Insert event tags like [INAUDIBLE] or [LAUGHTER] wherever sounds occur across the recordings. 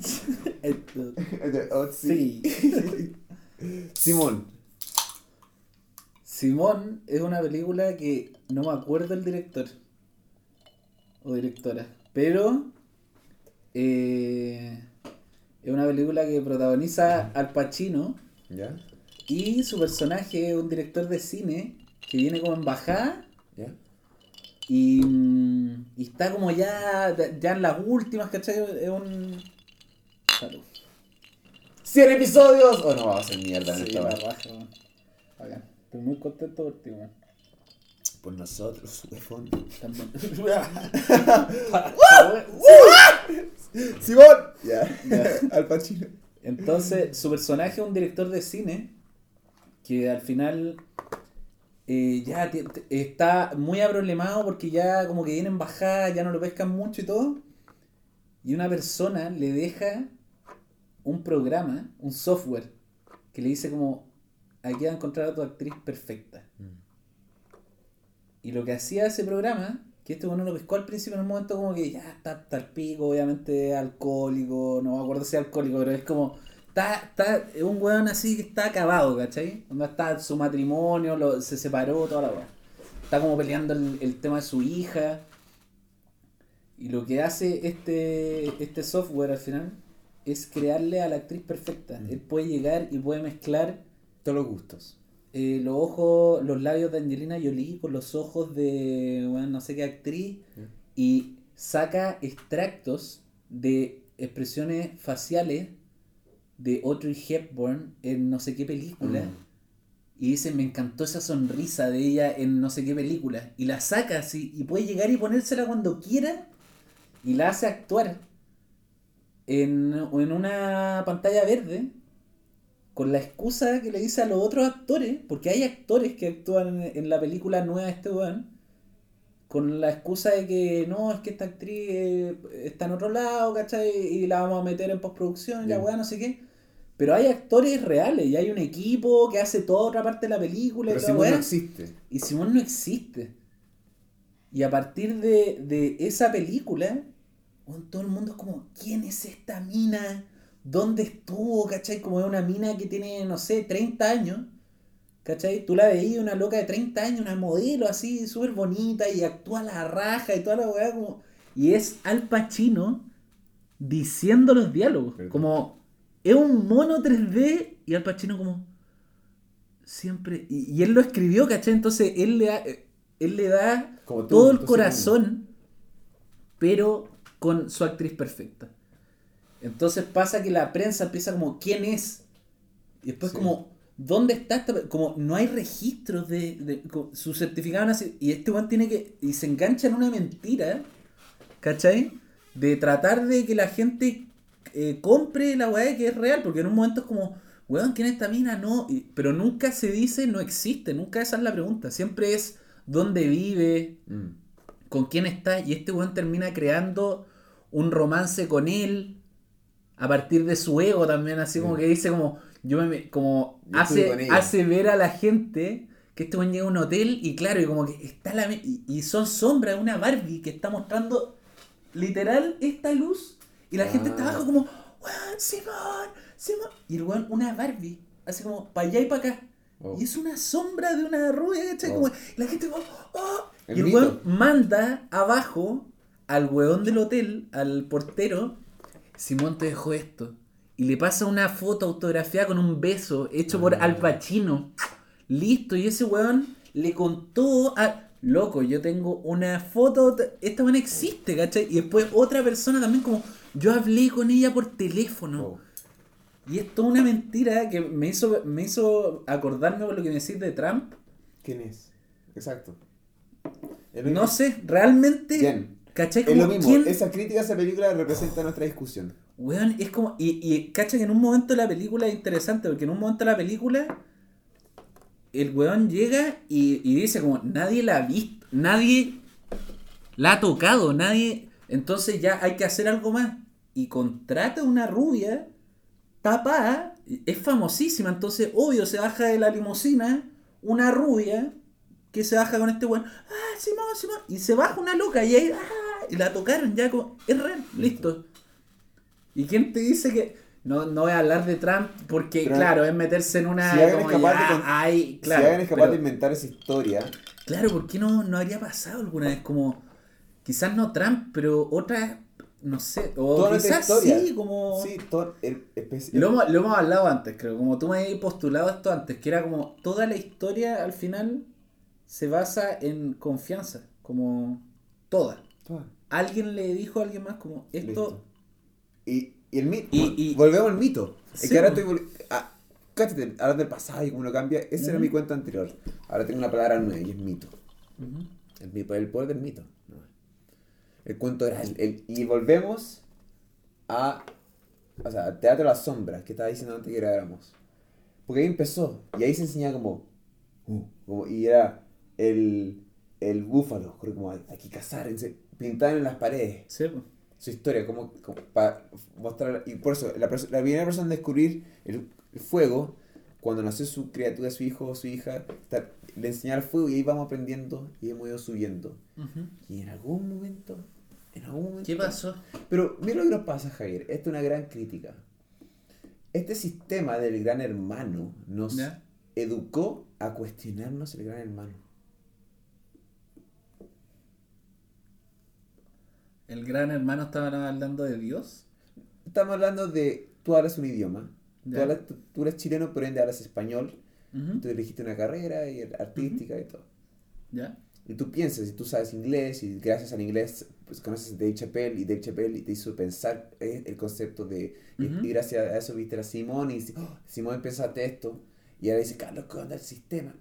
[LAUGHS] Sí. [LAUGHS] Simón. Simón es una película que no me acuerdo el director o directora, pero eh, es una película que protagoniza Al Pacino ¿Ya? y su personaje es un director de cine que viene como en bajada ¿Ya? y, mm, y está como ya, ya en las últimas, ¿cachai? Es un... Salud. 100 episodios. Oh, no, vamos a hacer mierda en Sí, esta la raja, weón. Estoy muy contento por ti, weón. Por nosotros, huevón. También. [LAUGHS] ¡Simón! Ya. [LAUGHS] Al Pacino. Entonces, su personaje es un director de cine que al final eh, ya está muy aproblemado porque ya como que viene en bajada, ya no lo pescan mucho y todo. Y una persona le deja un programa, un software, que le dice como, aquí vas a encontrar a tu actriz perfecta. Y lo que hacía ese programa, que este bueno lo pescó al principio en un momento como que ya está, está al pico, obviamente alcohólico, no me acuerdo si es alcohólico, pero es como, está, está, es un weón así que está acabado, ¿cachai? No está su matrimonio, lo- se separó, toda la weá. Está como peleando el, el tema de su hija. Y lo que hace este, este software al final es crearle a la actriz perfecta. Mm. Él puede llegar y puede mezclar Todos los gustos. eh, los ojos, los labios de Angelina Jolie con los ojos de bueno, no sé qué actriz Ya. y saca extractos de expresiones faciales de Audrey Hepburn en no sé qué película Mm. y dice me encantó esa sonrisa de ella en no sé qué película y la saca así y puede llegar y ponérsela cuando quiera y la hace actuar en, en una pantalla verde con la excusa que le dice a los otros actores, porque hay actores que actúan en, en la película nueva de este weón, con la excusa de que no, es que esta actriz eh, está en otro lado, ¿cachai? Y la vamos a meter en postproducción y la weá, no sé qué. Pero hay actores reales y hay un equipo que hace toda otra parte de la película Pero y Simón no existe. Y Simón no existe. Y a partir de, de esa película, weón, todo el mundo es como, ¿quién es esta mina? ¿Dónde estuvo? ¿Cachai? Como es una mina que tiene, no sé, 30 años. ¿Cachai? Tú la veías, una loca de 30 años, una modelo así, súper bonita, y actúa la raja y toda la weá como... Y es Al Pacino diciendo los diálogos. Como, es un mono 3D y Al Pacino como... Siempre... Y, y él lo escribió, ¿cachai? Entonces él le da, él le da Como todo el corazón, pero con su actriz perfecta. Entonces pasa que la prensa empieza como, ¿quién es? Y después Sí. como, ¿dónde está esta? pe-?" Como no hay registros de, de- su certificado Y este weón tiene que, y se engancha en una mentira, ¿cachai? De tratar de que la gente eh, compre la weá que es real, porque en un momento es como, weón, ¿quién es esta mina? No, y- pero nunca se dice, no existe, nunca esa es la pregunta. Siempre es dónde vive, Mm. con quién está, y este weón termina creando un romance con él a partir de su ego también, así como que dice como, yo me, como Yo hace, hace ver a la gente que este weón llega a un hotel y claro, y como que está la y, y son sombras de una Barbie que está mostrando literal esta luz y la gente está Ah. abajo como, weón, Simón, Simón, y el weón una Barbie, así como para allá y para acá. Oh. Y es una sombra de una rubia, ¿cachai? Oh. Como, y la gente como, ¡oh! El Y el mito. weón manda abajo al weón del hotel, al portero, Simón te dejó esto. Y le pasa una foto autografiada con un beso hecho por Ah. Al Pacino. Listo, y ese weón le contó a... Loco, yo tengo una foto, esta weón existe, ¿cachai? Y después otra persona también como, yo hablé con ella por teléfono. Oh. Y es toda una mentira que me hizo, me hizo acordarme por lo que me decís de Trump. ¿Quién es? Exacto. No sé, realmente. Bien. ¿Cachai? Es Como, lo mismo. ¿quién? Esa crítica a esa película representa nuestra discusión. Weón, es como. Y, y cacha que en un momento de la película es interesante, porque en un momento de la película. El weón llega y, y dice como, nadie la ha visto, nadie la ha tocado, nadie. Entonces ya hay que hacer algo más. Y contrata una rubia tapada, es famosísima, entonces obvio se baja de la limusina una rubia que se baja con este weón, ah, Simón, Simón, y se baja una loca y ahí, ah, y la tocaron ya como, es real, listo. ¿Y quién te dice que.? No, no voy a hablar de Trump porque, claro, es meterse en una. Si alguien es como capaz ya de claro, si alguien es capaz pero- de inventar esa historia, Claro, ¿por qué no, no habría pasado alguna vez? Como, quizás no Trump, pero otra, no sé, o toda quizás sí, como... Sí, el, Lo hemos, lo hemos hablado antes, creo, como tú me habías postulado esto antes, que era como toda la historia al final se basa en confianza, como toda. toda. Alguien le dijo a alguien más como, esto... Listo. Y, y el mito. Y- y- volvemos al mito. Es Sí, que ahora estoy. ah, cáchate, hablando del pasado y cómo lo cambia. Esa era mi cuenta anterior. Ahora tengo una palabra nueva y es mito. El, mito- el poder del mito. No. El cuento era. El, el- y volvemos a. O sea, al teatro de las sombras que estaba diciendo antes que grabáramos. Porque ahí empezó. Y ahí se enseñaba como. uh, como y era el. El búfalo. Como hay que cazar. Pintaban en las paredes Sí, pues. su historia, como, para mostrar. Y por eso, la, la primera persona en descubrir el, el fuego, cuando nació su criatura, su hijo o su hija, ta- le enseñaba el fuego y ahí vamos aprendiendo y hemos ido subiendo. Ujú. Y en algún momento, en algún momento. ¿Qué pasó? Pero mira lo que nos pasa, Javier. Esta es una gran crítica. Este sistema del gran hermano nos ¿Ya? educó a cuestionarnos el gran hermano. ¿El gran hermano estaba hablando de Dios? Estamos hablando de tú hablas un idioma. Tú, hablas- tú- tú eres chileno, por ende hablas español. Tú elegiste una carrera y artística y todo. ¿Ya? Y tú piensas, y tú sabes inglés, y gracias al inglés pues conoces a Dave Chappelle, y Dave Chappelle te hizo pensar eh, el concepto de... y- Ujú. Y, gracias a eso viste a Simón, y dice, "Oh, Simón pensaste esto, y ahora dice, Carlos, ¿qué onda el sistema?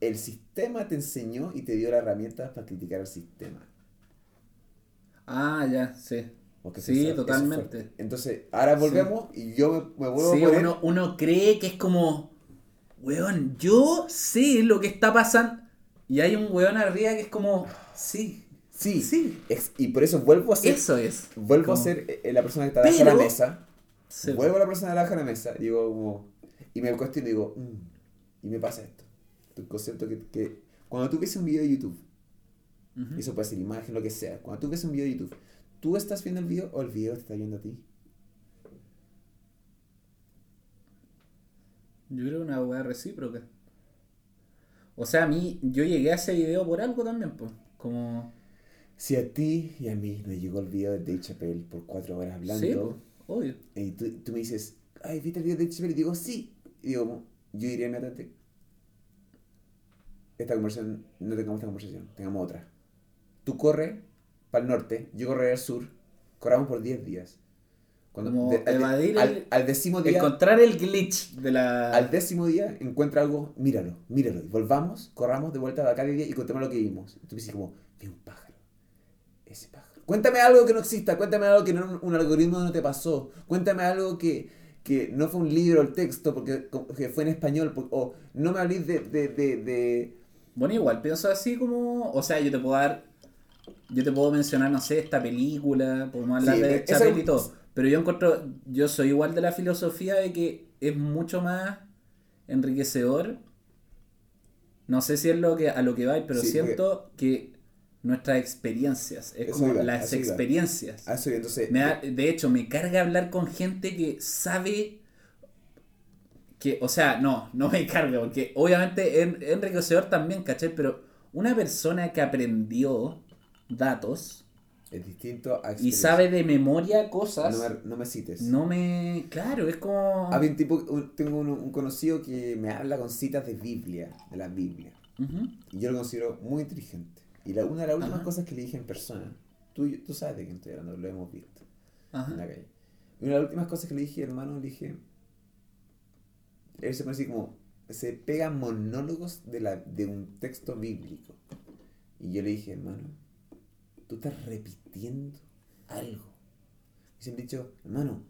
El sistema te enseñó y te dio las herramientas para criticar al sistema. Ah, ya, sí. Porque Sí, eso- eso fue- totalmente. Entonces, ahora volvemos y yo me, me vuelvo Sí, a poner... uno, uno cree que es como, weón, yo sé lo que está pasando. Y hay un weón arriba que es como, sí, Sí, sí, ex- y por eso vuelvo a ser... eso es. Vuelvo a Como- ser eh, la persona que está abajo de la mesa. Sí, Vuelvo a la persona de abajo de la mesa. y Digo, como. Y me cuestiono y digo, "Mm", y me pasa esto. El concepto que, que. Cuando tú ves un video de YouTube, Y eso puede ser imagen, lo que sea. Cuando tú ves un video de YouTube, ¿tú estás viendo el video o el video te está viendo a ti? Yo creo una weá recíproca. O sea, a mí, yo llegué a ese video por algo también, pues. Como, Si a ti y a mí nos llegó el video de Dave Chappelle por cuatro horas hablando, sí, pues, obvio. y tú, tú me dices, ay, ¿viste el video de Dave Chappelle? Y digo, sí. Y digo, yo diría inmediatamente, esta conversación, no tengamos esta conversación, tengamos otra. Tú corre para el norte, yo correré al sur, corramos por 10 días. Cuando, Como de- al, evadir al- el- al décimo día, Encontrar el glitch de la... al décimo día encuentra algo, míralo, míralo, y volvamos, corramos de vuelta a de día y contemos lo que vimos. Y tú me dices como, vi un pájaro, ese pájaro. Cuéntame algo que no exista, cuéntame algo que no, un algoritmo no te pasó, cuéntame algo que, que no fue un libro el texto porque que fue en español, por- o no me hables de, de, de, de- Bueno, igual pienso así como. O sea, yo te puedo dar. Yo te puedo mencionar, no sé, esta película, podemos hablar Sí, de esa- Chapel y todo. Pero yo encuentro. Yo soy igual de la filosofía de que es mucho más enriquecedor. No sé si es lo que, a lo que va, pero Sí, siento que nuestras experiencias, es Eso como iba, las iba. experiencias. Eso, entonces, Me da- de hecho, me carga hablar con gente que sabe que, o sea, no, no me carga, porque obviamente es es enriquecedor también, ¿cachai? Pero una persona que aprendió datos es distinto a y sabe de memoria cosas, No me, no me cites. no me... Claro, es como... Había un tipo, un- tengo un, un conocido que me habla con citas de Biblia, de la Biblia. Ujú. Y yo lo considero muy inteligente. Y la, una de las últimas Ajá. cosas que le dije en persona, tú, tú sabes de quién estoy hablando, lo hemos visto en la Ajá. calle. Y una de las últimas cosas que le dije, hermano, le dije, él se pone así como, se pega monólogos de, la, de un texto bíblico. Y yo le dije, hermano, tú estás repitiendo algo. Y se han dicho, hermano,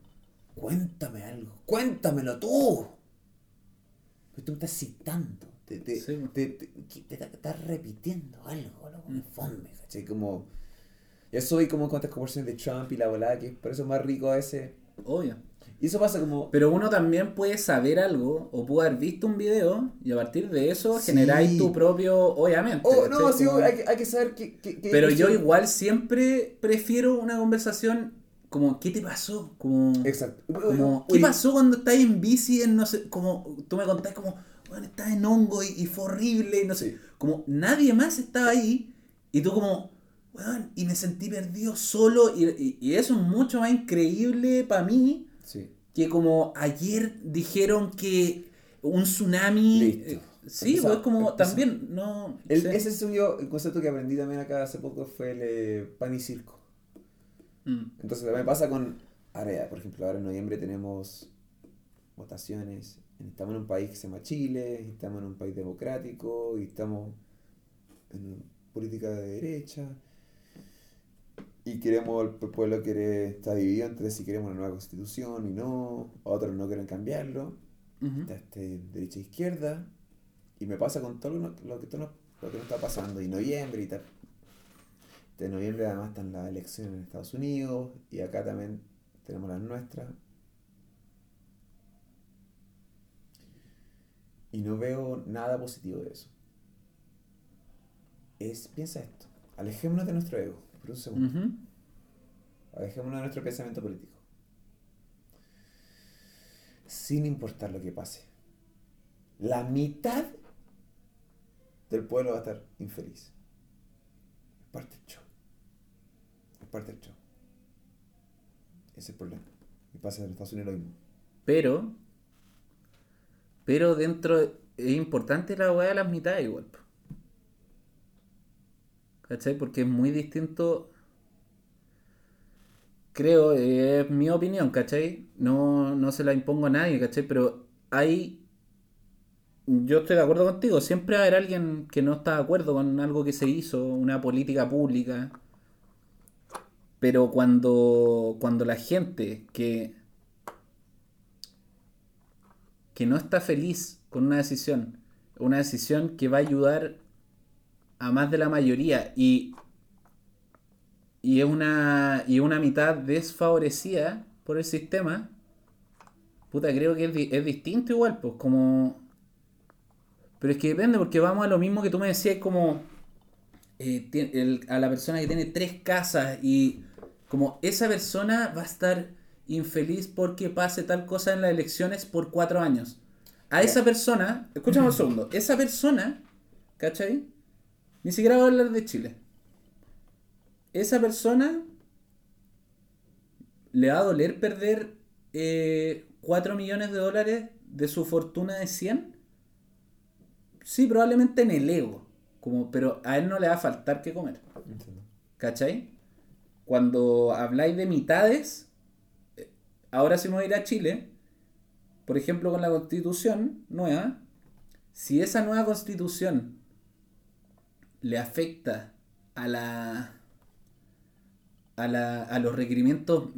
cuéntame algo, cuéntamelo tú. Pero tú me estás citando, te, te, Sí. te, estás repitiendo algo, loco, me Mm. fome, ¿cachai? Como, yo soy como con estas conversaciones de Trump y la volada, que por eso es más rico a veces. Obvio. Y eso pasa como, Pero uno también puede saber algo o puede haber visto un video y a partir de eso Sí. generáis tu propio, obviamente. oh, no, ¿cachai? sí, Como- hay, que- hay que saber que... que- que- Pero yo que- igual siempre prefiero una conversación como, ¿qué te pasó? Como, Exacto. como, ¿qué Oye, pasó cuando estás en bici en no sé, como, tú me contás como, bueno, estás en hongo y, y fue horrible y no sé, Sí. como nadie más estaba ahí y tú como, weón, y me sentí perdido solo y, y- y eso es mucho más increíble para mí Sí. que como ayer dijeron que un tsunami... Listo. eh, sí, pues como también, no... El-. Ese es un, yo, el concepto que aprendí también acá hace poco fue el eh, pan y circo. Mm, Entonces también pasa con, ahora ya, por ejemplo, ahora en noviembre tenemos votaciones, estamos en un país que se llama Chile, estamos en un país democrático, y estamos en política de derecha, y queremos, el pueblo quiere, está dividido entre si queremos una nueva constitución y no, otros no quieren cambiarlo, está este derecha e izquierda, y me pasa con todo lo, lo que, todo lo, lo que nos está pasando, y noviembre y tal. De noviembre además están las elecciones en Estados Unidos, y acá también tenemos las nuestras. Y no veo nada positivo de eso. Es, piensa esto, alejémonos de nuestro ego, por un segundo. Ujú. Alejémonos de nuestro pensamiento político. Sin importar lo que pase. La mitad del pueblo va a estar infeliz. Es parte del show. Es parte del show. Ese es el problema. Y pasa en Estados Unidos lo mismo. Pero, pero dentro, es importante la weá de las mitades igual. ¿Cachai? Porque es muy distinto. Creo, es mi opinión, ¿cachai? No, no se la impongo a nadie, ¿cachai? Pero hay. Yo estoy de acuerdo contigo. Siempre va a haber alguien que no está de acuerdo con algo que se hizo, una política pública. Pero cuando, cuando la gente que, que no está feliz con una decisión, una decisión que va a ayudar a más de la mayoría y, y es una, y una mitad desfavorecida por el sistema, puta, creo que es, di- es distinto igual, pues como... Pero es que depende, porque vamos a lo mismo que tú me decías, como eh, el- a la persona que tiene tres casas y como esa persona va a estar infeliz porque pase tal cosa en las elecciones por cuatro años. A esa persona, escúchame un segundo, esa persona, ¿cachai? Ni siquiera voy a hablar de Chile. Esa persona le va a doler perder eh, 4 millones de dólares de su fortuna de 100. Sí, probablemente en el ego. Como, pero a él no le va a faltar que comer. Entiendo. ¿Cachai? Cuando habláis de mitades, eh, ahora sí me voy a ir a Chile, por ejemplo con la constitución nueva, si esa nueva constitución le afecta a la a, la, a los requerimientos,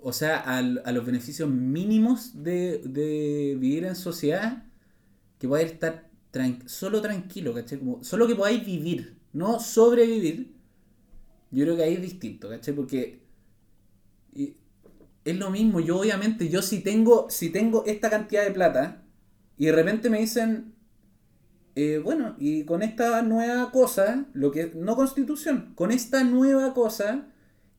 o sea, al- a, los beneficios mínimos de, de vivir en sociedad, que podáis estar solo tranquilo, ¿cachai? Como, solo que podáis vivir, no sobrevivir, yo creo que ahí es distinto, ¿cachai? Porque y- es lo mismo, yo obviamente, yo si tengo, si tengo esta cantidad de plata y de repente me dicen, eh, bueno, y con esta nueva cosa, lo que no constitución, con esta nueva cosa,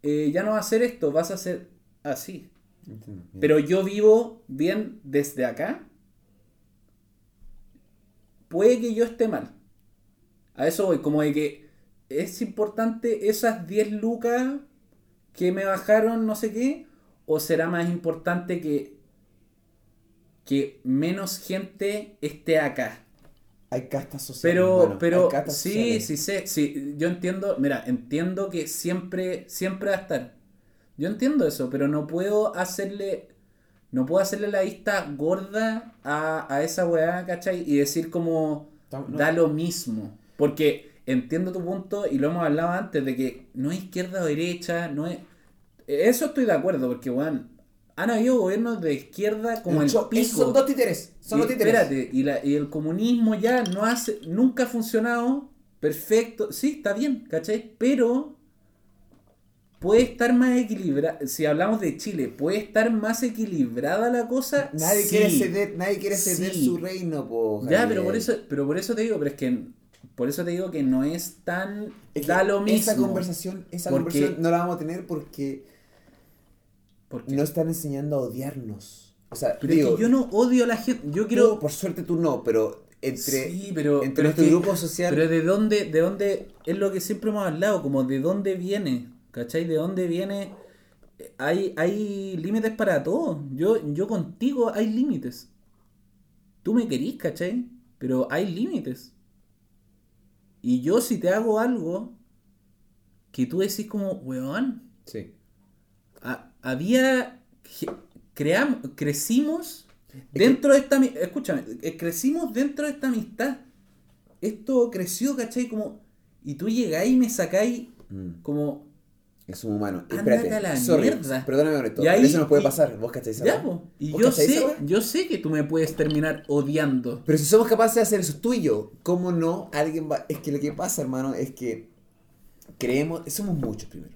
eh, ya no va a ser esto, vas a hacer así. Entiendo. Pero yo vivo bien desde acá. Puede que yo esté mal. A eso voy, como de que es importante esas 10 lucas que me bajaron no sé qué, o será más importante que que menos gente esté acá. Hay castas sociales. Pero, pero, sí, sociales. sí sé, sí, yo entiendo, mira, entiendo que siempre, siempre va a estar. Yo entiendo eso, pero no puedo hacerle, no puedo hacerle la vista gorda a, a esa weá, ¿cachai? Y decir como, no. da lo mismo. Porque entiendo tu punto y lo hemos hablado antes de que no es izquierda o derecha, no es... Eso estoy de acuerdo, porque, weón, han habido gobiernos de izquierda como el pico. esos son dos títeres. Son Y los títeres. espérate, y, la- y el comunismo ya no hace, nunca ha funcionado perfecto. Sí, está bien, ¿cachai? Pero puede estar más equilibrada. Si hablamos de Chile, puede estar más equilibrada la cosa. Nadie Sí. quiere ceder, nadie quiere ceder Sí. su reino, po, Ya, pero por eso, pero por eso te digo, pero es que por eso te digo que no es tan Es que da lo mismo. Esa conversación, esa Porque- conversación no la vamos a tener porque ¿Por qué? no están enseñando a odiarnos. O sea, Pero digo, es que yo no odio a la gente. Yo quiero. por suerte tú no, pero entre, sí, pero, entre pero es nuestro que- grupo social... Pero de dónde, de dónde, es lo que siempre hemos hablado, como de dónde viene, ¿cachai? De dónde viene. Hay, hay límites para todo. Yo, yo contigo hay límites. Tú me querís, ¿cachai? Pero hay límites. Y yo si te hago algo que tú decís como, weón, Sí. ha- había ge- cream- crecimos dentro de esta escúchame eh, crecimos dentro de esta amistad esto creció ¿cachai? como y tú llegáis y me sacáis Mm. como Es un humano. Espérate, a la sorry, mierda. perdóname con esto. Y ahí- eso nos puede y- pasar. ¿Vos cacháis esa ya po. y ¿Vos yo esa sé weá? yo sé que tú me puedes terminar odiando Pero si somos capaces de hacer eso tú y yo, ¿cómo no alguien va? Es que lo que pasa, hermano, es que creemos, somos muchos primero.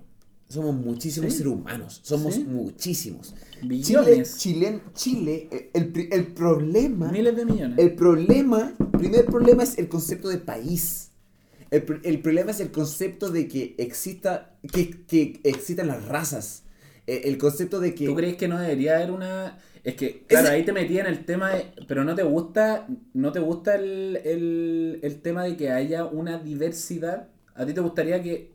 Somos muchísimos Sí. seres humanos. Somos Sí. muchísimos. Chile, billones Chile, Chile, eh, el, el problema, miles de millones el problema, primer problema es el concepto de país. El, el problema es el concepto de que exista, que, que existan las razas. Eh, El concepto de que... ¿Tú crees que no debería haber una.? Es que, claro, ahí te metí en el tema de. Pero no te gusta. No te gusta el, el, el tema de que haya una diversidad. ¿A ti te gustaría que.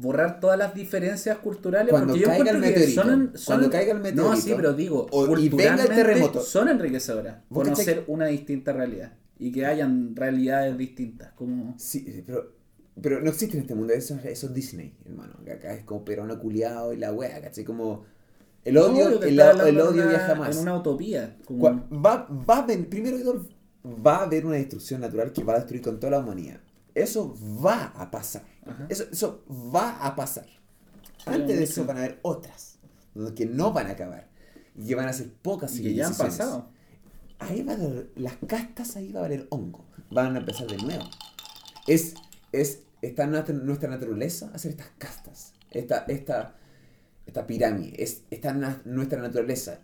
Borrar todas las diferencias culturales? Cuando Porque yo caiga el meteorito, son, son- cuando caiga el No, meteorito, sí, pero digo. o- y venga el terremoto. Son enriquecedoras. ¿Vos Conocer una distinta realidad. Y que hayan realidades distintas. Como. Sí, pero, pero no existe en este mundo, eso, eso es Disney, hermano. que Acá es como perona culiado y la wea, ¿cachai? Como el odio, No, el, odio una- viaja más. En una utopía. como- Va, va a haber, primero va a haber una destrucción natural que va a destruir con toda la humanidad. Eso va a pasar. Eso, eso va a pasar. Antes de eso van a haber otras, que no van a acabar. Y que van a ser pocas y que ya han pasado. ahí va a valer- las castas ahí va a valer hongo. Van a empezar de nuevo. Es, es, está nuestra, nuestra naturaleza hacer estas castas. Esta, esta, esta pirámide. Es, está na- nuestra naturaleza.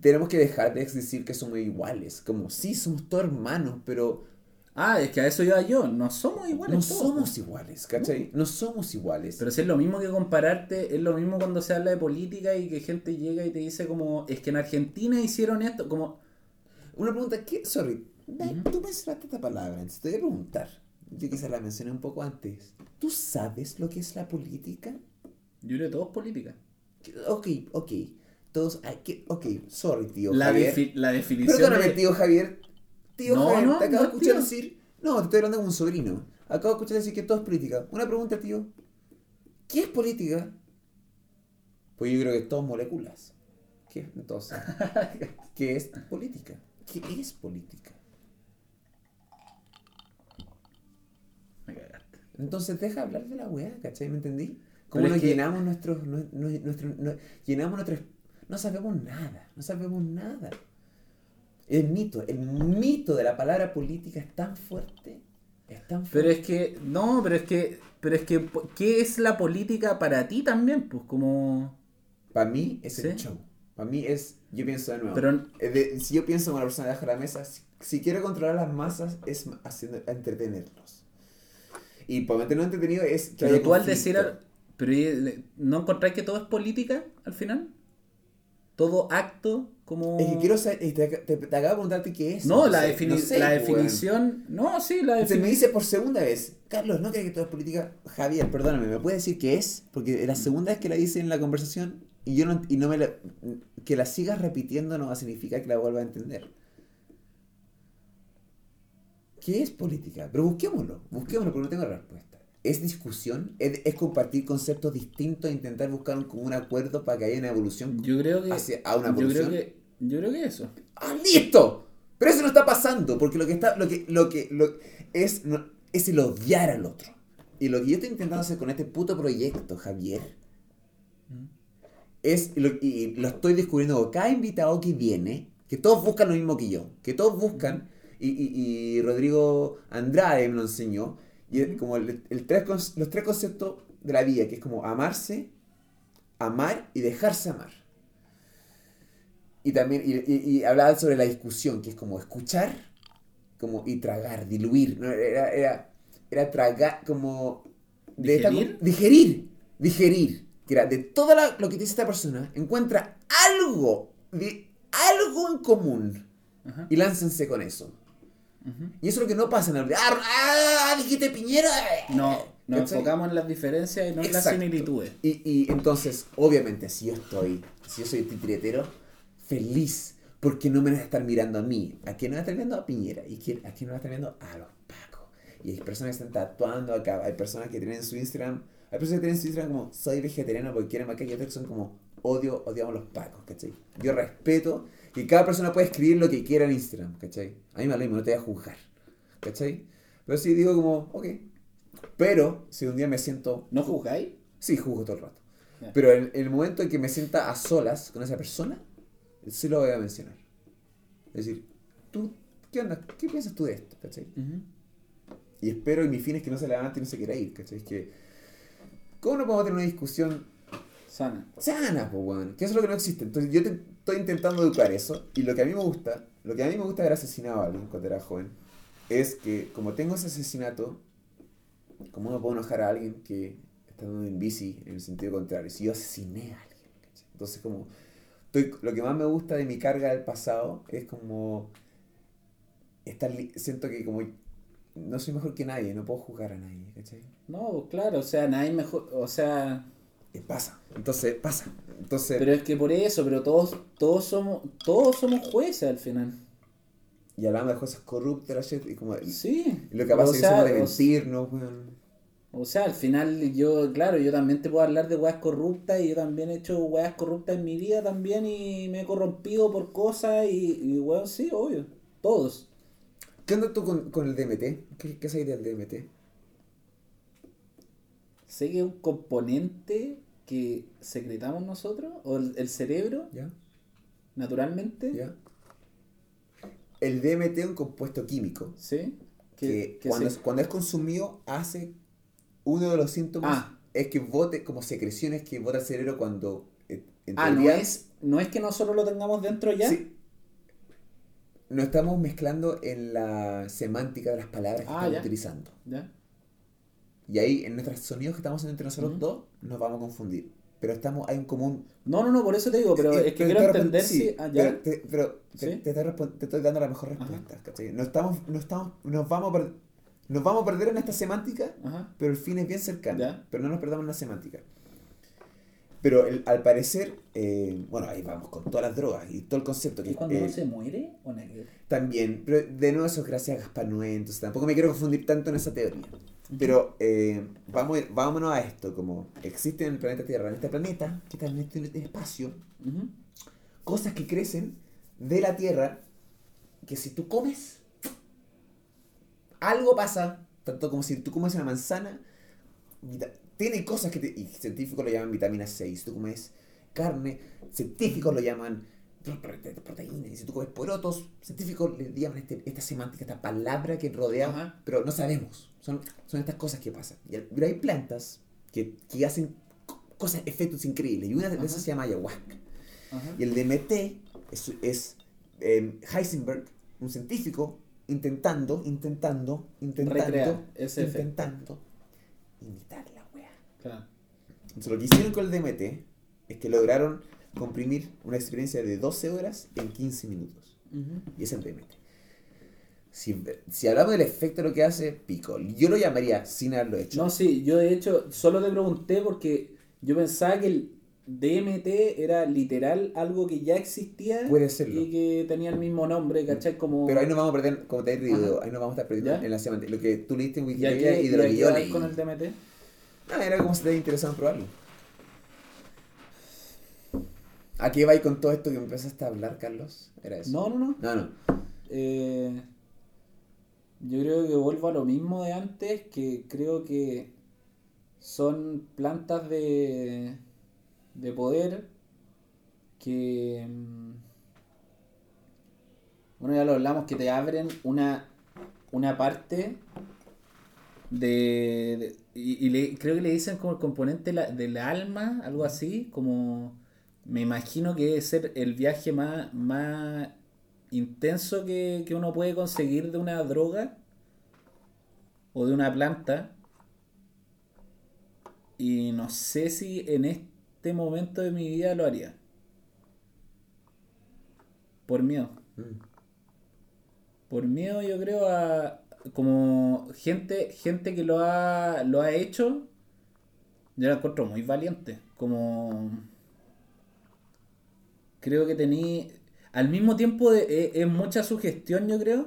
Tenemos que dejar de decir que somos iguales. Como, sí, somos todos hermanos, pero Ah, es que a eso iba yo. No somos iguales. no todos. somos iguales, ¿cachai? No somos iguales. Pero si es lo mismo que compararte, es lo mismo cuando se habla de política y que gente llega y te dice como, es que en Argentina hicieron esto, como, Una pregunta, ¿qué? Sorry, da- Ujú. tú mencionaste esta palabra, te voy a preguntar. Yo quizás la mencioné un poco antes. ¿Tú sabes lo que es la política? yo creo que todo es política. Ok, ok. Todos que. Ok, sorry, tío. La, Javier. defi- la definición Perdóname, de- tío Javier. Tío No, Javier, no, te acabo no de es escuchar tío. decir. No, te estoy hablando como un sobrino. Acabo de escuchar decir que todo es política. Una pregunta, tío. ¿Qué es política? Pues yo creo que es todo moléculas. ¿Qué? Entonces, [LAUGHS] ¿qué es política? ¿Qué es política? Me cagaste. Entonces deja hablar de la weá, ¿cachai? ¿Me entendí? Como nos que- llenamos nuestros, nue- nue- nuestro, nue- llenamos nuestros, no sabemos nada, no sabemos nada. El mito, el mito de la palabra política es tan fuerte, es tan Pero fuerte. es que, no, pero es que, pero es que, ¿qué es la política para ti también? Pues como, Para mí es el Sí. show. Para mí es, yo pienso de nuevo. pero, Eh, de- si yo pienso como una persona debajo de la mesa, si, si quiero controlar las masas es haciendo entretenerlos. Y para mantenerlo entretenido es que pero tú al decir, pero ¿y- ¿no encontráis que todo es política al final? Todo acto como... Es que quiero saber, te, te- te acabo de preguntarte qué es. No, la, sé, defini- no sé, la weón. definición... No, sí, la Entonces me definición... dice por segunda vez, Carlos, ¿no crees que todo es política? Javier, perdóname, ¿me puedes decir qué es? Porque la segunda vez que la dice en la conversación y yo no, y no me la, que la sigas repitiendo no va a significar que la vuelva a entender. ¿Qué es política? Pero busquémoslo, busquémoslo porque no tengo respuesta. ¿Es discusión? ¿Es, es compartir conceptos distintos e intentar buscar un común acuerdo para que haya una evolución? Yo creo que... hacia- a una yo creo evolución? que... Yo creo que eso. ¡Ah, listo! Pero eso no está pasando, porque lo que está, lo que, lo que, lo, es, no- es el odiar al otro. Y lo que yo estoy intentando hacer con este puto proyecto, Javier, es, lo, y lo estoy descubriendo con cada invitado que viene, que todos buscan lo mismo que yo, que todos buscan, y, y, y Rodrigo Andrade me lo enseñó, y es como el- el tres, con- los tres conceptos de la vida, que es como amarse, amar y dejarse amar. Y también y, y- y hablaba sobre la discusión, que es como escuchar como y tragar, diluir. ¿no? Era, era, era tragar, como... de esta- ¿Digerir? digerir, digerir. que era de todo la- lo que dice esta persona, encuentra algo, de algo en común Ajá. y láncense con eso. Ujú. Y eso es lo que no pasa en el... ¡Ah! ah, dijiste Piñera! No, nos ¿Cachai? enfocamos en las diferencias y no en las Exacto. similitudes. Y, y entonces, obviamente, si yo estoy, si yo soy titiretero, feliz, porque no me van a estar mirando a mí. ¿A quién no van a estar mirando? A Piñera. ¿Y quién, a quién no van a estar mirando? A los pacos. Y hay personas que están tatuando acá, hay personas que tienen en su Instagram, hay personas que tienen en su Instagram como, soy vegetariano porque quieren acá, y otras que son como, odio, odiamos los pacos, ¿cachai? Yo respeto que cada persona puede escribir lo que quiera en Instagram, ¿cachai? A mí me da lo mismo, no te voy a juzgar, ¿cachai? Pero sí digo como, ok. Pero, si un día me siento ¿No juzgáis? Sí, juzgo todo el rato. Ya. Pero en el momento en que me sienta a solas con esa persona, sí lo voy a mencionar. Es decir, tú, ¿qué onda? ¿Qué piensas tú de esto? ¿Cachai? Ujú. Y espero, y mi fin es que no se levante y no se quiera ir, ¿cachai? Es que, ¿cómo no podemos tener una discusión Sana. sana, pues, weón? Que eso es lo que no existe. Entonces, yo te- estoy intentando educar eso, y lo que a mí me gusta, lo que a mí me gusta haber asesinado a alguien cuando era joven, es que, como tengo ese asesinato, ¿cómo no puedo enojar a alguien que está andando en bici en el sentido contrario? Si yo asesiné a alguien, ¿cachai? Entonces, como, estoy, lo que más me gusta de mi carga del pasado es como, estar, siento que como, no soy mejor que nadie, no puedo juzgar a nadie, ¿cachai? No, claro, o sea, nadie mejor, o sea, pasa, entonces, pasa. Entonces, pero es que por eso, pero todos, todos somos, todos somos jueces al final. y hablamos de cosas corruptas, la shit, y como, Sí. lo que pasa es que somos de mentirnos, weón. O sea, al final yo, claro, yo también te puedo hablar de weas corruptas y yo también he hecho weas corruptas en mi vida también y me he corrompido por cosas y, y weón, sí, obvio, todos. ¿Qué onda tú con, con el DMT? ¿Qué, qué sabes del DMT? Sé que es un componente que secretamos nosotros, o el, el cerebro, ¿Ya? naturalmente, ¿Ya? El DMT es un compuesto químico ¿sí? que, que cuando, es, cuando es consumido hace uno de los síntomas Ah. es que bote como secreciones que bota el cerebro cuando eh, en Ah, no es, no es que nosotros lo tengamos dentro ya. Sí. Nos estamos mezclando en la semántica de las palabras que Ah, estamos ya. utilizando. ¿Ya? Y ahí en nuestros sonidos que estamos haciendo entre nosotros Ujú. dos nos vamos a confundir. Pero estamos, hay un común No, no, no, por eso te digo, pero Eh, es que quiero te entender sí, si. Ah, ya. Pero, te, pero te- ¿Sí? te estoy respon- te estoy dando la mejor respuesta. ¿cachai? No estamos, no estamos, nos vamos a per- nos vamos a perder en esta semántica, Ajá. pero el fin es bien cercano. Ya. Pero no nos perdamos en la semántica. Pero el- al parecer, eh, bueno, ahí vamos con todas las drogas y todo el concepto que ¿Es cuando eh, uno se muere o ver? también, pero de nuevo eso es gracias a Gaspar Noé, entonces tampoco me quiero confundir tanto en esa teoría. Pero eh, vamos, vámonos a esto, como existe en el planeta Tierra, en este planeta, que está en este espacio, cosas que crecen de la tierra que si tú comes, algo pasa, tanto como si tú comes una manzana, tiene cosas que te, y científicos lo llaman vitamina 6, si tú comes carne, científicos lo llaman pro- pro- proteína, y si tú comes porotos, científicos le llaman este- esta semántica, esta palabra que rodea, Ajá. pero no sabemos, son, son estas cosas que pasan. Y el- Pero hay plantas que, que hacen co- cosas, efectos increíbles, y una de esas se llama ayahuasca. Ajá. Y el DMT es, es eh, Heisenberg, un científico, intentando, intentando, intentando, Recrear ese efecto. intentando imitar la wea. Claro. Entonces lo que hicieron con el DMT es que lograron comprimir una experiencia de 12 horas en 15 minutos. Ujú. Y es el DMT. Si, si hablamos del efecto de lo que hace, pico. Yo lo llamaría sin haberlo hecho. No, sí, yo de hecho solo te pregunté porque yo pensaba que el DMT era literal algo que ya existía Puede serlo. y que tenía el mismo nombre, ¿cachai? Como... Pero ahí nos vamos a perder, como te he dicho, ahí nos vamos a estar perdiendo ¿Ya? en la semántica. Lo que tú leíste en ¿Y a Wikipedia y y de lo que yo leí. con el DMT? Ah, era como si te interesado en probarlo. ¿A qué vais con todo esto que empezaste a hablar, Carlos? Era eso. No, no, no. No, no. Eh, yo creo que vuelvo a lo mismo de antes, que creo que son plantas de, de poder que, mm, bueno, ya lo hablamos, que te abren una, una parte de, de- y, y le- creo que le dicen como el componente la- del alma, algo así, como me imagino que debe ser el viaje más, más intenso que, que uno puede conseguir de una droga o de una planta. Y no sé si en, es- este momento de mi vida lo haría. Por miedo. Mm. Por miedo yo creo a como gente, gente que lo ha, lo ha hecho, yo la encuentro muy valiente. Como creo que tení al mismo tiempo de- es, es mucha sugestión yo creo.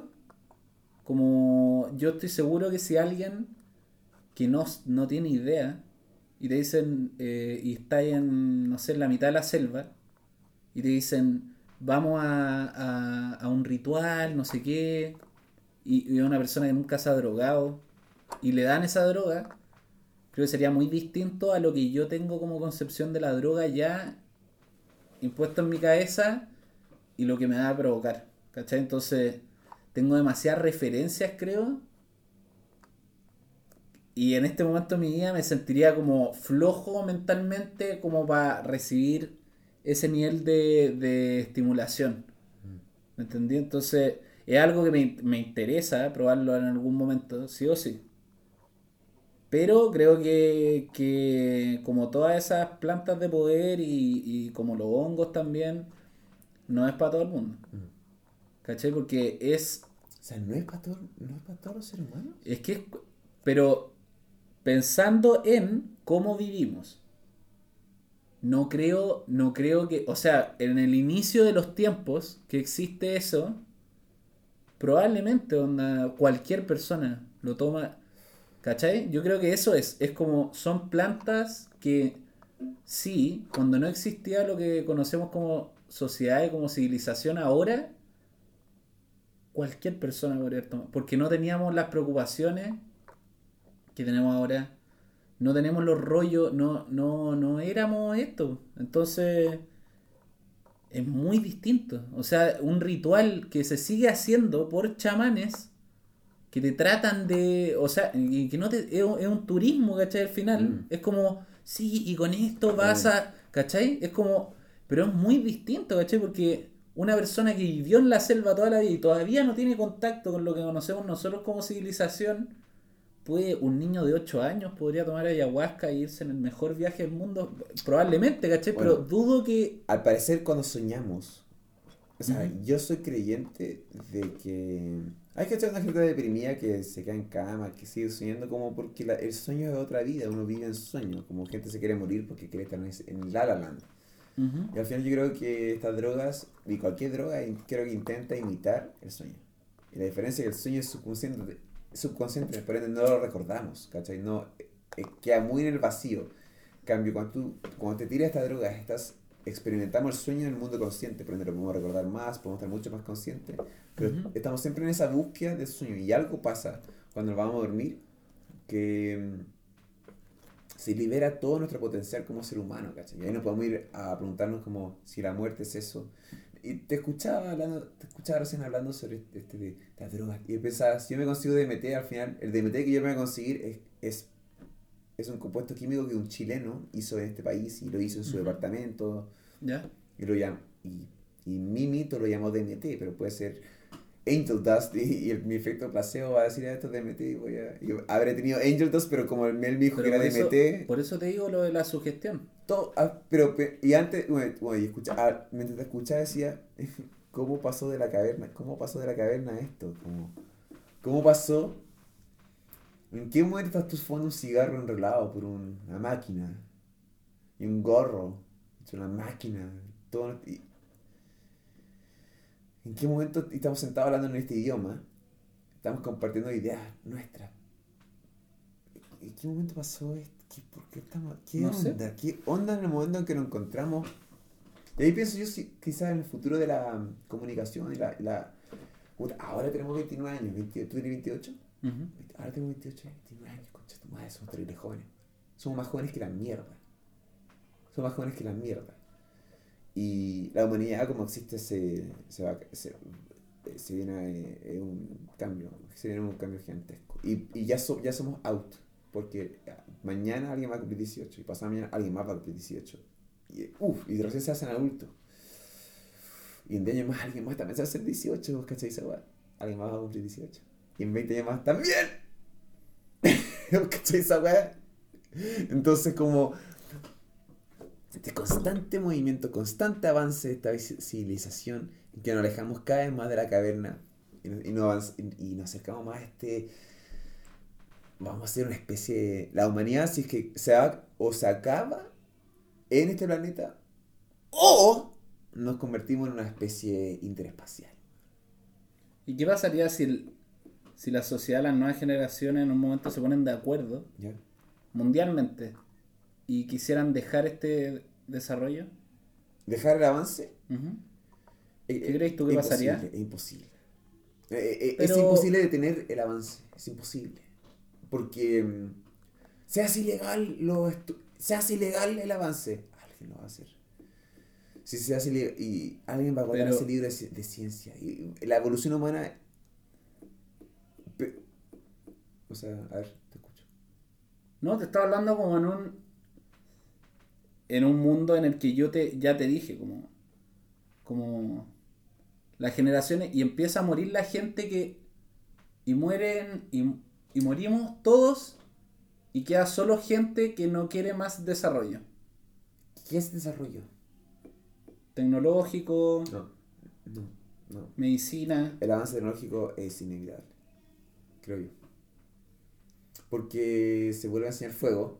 Como yo estoy seguro que si alguien que no, no tiene idea y te dicen eh, y está en no sé en la mitad de la selva y te dicen vamos a, a, a un ritual no sé qué y, y una persona que nunca se ha drogado y le dan esa droga creo que sería muy distinto a lo que yo tengo como concepción de la droga ya impuesto en mi cabeza y lo que me va a provocar ¿cachai? entonces tengo demasiadas referencias creo y en este momento de mi vida me sentiría como flojo mentalmente como para recibir ese nivel de, de estimulación. ¿Me entendí? Entonces es algo que me, me interesa probarlo en algún momento, sí o sí. Pero creo que, que como todas esas plantas de poder y, y como los hongos también, no es para todo el mundo. ¿Cachai? Porque es O sea, no es para todo- no es para todos los seres humanos. es que, es- pero pensando en cómo vivimos, no creo, no creo que, o sea, en el inicio de los tiempos que existe eso, probablemente onda, cualquier persona lo toma, ¿cachai? Yo creo que eso es, es como, son plantas que sí, cuando no existía lo que conocemos como sociedad y como civilización ahora, cualquier persona podría tomado, porque no teníamos las preocupaciones que tenemos ahora. No tenemos los rollos, no, no, no éramos esto. Entonces, es muy distinto. O sea, un ritual que se sigue haciendo por chamanes que te tratan de. O sea, que no te. Es un, turismo, ¿cachai? Al final. Mm. Es como, sí, y con esto vas a. ¿cachai? Es como. Pero es muy distinto, ¿cachai? Porque una persona que vivió en la selva toda la vida y todavía no tiene contacto con lo que conocemos nosotros como civilización puede, un niño de 8 años podría tomar ayahuasca e irse en el mejor viaje del mundo. Probablemente, ¿cachai? Pero dudo que. Al parecer, cuando soñamos, o sea, yo soy creyente de que hay que echar una gente deprimida que se queda en cama, que sigue soñando, como porque la- el sueño es otra vida, uno vive en sueño, como gente se quiere morir porque quiere estar en, La La Land. Ujú. Y al final yo creo que estas drogas, y cualquier droga, creo que intenta imitar el sueño. Y la diferencia es que el sueño es subconsciente, subconsciente por ende no lo recordamos, ¿cachai? No, eh, queda muy en el vacío. En cambio, cuando, tú, cuando te tiras esta droga, estás, experimentamos el sueño en el mundo consciente, por ende lo podemos recordar más, podemos estar mucho más conscientes, pero Ujú. estamos siempre en esa búsqueda del sueño. Y algo pasa cuando nos vamos a dormir, que mm, se libera todo nuestro potencial como ser humano, ¿cachai? Y ahí nos podemos ir a preguntarnos como si la muerte es eso. Y te escuchaba hablando, te escuchaba recién hablando sobre este de las drogas. Y pensaba, si yo me consigo DMT, al final, el DMT que yo me voy a conseguir es, es, es un compuesto químico que un chileno hizo en este país y lo hizo en su Ujú. departamento. ¿Ya? Y lo llam- y, y mi mito lo llamó DMT, pero puede ser Angel Dust y, y el, mi efecto placebo va a decir "Ah, esto es DMT y voy a... y habré tenido Angel Dust, pero como él me dijo Pero que era por, eso, DMT... por eso te digo lo de la sugestión. Todo, ah, pero, pe- y antes, bueno, bueno, y escucha, ah, mientras te escuchaba decía, [LAUGHS] ¿cómo pasó de la caverna? ¿Cómo pasó de la caverna esto? ¿Cómo, cómo pasó? ¿En qué momento estás tú fumando un cigarro enrolado por un- una máquina? Y un gorro, hecho una máquina, todo, y- ¿En qué momento estamos sentados hablando en este idioma? Estamos compartiendo ideas nuestras. ¿En qué momento pasó esto? ¿Qué, ¿Por qué estamos? ¿Qué No sé. onda? ¿Qué onda en el momento en que nos encontramos? Y ahí pienso yo si, quizás en el futuro de la mm, comunicación y la... la- ahora tenemos 29 años, 20 ¿tú tienes 28? Ujú. Ahora tengo 28, 29 años, concha tu madre, somos terribles jóvenes. Somos más jóvenes que la mierda. Somos más jóvenes que la mierda. Y la humanidad como existe se, se, va, se, se viene eh, eh, un cambio, se viene un cambio gigantesco. Y, y ya, so- ya somos out, porque eh, mañana alguien va a cumplir 18 y pasado mañana alguien más va a cumplir 18. Y, uf, y recién se hacen adultos. Y en 10 años más alguien más también se va a hacer 18, ¿cachai? Alguien más va a cumplir 18. Y en 20 años más también. [LAUGHS] ¿Cachai esa weá? Entonces como... este constante movimiento, constante avance de esta civilización, en que nos alejamos cada vez más de la caverna y, nos- y nos, y- acercamos más a este... Vamos a ser una especie... de- La humanidad, si es que se va o se acaba en este planeta, o nos convertimos en una especie interespacial. ¿Y qué pasaría si, el- si la sociedad, las nuevas generaciones en un momento se ponen de acuerdo mundialmente y quisieran dejar este desarrollo? Dejar el avance. Eh, ¿Qué crees tú que imposible, pasaría? Es imposible. Eh, eh, Es imposible detener el avance. Es imposible. Porque mm, se hace ilegal lo se hace ilegal el avance. Alguien lo va a hacer. Si se hace ilegal, y alguien va a guardar Pero- ese libro de, ci- de ciencia. Y y la evolución humana. pe- O sea, a ver, te escucho. No, te estaba hablando como en un en un mundo en el que yo te ya te dije como como las generaciones y empieza a morir la gente que y mueren y, y morimos todos y queda solo gente que no quiere más desarrollo ¿Qué es desarrollo? tecnológico, No, no, no. medicina. El avance tecnológico es inevitable, creo yo. Porque se vuelve a enseñar fuego,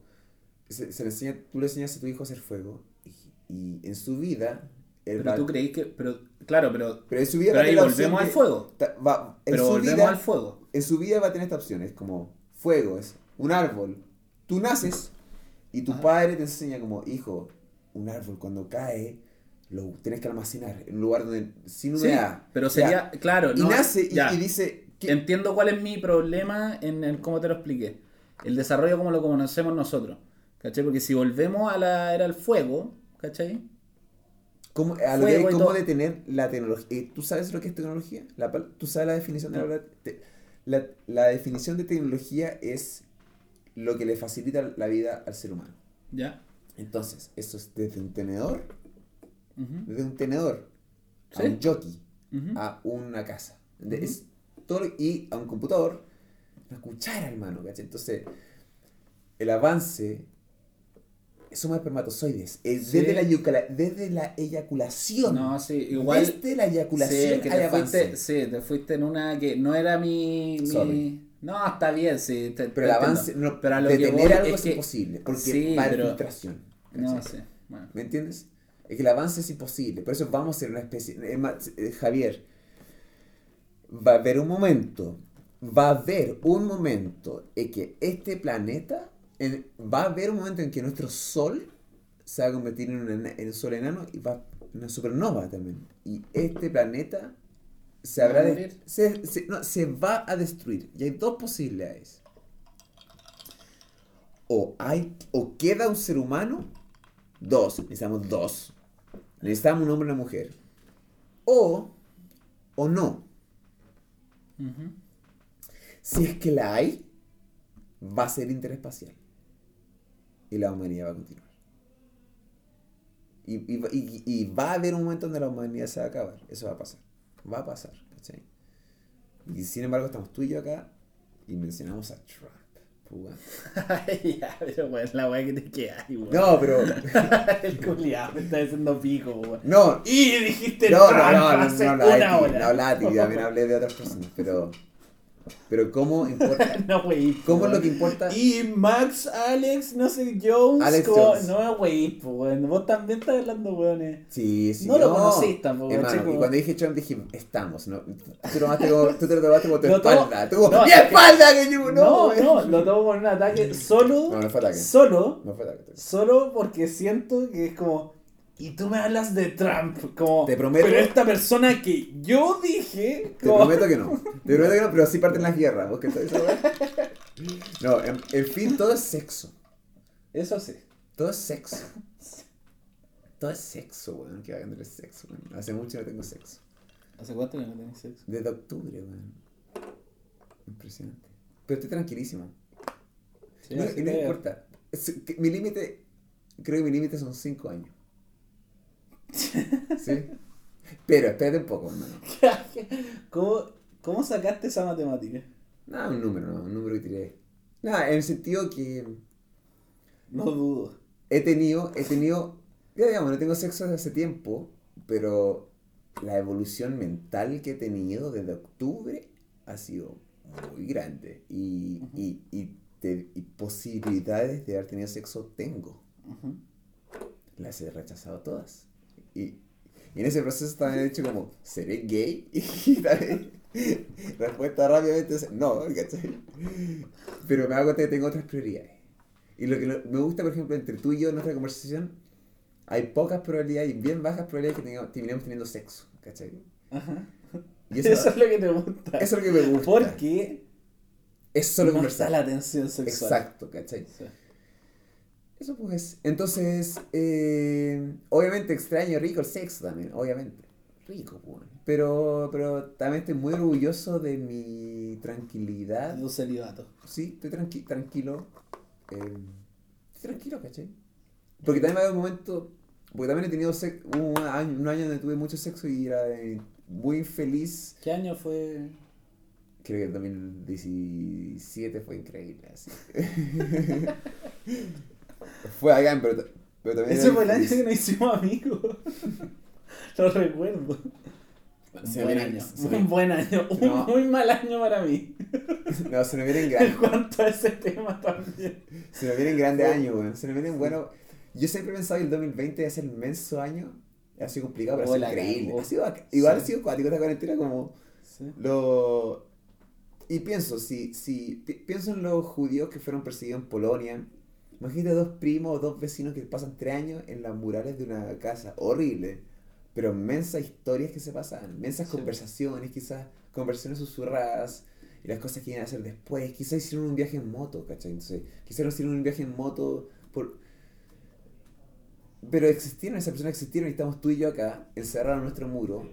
se, se le enseña, tú le enseñas a tu hijo a hacer fuego, y, y en su vida, Pero tú creís que pero claro, pero pero en su vida pero ahí opción volvemos al de- fuego. ta- va- en Pero su volvemos vida- al fuego. En su vida va a tener estas opciones, como fuego, es un árbol. Tú naces y tu Ajá. padre te enseña como, hijo, un árbol cuando cae, lo tienes que almacenar en un lugar donde, sin Sí, humedad. pero Ya. sería claro, Y no, nace y, ya. y dice... Entiendo cuál es mi problema en el cómo te lo expliqué. El desarrollo como lo conocemos nosotros. ¿Cachai? Porque si volvemos a la era del fuego, ¿cachai? ¿Cómo, a lo que Fuego hay, y ¿cómo detener la tecnología? ¿Tú sabes lo que es tecnología? La ¿Tú sabes la definición de la? Te- La, la definición de tecnología es lo que le facilita la vida al ser humano. ¿Ya? Entonces, eso es desde un tenedor, desde un tenedor a Sí. un jockey, a una casa. De- es todo y a un computador, una cuchara, hermano, ¿cachai? Entonces, el avance somos espermatozoides. Es Sí. desde, la, eyacula- desde la eyaculación. No, sí, igual. Desde la Sí, eyaculación que hay te fuiste, sí, te fuiste en una que no era mi. No, está bien, sí. te- Pero el avance, no, Pero a lo que detener voy algo es que- imposible, porque Sí, va pero- filtración. No. Bueno. ¿Me entiendes? Es que el avance es imposible, por eso vamos a ser una especie... es más, eh, Javier, va a haber un momento, va a haber un momento en que este planeta, en- va a haber un momento en que nuestro Sol se va a convertir en, un Sol enano y va una supernova también. Y este planeta se, ¿Va a habrá de- se, se- no, se va a destruir. Y hay dos posibilidades. O, hay, o queda un ser humano, dos, necesitamos dos. Necesitamos un hombre y una mujer. O, o no. Si es que la hay, va a ser interespacial. Y la humanidad va a continuar. Y, y, va- y- y va a haber un momento donde la humanidad se va a acabar. Eso va a pasar. Va a pasar. ¿cachai? Y sin embargo, estamos tú y yo acá y mencionamos a Trump. Pues, ya, pero bueno, la weá que te queda weón. No, pero. El culiado me está diciendo pico, weón. No, Y dijiste no, no, Trump no, no, hace no, de una hora. no hablaba de ti, también hablé de otras personas, pero. Pero, ¿cómo importa? [LAUGHS] no, wey. ¿Cómo es lo que importa? Y Max, Alex, no sé, Jones. Alex co- Jones. No, wey, pues. Vos también estás hablando, weones. Sí, sí. No lo conocís tampoco, Hermano, chico. y cuando dije Trump dije, estamos, ¿no? Tú, te tomaste como, tú te lo tomaste como tu [LAUGHS] Lo tomo- espalda. Tú como, No, [LAUGHS] ¡mi espalda! Que yo, no, No, no, lo tomo con un ataque solo. No, no fue ataque. Solo. No fue ataque. Solo porque siento que es como. Y tú me hablas de Trump. Como. Te prometo- Pero esta persona que yo dije. Te como- prometo que no. [LAUGHS] Te prometo que no, pero así parten las guerras. ¿Vos qué sabes? No, en, en fin, todo es sexo. Eso sí. Todo es sexo. Todo es sexo, weón. Que va a sexo, weón. Hace mucho no tengo sexo. ¿Hace cuánto que no tenés sexo? Desde octubre, weón. Impresionante. Pero estoy tranquilísimo. Sí, no, no que- importa. Que mi límite, creo que mi límite son 5 años. ¿Sí? Pero espérate un poco, hermano. [LAUGHS] ¿Cómo, ¿Cómo sacaste esa matemática? Nada, un número, no, un número que tiré. Nada, en el sentido que No dudo. he tenido, he tenido Ya digamos, no tengo sexo desde hace tiempo, pero la evolución mental que he tenido desde octubre ha sido muy grande. Y, y, y, te- y posibilidades de haber tenido sexo tengo. Ujú. Las he rechazado todas. Y, y en ese proceso también he dicho como, ¿seré gay? [LAUGHS] Y también, respuesta rápidamente es no, ¿cachai? Pero me hago cuenta que tengo otras prioridades. Y lo que me gusta, por ejemplo, entre tú y yo en nuestra conversación, hay pocas probabilidades y bien bajas probabilidades que tengamos- terminemos teniendo sexo, ¿cachai? Ajá. Y Eso, eso, es lo que te gusta. eso es lo que me gusta. Porque es solo no conversar. está la tensión sexual. Exacto, ¿cachai? Sí. Eso pues. Entonces, eh, obviamente extraño rico el sexo también, obviamente. Rico, pues. Pero, pero también estoy muy orgulloso de mi tranquilidad. Tu celibato. Sí, estoy tranqui tranquilo. eh, estoy tranquilo, ¿cachai? Porque también me ha dado un momento. Porque también he tenido. Un año, un año donde tuve mucho sexo y era eh, muy feliz. ¿Qué año fue? Creo que el 2017 fue increíble, así. [LAUGHS] fue acá, pero, pero también. Ese fue el año que nos hicimos amigos. [LAUGHS] Lo recuerdo. Un Se buen me- año. se Un buen año. [LAUGHS] Un No. muy mal año para mí. [LAUGHS] No, se me vienen En grandes. cuanto a ese tema también. Se me vienen grandes años, weón. Se me vienen buenos. Yo siempre he pensado que el 2020 va a ser el inmenso año. Ha sido complicado, pero ha Oh, sido la increíble. Ha sido, igual Sí. ha sido cuático esta cuarentena como Sí. lo... Y pienso, si, si pi- pienso en los judíos que fueron perseguidos en Polonia. Imagínate dos primos o dos vecinos que pasan tres años en las murales de una casa. Horrible. Pero inmensas historias que se pasan. Inmensas Sí. conversaciones, quizás conversaciones susurradas. Y las cosas que iban a hacer después. Quizás hicieron un viaje en moto, ¿cachai? Entonces, quizás no hicieron un viaje en moto por... Pero existieron, esas personas existieron y estamos tú y yo acá, encerrados en nuestro muro.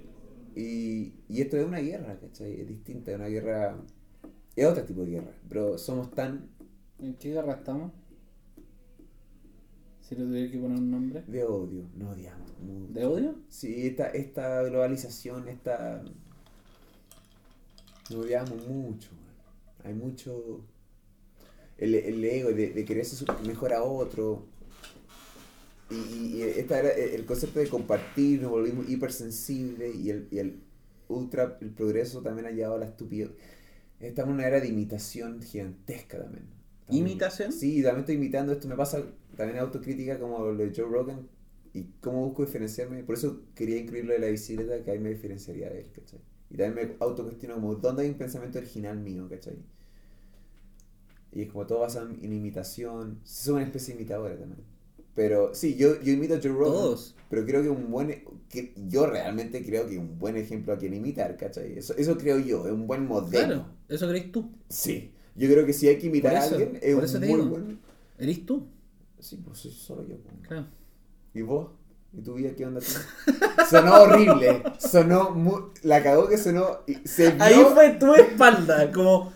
Y, y esto es una guerra, ¿cachai? Es distinta, es una guerra... Es otro tipo de guerra, pero somos tan ¿En qué guerra estamos? Si le tuviera que poner un nombre. de odio, no odiamos. mucho. ¿De odio? Sí, esta, esta globalización, esta... Nos odiamos mucho. man. Hay mucho... El, el ego de, de querer ser mejor a otro. Y, y, y esta era el concepto de compartir, nos volvimos hipersensibles y el, y el ultra, el progreso también ha llevado a la estupidez. Estamos en una era de imitación gigantesca también. Estamos- ¿Imitación? Sí, también estoy imitando esto. Me pasa también autocrítica como lo de Joe Rogan y cómo busco diferenciarme. Por eso quería incluir lo de la bicicleta, que ahí me diferenciaría de él, ¿cachai? Y también me autocuestiono como, ¿dónde hay un pensamiento original mío, ¿cachai? Y es como todo basado en, en imitación. Soy una especie de imitadora también. Pero sí, yo, yo imito a Joe Rogan. Todos. Pero creo que un buen. Que yo realmente creo que un buen ejemplo a quien imitar, ¿cachai? Eso, eso creo yo, es un buen modelo. Claro, eso crees tú. Sí. Yo creo que si hay que imitar a alguien, es un muy digo. buen. ¿Eres tú? Sí, pues soy solo yo. pues. Claro. ¿Y vos? ¿Y tu vida qué onda tú? [LAUGHS] sonó horrible. Sonó muy... La cagó que sonó... y Se vio... Ahí fue tu espalda, como.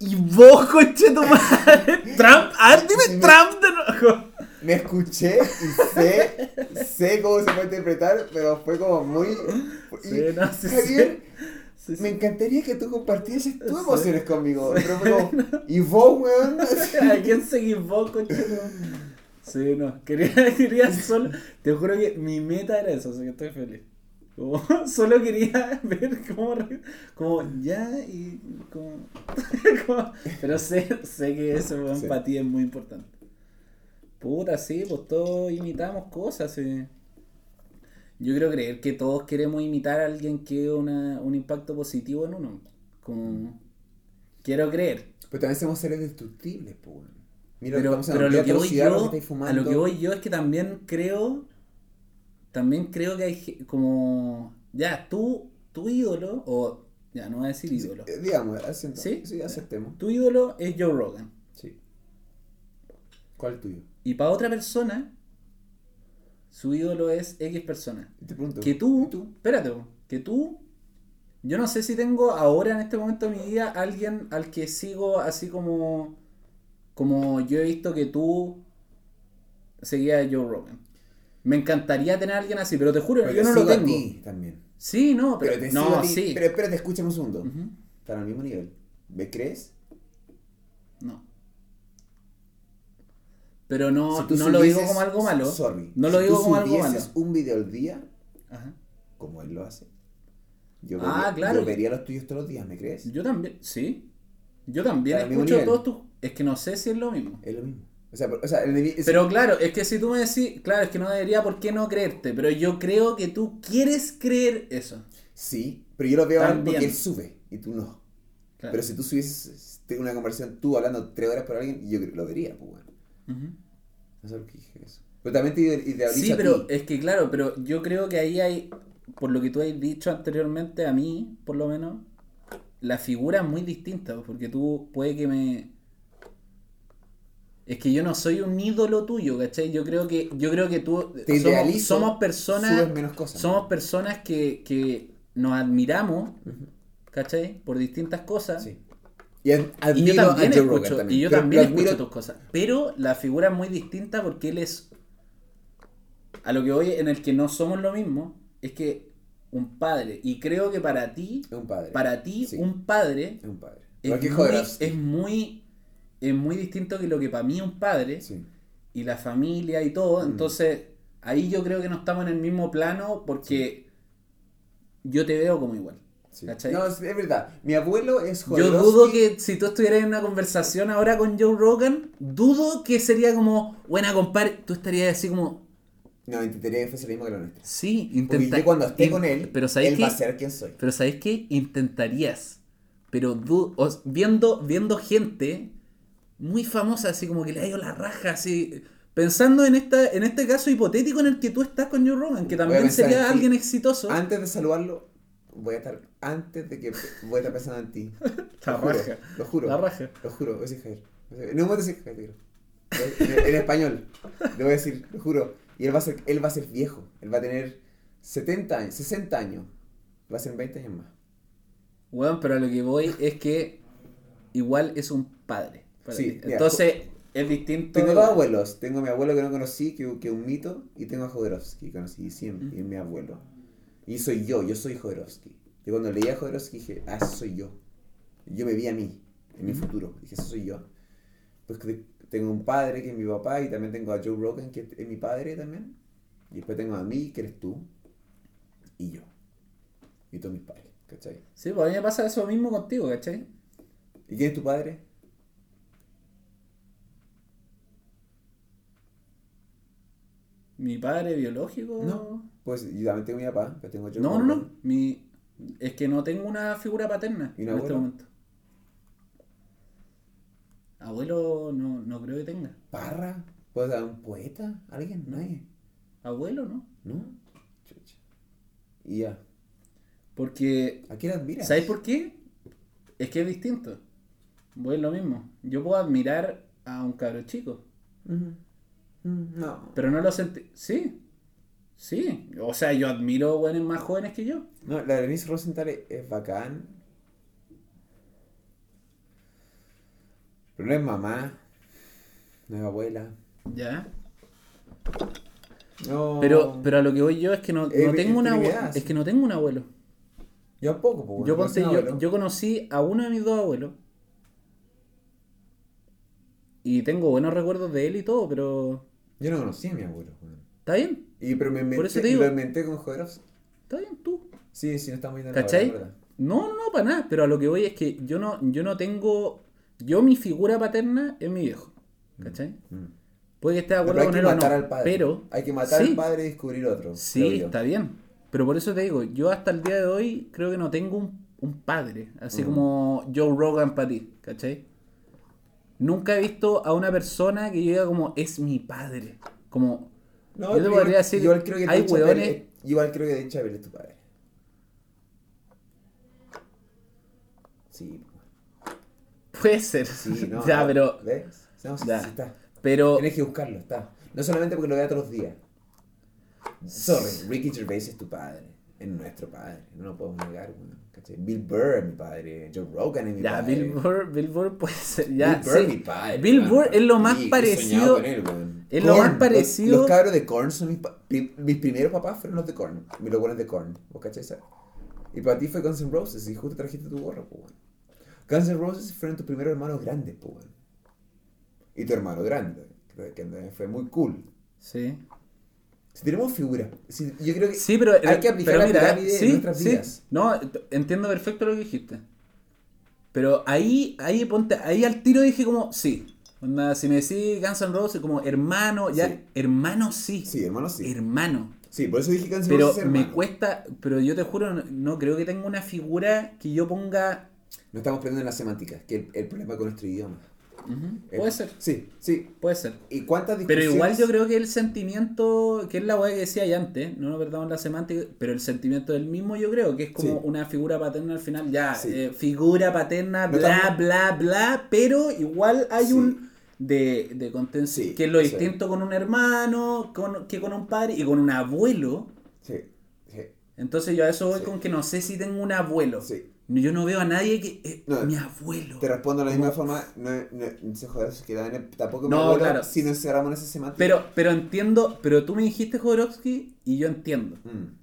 Y vos, coche tu madre. Trump, ah, dime me- Trump de nuevo. Me escuché y sé... Sé cómo se puede interpretar, pero fue como muy... y- Sí, no, sí, Javier, Sí, sí. me encantaría que tú compartieses tus emociones conmigo. Pero como... [LAUGHS] ¿Y vos, weón? [LAUGHS] ¿A quién seguís vos, coche? Sí, no. Quería, [LAUGHS] quería solo. Te juro que mi meta era eso, así que estoy feliz. Como, solo quería ver cómo, como ya y como, como- pero sé, sé que eso weón, Sí. para ti es muy importante. Puta, sí, pues todos imitamos cosas. sí. Yo quiero creer que todos queremos imitar a alguien que una, un impacto positivo en uno. Como, quiero creer. Pero también somos seres destructibles, pues. Mira Pero, lo que estamos pero lo que voy yo, que a lo que voy yo es que también creo, también creo que hay como, ya, tú, tu ídolo, o, ya, no voy a decir ídolo, Eh, Digamos. ¿Sí? Sí, aceptemos. tu ídolo es Joe Rogan. Sí. ¿Cuál es tuyo? Y para otra persona, su ídolo es X persona. Y te pregunto. Que tú, ¿y tú? espérate, que tú, yo no sé si tengo ahora en este momento de mi vida alguien al que sigo así como, como yo he visto que tú seguías a Joe Rogan. Me encantaría tener a alguien así, pero te juro, Pero yo te no lo sigo a tengo. ti también. Sí, no, pero, Pero te sigo no, a ti. sí. Pero espérate, escúchame un segundo. Ujú. Están al mismo nivel. ¿Me crees? No. Pero no, Si no lo digo como algo malo. Sorry. No lo si digo tú como algo malo. un video al día, Ajá. como él lo hace, yo Ah, vería, claro. yo vería los tuyos todos los días, ¿me crees? Yo también, sí. Yo también mismo escucho todos tus. Es que no sé si es lo mismo. Es lo mismo. O sea, pero- o sea, el Pero claro, es que si tú me decís, claro, es que no debería por qué no creerte, pero yo creo que tú quieres creer eso. Sí, pero yo lo veo También. porque él sube y tú no. Claro. Pero si tú subieses tengo una conversación tú hablando tres horas por alguien, yo lo vería, pues bueno. No sé por qué dije eso. Pero también te idealizo Sí, a pero ti. es que claro, pero yo creo que ahí hay, por lo que tú has dicho anteriormente, a mí, por lo menos, la figura es muy distinta, porque tú puede que me... Es que yo no soy un ídolo tuyo, ¿cachai? Yo creo que, yo creo que tú... Te somos, idealizo, somos personas... subes menos cosas. Somos personas que, que nos admiramos, Ujú. ¿cachai? Por distintas cosas. Sí. Y, yo también a Joe escucho, Rogan también. y yo Pero también admiro- escucho tus cosas. Pero la figura es muy distinta porque él es. A lo que voy en el que no somos lo mismo, es que un padre, y creo que para ti, un padre. para ti, Sí. un padre Es un padre. es muy, es muy es muy distinto que lo que para mí es un padre Sí. y la familia y todo. Mm. Entonces, ahí yo creo que no estamos en el mismo plano porque yo te veo como igual. No, es, es verdad. Mi abuelo es Yo Jodorowsky. dudo que si tú estuvieras en una conversación ahora con Joe Rogan, dudo que sería como, buena compadre, tú estarías así como, No, intentaría que fuese lo mismo que lo nuestro. sí, Porque intenta- yo cuando esté in- con él, pero ¿sabes él qué? va a ser quien soy. Pero ¿sabes qué? Intentarías. Pero du- os- viendo, viendo gente muy famosa, así como que le ha ido la raja, así. Pensando en esta en este caso hipotético en el que tú estás con Joe Rogan, que también sería alguien exitoso. Antes de saludarlo, voy a estar. Antes de que. [LAUGHS] Voy a estar pensando en ti. [LAUGHS] La Lo juro, raja. Lo juro. La raja. Lo juro, voy a decir Javier. En un momento decir Javier. En, en español. Le voy a decir, lo juro. Y él va a ser, él va a ser viejo. Él va a tener 70 años, 60 años. Va a ser 20 años más. Bueno, pero a lo que voy es que igual es un padre. Sí, mira, Entonces es distinto. Tengo dos abuelos. Tengo a mi abuelo que no conocí, que, que es un mito. Y tengo a Jodorowsky, que conocí siempre. Y es mi abuelo. Y soy yo, yo soy Jodorowsky. Y cuando leí a Jodorowsky dije, ah, eso soy yo. Yo me vi a mí, en mi futuro. Dije, eso soy yo. Pues tengo un padre que es mi papá y también tengo a Joe Rogan que es mi padre también. Y después tengo a mí, que eres tú. Y yo. Y todos mis padres, ¿cachai? Sí, pues a mí me pasa eso mismo contigo, ¿cachai? ¿Y quién es tu padre? Mi padre biológico. No. Pues yo también tengo mi papá, pero tengo Joe No, no, no. Mi... Es que no tengo una figura paterna ¿Y un en este momento. Abuelo no, no creo que tenga. ¿Parra? ¿Puedes dar un poeta? ¿Alguien? Nadie. Abuelo, ¿no? ¿No? Chucha. Y ya. Porque, ¿A quién admiras? ¿sabes por qué? Es que es distinto. Voy a lo mismo. Yo puedo admirar a un cabro chico. Mm, No. pero no lo sentí. Sí, sí. O sea, yo admiro buenos más jóvenes que yo. No, la Denise Rosenthal es, es bacán. Pero no es mamá. No es abuela. Ya. No. Pero, pero a lo que voy yo es que no, Eh, no tengo una es que no tengo un abuelo. Yo tampoco, pues. Yo, ponte, yo, yo conocí a uno de mis dos abuelos. Y tengo buenos recuerdos de él y todo, pero. Yo no conocí a mi abuelo, weón. ¿Está bien? Y pero me inventé, Por eso te digo. lo inventé con Jodorowsky. ¿Está bien tú? Sí, sí, no estamos viendo ¿Cachai? verdad. No, no, para nada. Pero a lo que voy es que yo no, yo no tengo. Yo, mi figura paterna es mi viejo. ¿Cachai? Mm. Puede que esté de acuerdo con él o no. al padre. Pero. Hay que matar sí, al padre y descubrir otro. Sí, está bien. Pero por eso te digo, yo hasta el día de hoy creo que no tengo un, un padre. Así Mm. como Joe Rogan para ti. ¿Cachai? Nunca he visto a una persona que diga como es mi padre. Como. No, Yo te podría igual- decir, igual creo que hay hueones- es- Igual creo que Dave Chappelle es tu padre. Sí, Puede ser. sí, [LAUGHS] no. ya, no, pero. ¿Ves? No, sí, Ya. sí está. Pero. Tienes que buscarlo, está. No solamente porque lo vea todos los días. Sorry, Ricky Gervais es tu padre. Es nuestro padre. No lo podemos negar. ¿cachai? Bill Burr es mi padre. Joe Rogan es mi Ya, padre. Bill Burr, Bill Burr puede ser. Ya, Bill Burr es sí. mi padre. Bill. Burr es lo más parecido. él, es lo más los- parecido- Los, cabros de Korn son mis, pa- mis primeros papás fueron los de Korn. Mis los buenos de Korn. ¿Vos cachai? esa? Y para ti fue Guns N' Roses y justo trajiste tu gorro, pues, weón. Guns N' Roses fueron tus primeros hermanos grandes, pues, weón. Y tu hermano grande, que fue muy cool. Sí. Si tenemos figuras, si- yo creo que Sí, pero, hay que aplicar pero la mira, pirámide sí, en nuestras sí. vidas. No, entiendo perfecto lo que dijiste. Pero ahí, ahí ponte, ahí al tiro dije como, sí. Onda, si me decís Guns N' Roses como hermano, ya, Sí. hermano sí. Sí, hermano, sí. Hermano. Sí, por eso dije Guns N' Pero Roses, me hermano. cuesta, pero yo te juro, no, no creo que tenga una figura que yo ponga. No estamos perdiendo en la semántica, que el, el problema con nuestro idioma. Puede ser, Sí, sí. puede ser. ¿Y cuántas Pero igual yo creo que el sentimiento, que es la weá que decía ya antes, no nos perdamos la semántica, pero el sentimiento del mismo yo creo que es como Sí. una figura paterna al final, ya, Sí. eh, figura paterna, bla, bla, bla, pero igual hay Sí. un de, de contención, que es lo distinto con un hermano, con, que con un padre y con un abuelo. Sí, sí, Entonces yo a eso voy con que no sé si tengo un abuelo. sí. Yo no veo a nadie que... eh, No. mi abuelo. Te respondo de la misma forma, no, no, se joder, que tampoco me No, acuerdo claro. si nos encerramos en esa semántica. Pero, pero entiendo, pero tú me dijiste Jodorowsky y yo entiendo. Mm.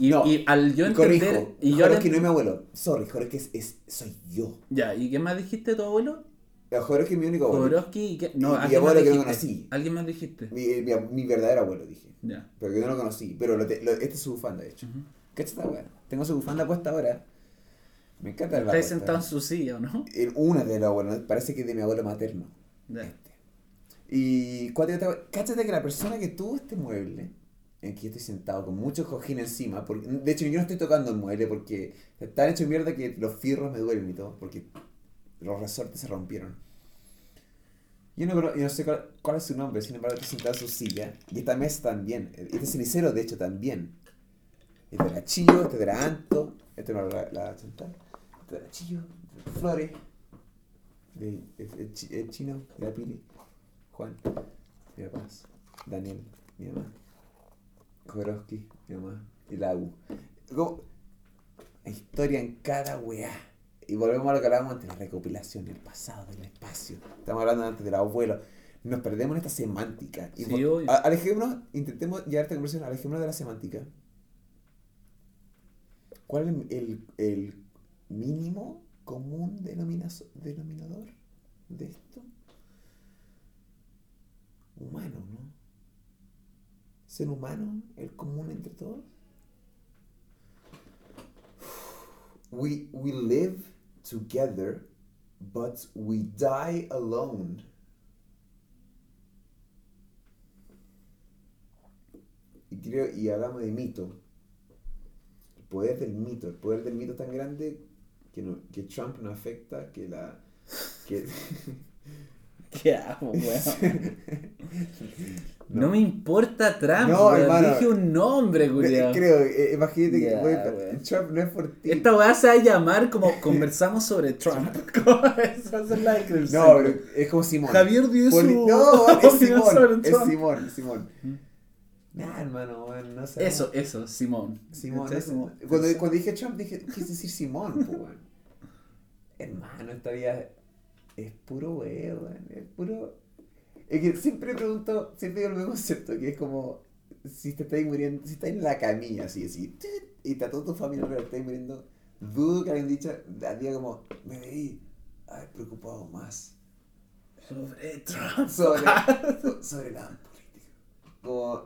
Y, No, y al yo entender... corrijo, y yo Jodorowsky no es mi abuelo. Sorry, Jodorowsky es, es, soy yo. Ya, ¿y qué más dijiste tu abuelo? El Jodorowsky es mi único abuelo. Jodorowsky y qué... No, alguien más abuelo que no conocí. Alguien más dijiste. Mi, mi, mi verdadero abuelo, dije. Ya. Pero que no lo conocí. Pero lo te- lo- este es su bufanda, de hecho. Ujú. ¿Qué esta weá? Tengo su bufanda puesta ahora. Me encanta el Estás sentado en su silla, ¿o no? Una de los abuelos, parece que es de mi abuelo materno. Ya. Este. Y cáchate que la persona que tuvo este mueble, en que yo estoy sentado con muchos cojines encima, porque, de hecho yo no estoy tocando el mueble porque está hecho mierda que los fierros me duelen y todo, porque los resortes se rompieron. Yo no, yo no sé cuál, cuál es su nombre, sin embargo estoy sentado en su silla, y esta mesa también, este cenicero de hecho también. Este era Chillo, este era Anto, este era la, la Chillo, Flores, de, el, el chi- el chino, la Pili, Juan, mi papá, Daniel, mi mamá, Jodorowsky, mi mamá, y la U. Como, historia en cada weá. Y volvemos a lo que hablábamos antes, la recopilación, el pasado, del espacio. Estamos hablando antes de los abuelos. Nos perdemos en esta semántica. Y Sí, vol- obvio. a- alejémonos, intentemos esta conversación, alejémonos de la semántica. ¿Cuál es el, el- el mínimo común denominador de esto? Humano, ¿no? Ser humano, el común entre todos. We, we live together, but we die alone. Y creo, y hablamos de mito. El poder del mito, el poder del mito tan grande que, no, que Trump no afecta, que la. Que, [LAUGHS] ¿Qué hago, weón? [LAUGHS] No. me importa Trump, No, weón. hermano. Dije un nombre, culiao. creo, eh, imagínate que weón. Trump no es por ti. Esta weá se va a llamar como [LAUGHS] conversamos sobre Trump. ¿Cómo Esa va a ser la descripción. No, pero es como Simón. Javier dio Poli- su No, es Simón. Es. Simón, Simón. Nah, hermano, no sé. Eso, eso, Simón. Simón, Cuando, cuando dije Trump, dije, quise decir Simón, weón. Hermano, esta vida es puro weón, weón, es puro. Es que siempre pregunto, siempre digo el mismo concepto, que es como si te estáis muriendo, si estáis en la camilla, así, así, y está toda tu familia, pero estáis muriendo, dudo que alguien dicha, diga como, me debí haber preocupado más Sobre Trump. sobre, [LAUGHS] sobre la política. Como,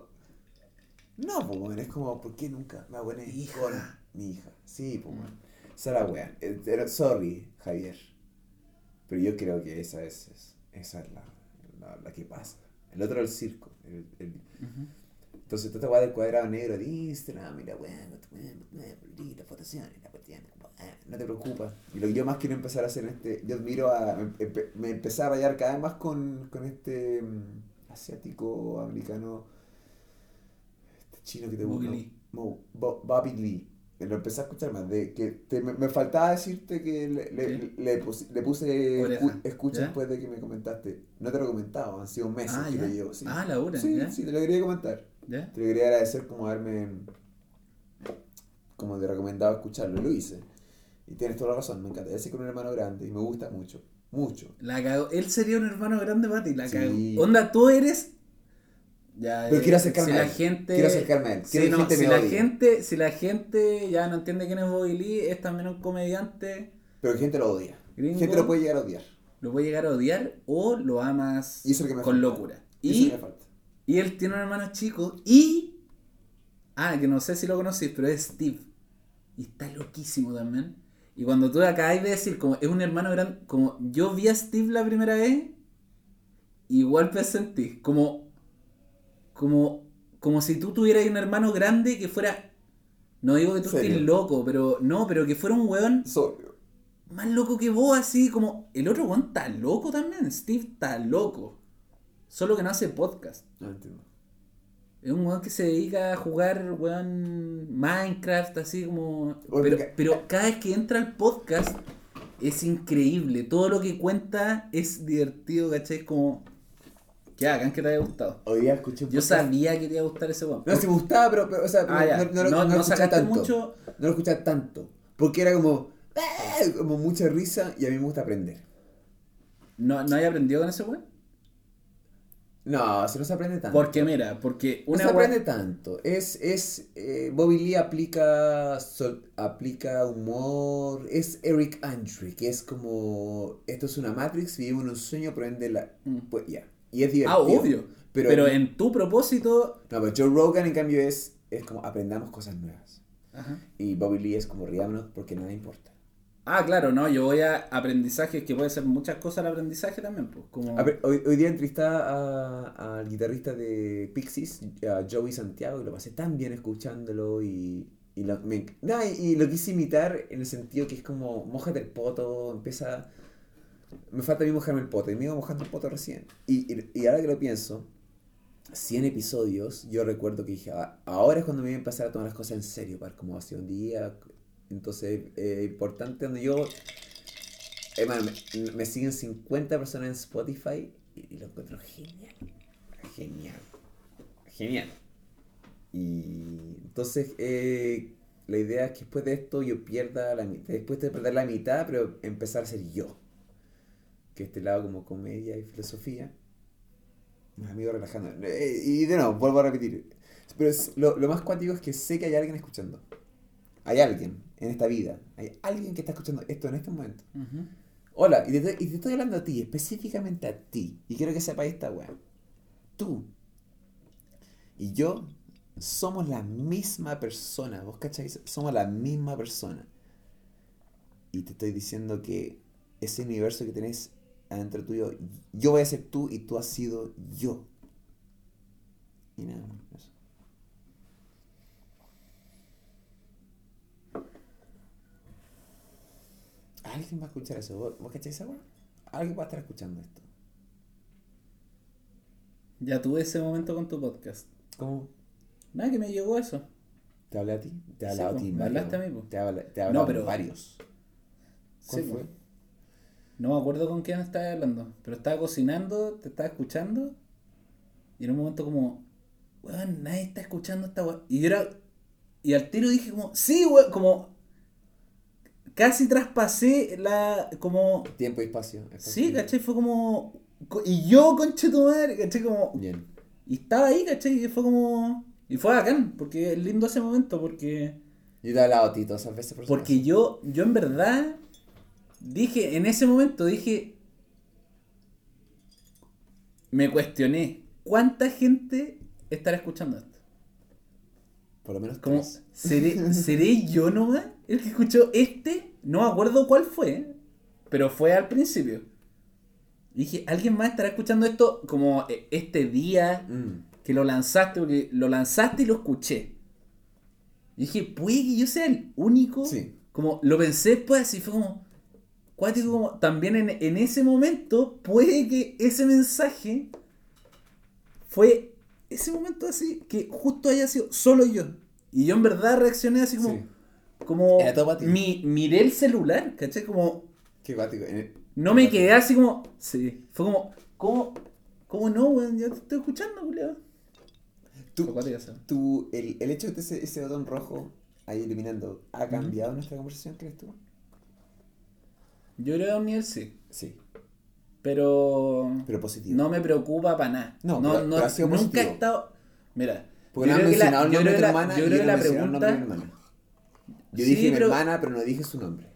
no, pues, es como, ¿por qué nunca me aboné Hija. con mi hija? Sí, pues, weón. Esa es la weá. Eh, pero- Sorry, Javier. Pero yo creo que esa es, es- esa es la, la, la que pasa. El otro es el circo. el- el- Ujú. entonces, toda esta weá del cuadrado negro de Instagram, mira, weón, la votación, la cuestión, no te preocupes. Y lo que yo más quiero empezar a hacer en este, yo admiro a, me, me empecé a rayar cada vez más con, con este mm, asiático, americano, este chino que te Bobby gusta. Lee. Mo- Bo- Bobby Lee. Lo empecé a escuchar más. De, que te- me, me faltaba decirte que le, le, le puse, le puse escu- escucha ¿Ya? después de que me comentaste. No te lo he comentado, han sido meses Ah, que lo llevo. Sí. Ah, la hora, Sí, ¿ya? sí, te lo quería comentar. ¿Ya? Te lo quería agradecer como haberme como de recomendado escucharlo, lo hice. Y tienes toda la razón, me encanta. Ese con un hermano grande y me gusta mucho, mucho. La cagó. Él sería un hermano grande para ti, la Sí. cagó. Onda, tú eres. Ya, Pero eh, quiero acercarme si a la él. gente. Quiero acercarme a él. Quiero que no, gente si, me la odie. gente, si la gente ya no entiende quién es Bobby Lee, es también un comediante. Pero gente lo odia. Gringo. Gente lo puede llegar a odiar. lo puede llegar a odiar o lo amas Y eso con falta. locura. Y eso me falta. y él tiene un hermano chico y... Ah, que no sé si lo conocís, pero es Steve. Y está loquísimo también. Y cuando tú acabas de decir, como es un hermano grande, como yo vi a Steve la primera vez, igual pensé en ti. Como, como, como si tú tuvieras un hermano grande que fuera... No digo que tú ¿Serio? estés loco, pero no, pero que fuera un weón Sobrio. más loco que vos, así como. El otro weón está loco también. Steve está loco. Solo que no hace podcast. No entiendo. Es un weón que se dedica a jugar, weón, Minecraft, así como. Pero, pero cada vez que entra al podcast es increíble. Todo lo que cuenta es divertido, ¿cachai? Como. Que hagan que te haya gustado. Hoy día escuché un Yo podcast- sabía que te iba a gustar ese weón. No, si me gustaba, pero, pero, o sea, Ah, ya. no, no, lo- No- no lo no escuchaba sacaste tanto. mucho. No lo escuchaba tanto. Porque era como. "Ah", Como mucha risa y a mí me gusta aprender. ¿No, ¿No hay aprendido con ese weón? No, se no se aprende tanto. Porque mira, porque No una se weá- aprende tanto. Es, es, eh, Bobby Lee aplica, sol- aplica humor. Es Eric Andre, que es como, esto es una Matrix, vivimos en un sueño, ende la... Mm. Pues ya. Y es divertido. Ah, obvio. Pero, Pero, en tu propósito. No, pero Joe Rogan en cambio es, es como aprendamos cosas nuevas. Ajá. Y Bobby Lee es como riámonos porque nada importa. Ah, claro, no, yo voy a aprendizaje, que puede ser muchas cosas el aprendizaje también, pues, como... Ver, hoy, hoy día entrevistaba al guitarrista de Pixies, a Joey Santiago, y lo pasé tan bien escuchándolo y, y, lo, me- no, y, y lo quise imitar en el sentido que es como, mojate el poto, empieza... Me falta a mí mojarme el poto, y me iba mojando el poto recién. Y, y, ahora que lo pienso, 100 episodios, yo recuerdo que dije, "Ah, ahora es cuando me voy a empezar a tomar las cosas en serio, para como hace un día. Entonces, es importante donde yo Hermano, me, siguen 50 personas en Spotify y, lo encuentro genial. Genial. Genial. Y entonces, eh, la idea es que después de esto yo pierda. Después de perder la mitad, pero empezar a ser yo. Que este lado como comedia y filosofía. Mis amigos relajando. Eh, y de nuevo, vuelvo a repetir. Pero es- lo, lo más cuático es que sé que hay alguien escuchando. Hay alguien en esta vida. Hay alguien que está escuchando esto en este momento. Hola, y te, y te estoy hablando a ti, específicamente a ti. Y quiero que sepáis esta weá. Tú y yo somos la misma persona. ¿Vos cacháis? Somos la misma persona. Y te estoy diciendo que ese universo que tenés adentro tuyo, yo voy a ser tú y tú has sido yo. Y nada más. eso. Alguien va a escuchar eso. ¿Vos, vos cacháis esa? Alguien va a estar escuchando esto. Ya tuve ese momento con tu podcast. ¿Cómo? Nada, que me llegó eso. ¿Te hablé a ti? Te he Sí, a ti. me hablaste a mí, po. Te, habla, te he hablado pero- varios. ¿Cuál Sí, fue? No me acuerdo con quién estaba hablando, pero estaba cocinando, te estaba escuchando, y en un momento como, weón, nadie está escuchando esta weón. Y yo era, y al tiro dije como, sí, weón, como, casi traspasé la, como, Tiempo y espacio. espacio sí, ¿cachai? Fue como, co- y yo, conche tu madre, ¿cachai? Como, Bien. y estaba ahí, ¿cachai? Y fue como, y fue bacán, porque es lindo ese momento, porque... Yo te he hablado a ti todas esas veces por Porque yo, yo en verdad dije, en ese momento dije, me cuestioné, ¿cuánta gente estará escuchando esto? Por lo menos Como, tres. ¿seré, [LAUGHS] ¿seré yo nomás el que escuchó este? No me acuerdo cuál fue, pero fue al principio. Dije, ¿alguien más estará escuchando esto como eh, este día Mm. que lo lanzaste? Porque lo lanzaste y lo escuché. Y dije, puede que yo sea el único. Sí. Como lo pensé después, así fue como. Cuático. También en, en ese momento, puede que ese mensaje fue ese momento así, que justo haya sido solo yo. Y yo en verdad reaccioné así como. Sí. Como. Mi, miré el celular, ¿cachai? Como. Qué cuático. Eh, No me quedé así como. Sí. Fue como. ¿Cómo? ¿Cómo no, weón? Ya te estoy escuchando, culiao. Tú, tú, el, el hecho de que ese, ese botón rojo ahí eliminando, ¿ha cambiado nuestra conversación, crees tú? Yo creo que a un nivel sí. Sí. Pero. Pero positivo. No me preocupa para nada. No, no, pero- no, pero ha sido nunca positivo. he estado. Mira. Porque yo no han mencionado el yo nombre de tu hermana yo creo yo que la mi pregunta. hermana. Yo Sí, dije mi hermana, pero no dije su nombre.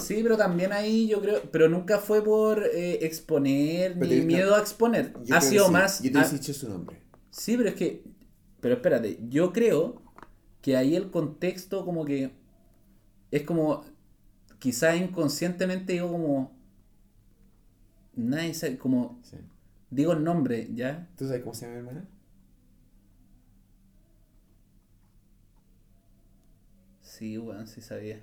Sí, pero también ahí yo creo, pero nunca fue por eh, exponer Pero ni miedo a exponer. Yo ha sido sí. más. Yo te a- he dicho su nombre. Sí, pero es que. Pero espérate, yo creo que ahí el contexto como que. Es como. Quizás inconscientemente digo como. Nadie sabe, como. Sí. Digo el nombre, ¿ya? ¿Tú sabes cómo se llama mi hermana? Sí, weón, sí sabía.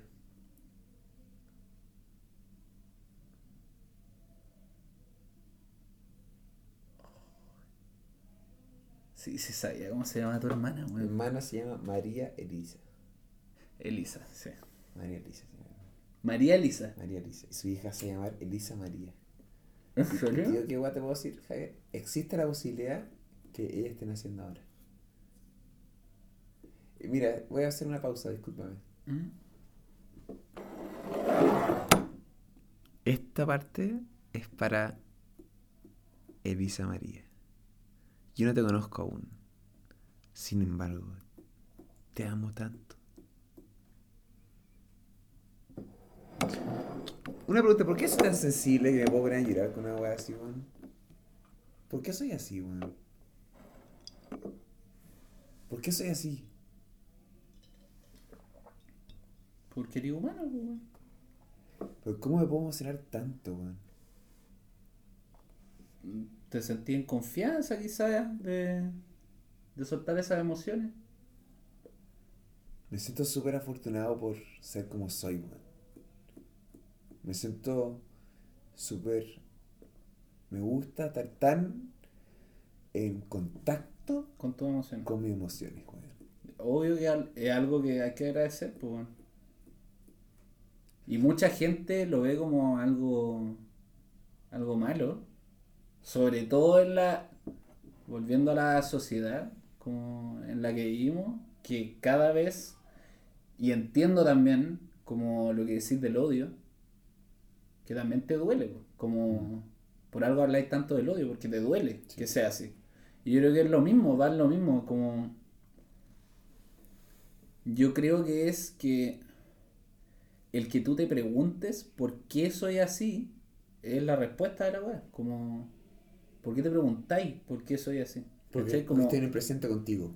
Sí, sí sabía cómo se llama tu hermana, Mi weón. hermana se llama María Elisa. Elisa, sí. María Elisa llama. María Elisa. María Elisa. Y su hija se llama Elisa María. ¿En serio? qué guay te puedo decir, Javier. Existe la posibilidad que ella esté naciendo ahora. Y Mira, voy a hacer una pausa, discúlpame. ¿Mm? Esta parte es para Elisa María. Yo no te conozco aún. Sin embargo, te amo tanto. Una pregunta, ¿por qué soy tan sensible que me puedo poner a llorar con una weá así, weón? ¿Por qué soy así, weón? ¿Por qué soy así? Porque eres humano, pues, weón. ¿Pero cómo me puedo emocionar tanto, weón? ¿Te sentí en confianza quizás de, de soltar esas emociones? Me siento súper afortunado por ser como soy, weón. Me siento súper... Me gusta estar tan en contacto Con mis emociones, weón. Obvio que es algo que hay que agradecer, pues bueno. Y mucha gente lo ve como algo algo malo. Sobre todo en la volviendo a la sociedad como en la que vivimos, que cada vez y entiendo también como lo que decís del odio, que también te duele, como por algo habláis tanto del odio, porque te duele que sea así. Y yo creo que es lo mismo, va lo mismo, como yo creo que es que el que tú te preguntes por qué soy así es la respuesta de la weá. Como, ¿por qué te preguntáis por qué soy así? Porque, Como, estoy en el presente contigo.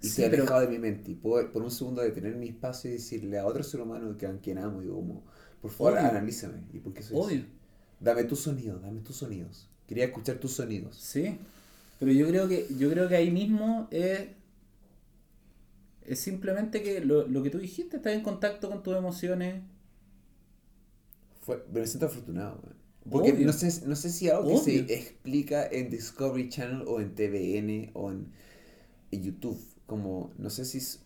Y Sí, pero- alejado de mi mente. Y puedo por un segundo detener mi espacio y decirle a otro ser humano que a quien amo, digo como, por favor, Obvio. analízame. ¿Y por qué soy obvio? Dame tus sonidos, dame tus sonidos. Quería escuchar tus sonidos. sí. Pero yo creo que, yo creo que ahí mismo es, es simplemente que lo, lo que tú dijiste, estás en contacto con tus emociones. Fue, me siento afortunado, weón. Porque Obvio. no sé, no sé si algo que Obvio. se explica en Discovery Channel o en TVN o en, en YouTube. Como, no sé si es.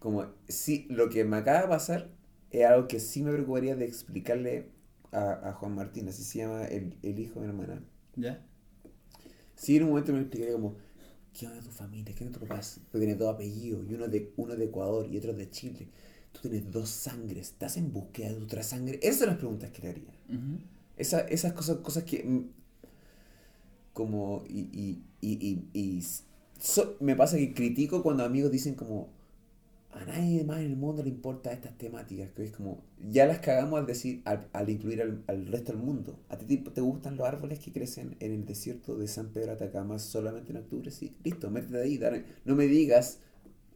Como, si lo que me acaba de pasar es algo que sí me preocuparía de explicarle a, a Juan Martín, así se llama el, el hijo de mi hermana. ¿Ya? Sí, en un momento me explicaría como, ¿qué onda tu familia? ¿Qué onda tu papá? Tú tienes dos apellidos, y uno de, uno de Ecuador y otro de Chile. Tú tienes dos sangres, ¿estás en búsqueda de otra sangre? Esas son las preguntas que le haría. Ujú. Esa- esas cosas, cosas que. mm, Como. Y. y, y, y- so- me pasa que critico cuando amigos dicen como. A nadie más en el mundo le importa estas temáticas. Que es como. Ya las cagamos al decir. Al, al incluir al, al resto del mundo. ¿A ti te, te gustan los árboles que crecen en el desierto de San Pedro Atacama solamente en octubre? Sí. Listo, métete ahí. dale. No me digas.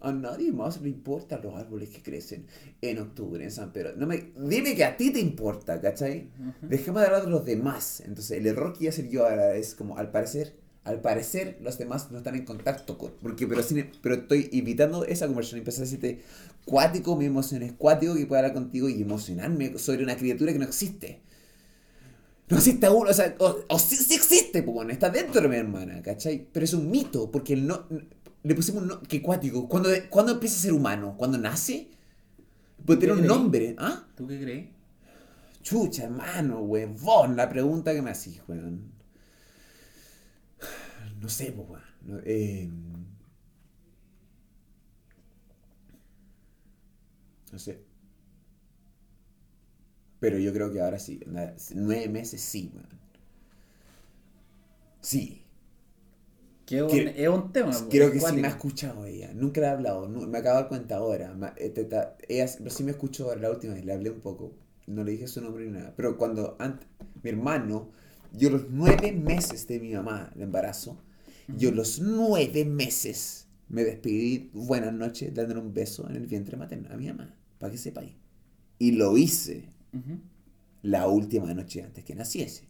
A nadie más le importan los árboles que crecen en octubre en San Pedro. No me, dime que a ti te importa, ¿cachai? Ujú. Dejemos de hablar de los demás. Entonces, el error que iba a hacer yo ahora es como, al parecer, al parecer, los demás no están en contacto con. Porque, pero, sin- pero estoy evitando esa conversación. Empecé a decirte, cuático, mi emoción es cuático que pueda hablar contigo y emocionarme sobre una criatura que no existe. No existe aún, o sea, o, o sí, sí existe, pues bueno, está dentro de mi hermana, ¿cachai? Pero es un mito, porque el no. Le pusimos un no, que cuático. ¿Cuándo, ¿Cuándo empieza a ser humano? ¿Cuándo nace? Puede tener un nombre, ¿ah? ¿Tú qué crees? Chucha, hermano, huevón, la pregunta que me hacís, weón. No sé, weón. No, eh, no sé. Pero yo creo que ahora sí. Nueve meses sí, weón. Sí. Que un, Quiero- es un tema. Creo que sí me ha escuchado ella. Nunca le he hablado. nu- me acabo de dar cuenta ahora. Ma- eh, te- ta- ella pero sí me escuchó ahora la última vez. Le hablé un poco. no le dije su nombre ni nada. Pero cuando ant- mi hermano, yo los nueve meses de mi mamá, el embarazo, yo los nueve meses me despedí, buenas noches, dándole un beso en el vientre materno a mi mamá, para que sepáis. Y lo hice la última noche antes que naciese.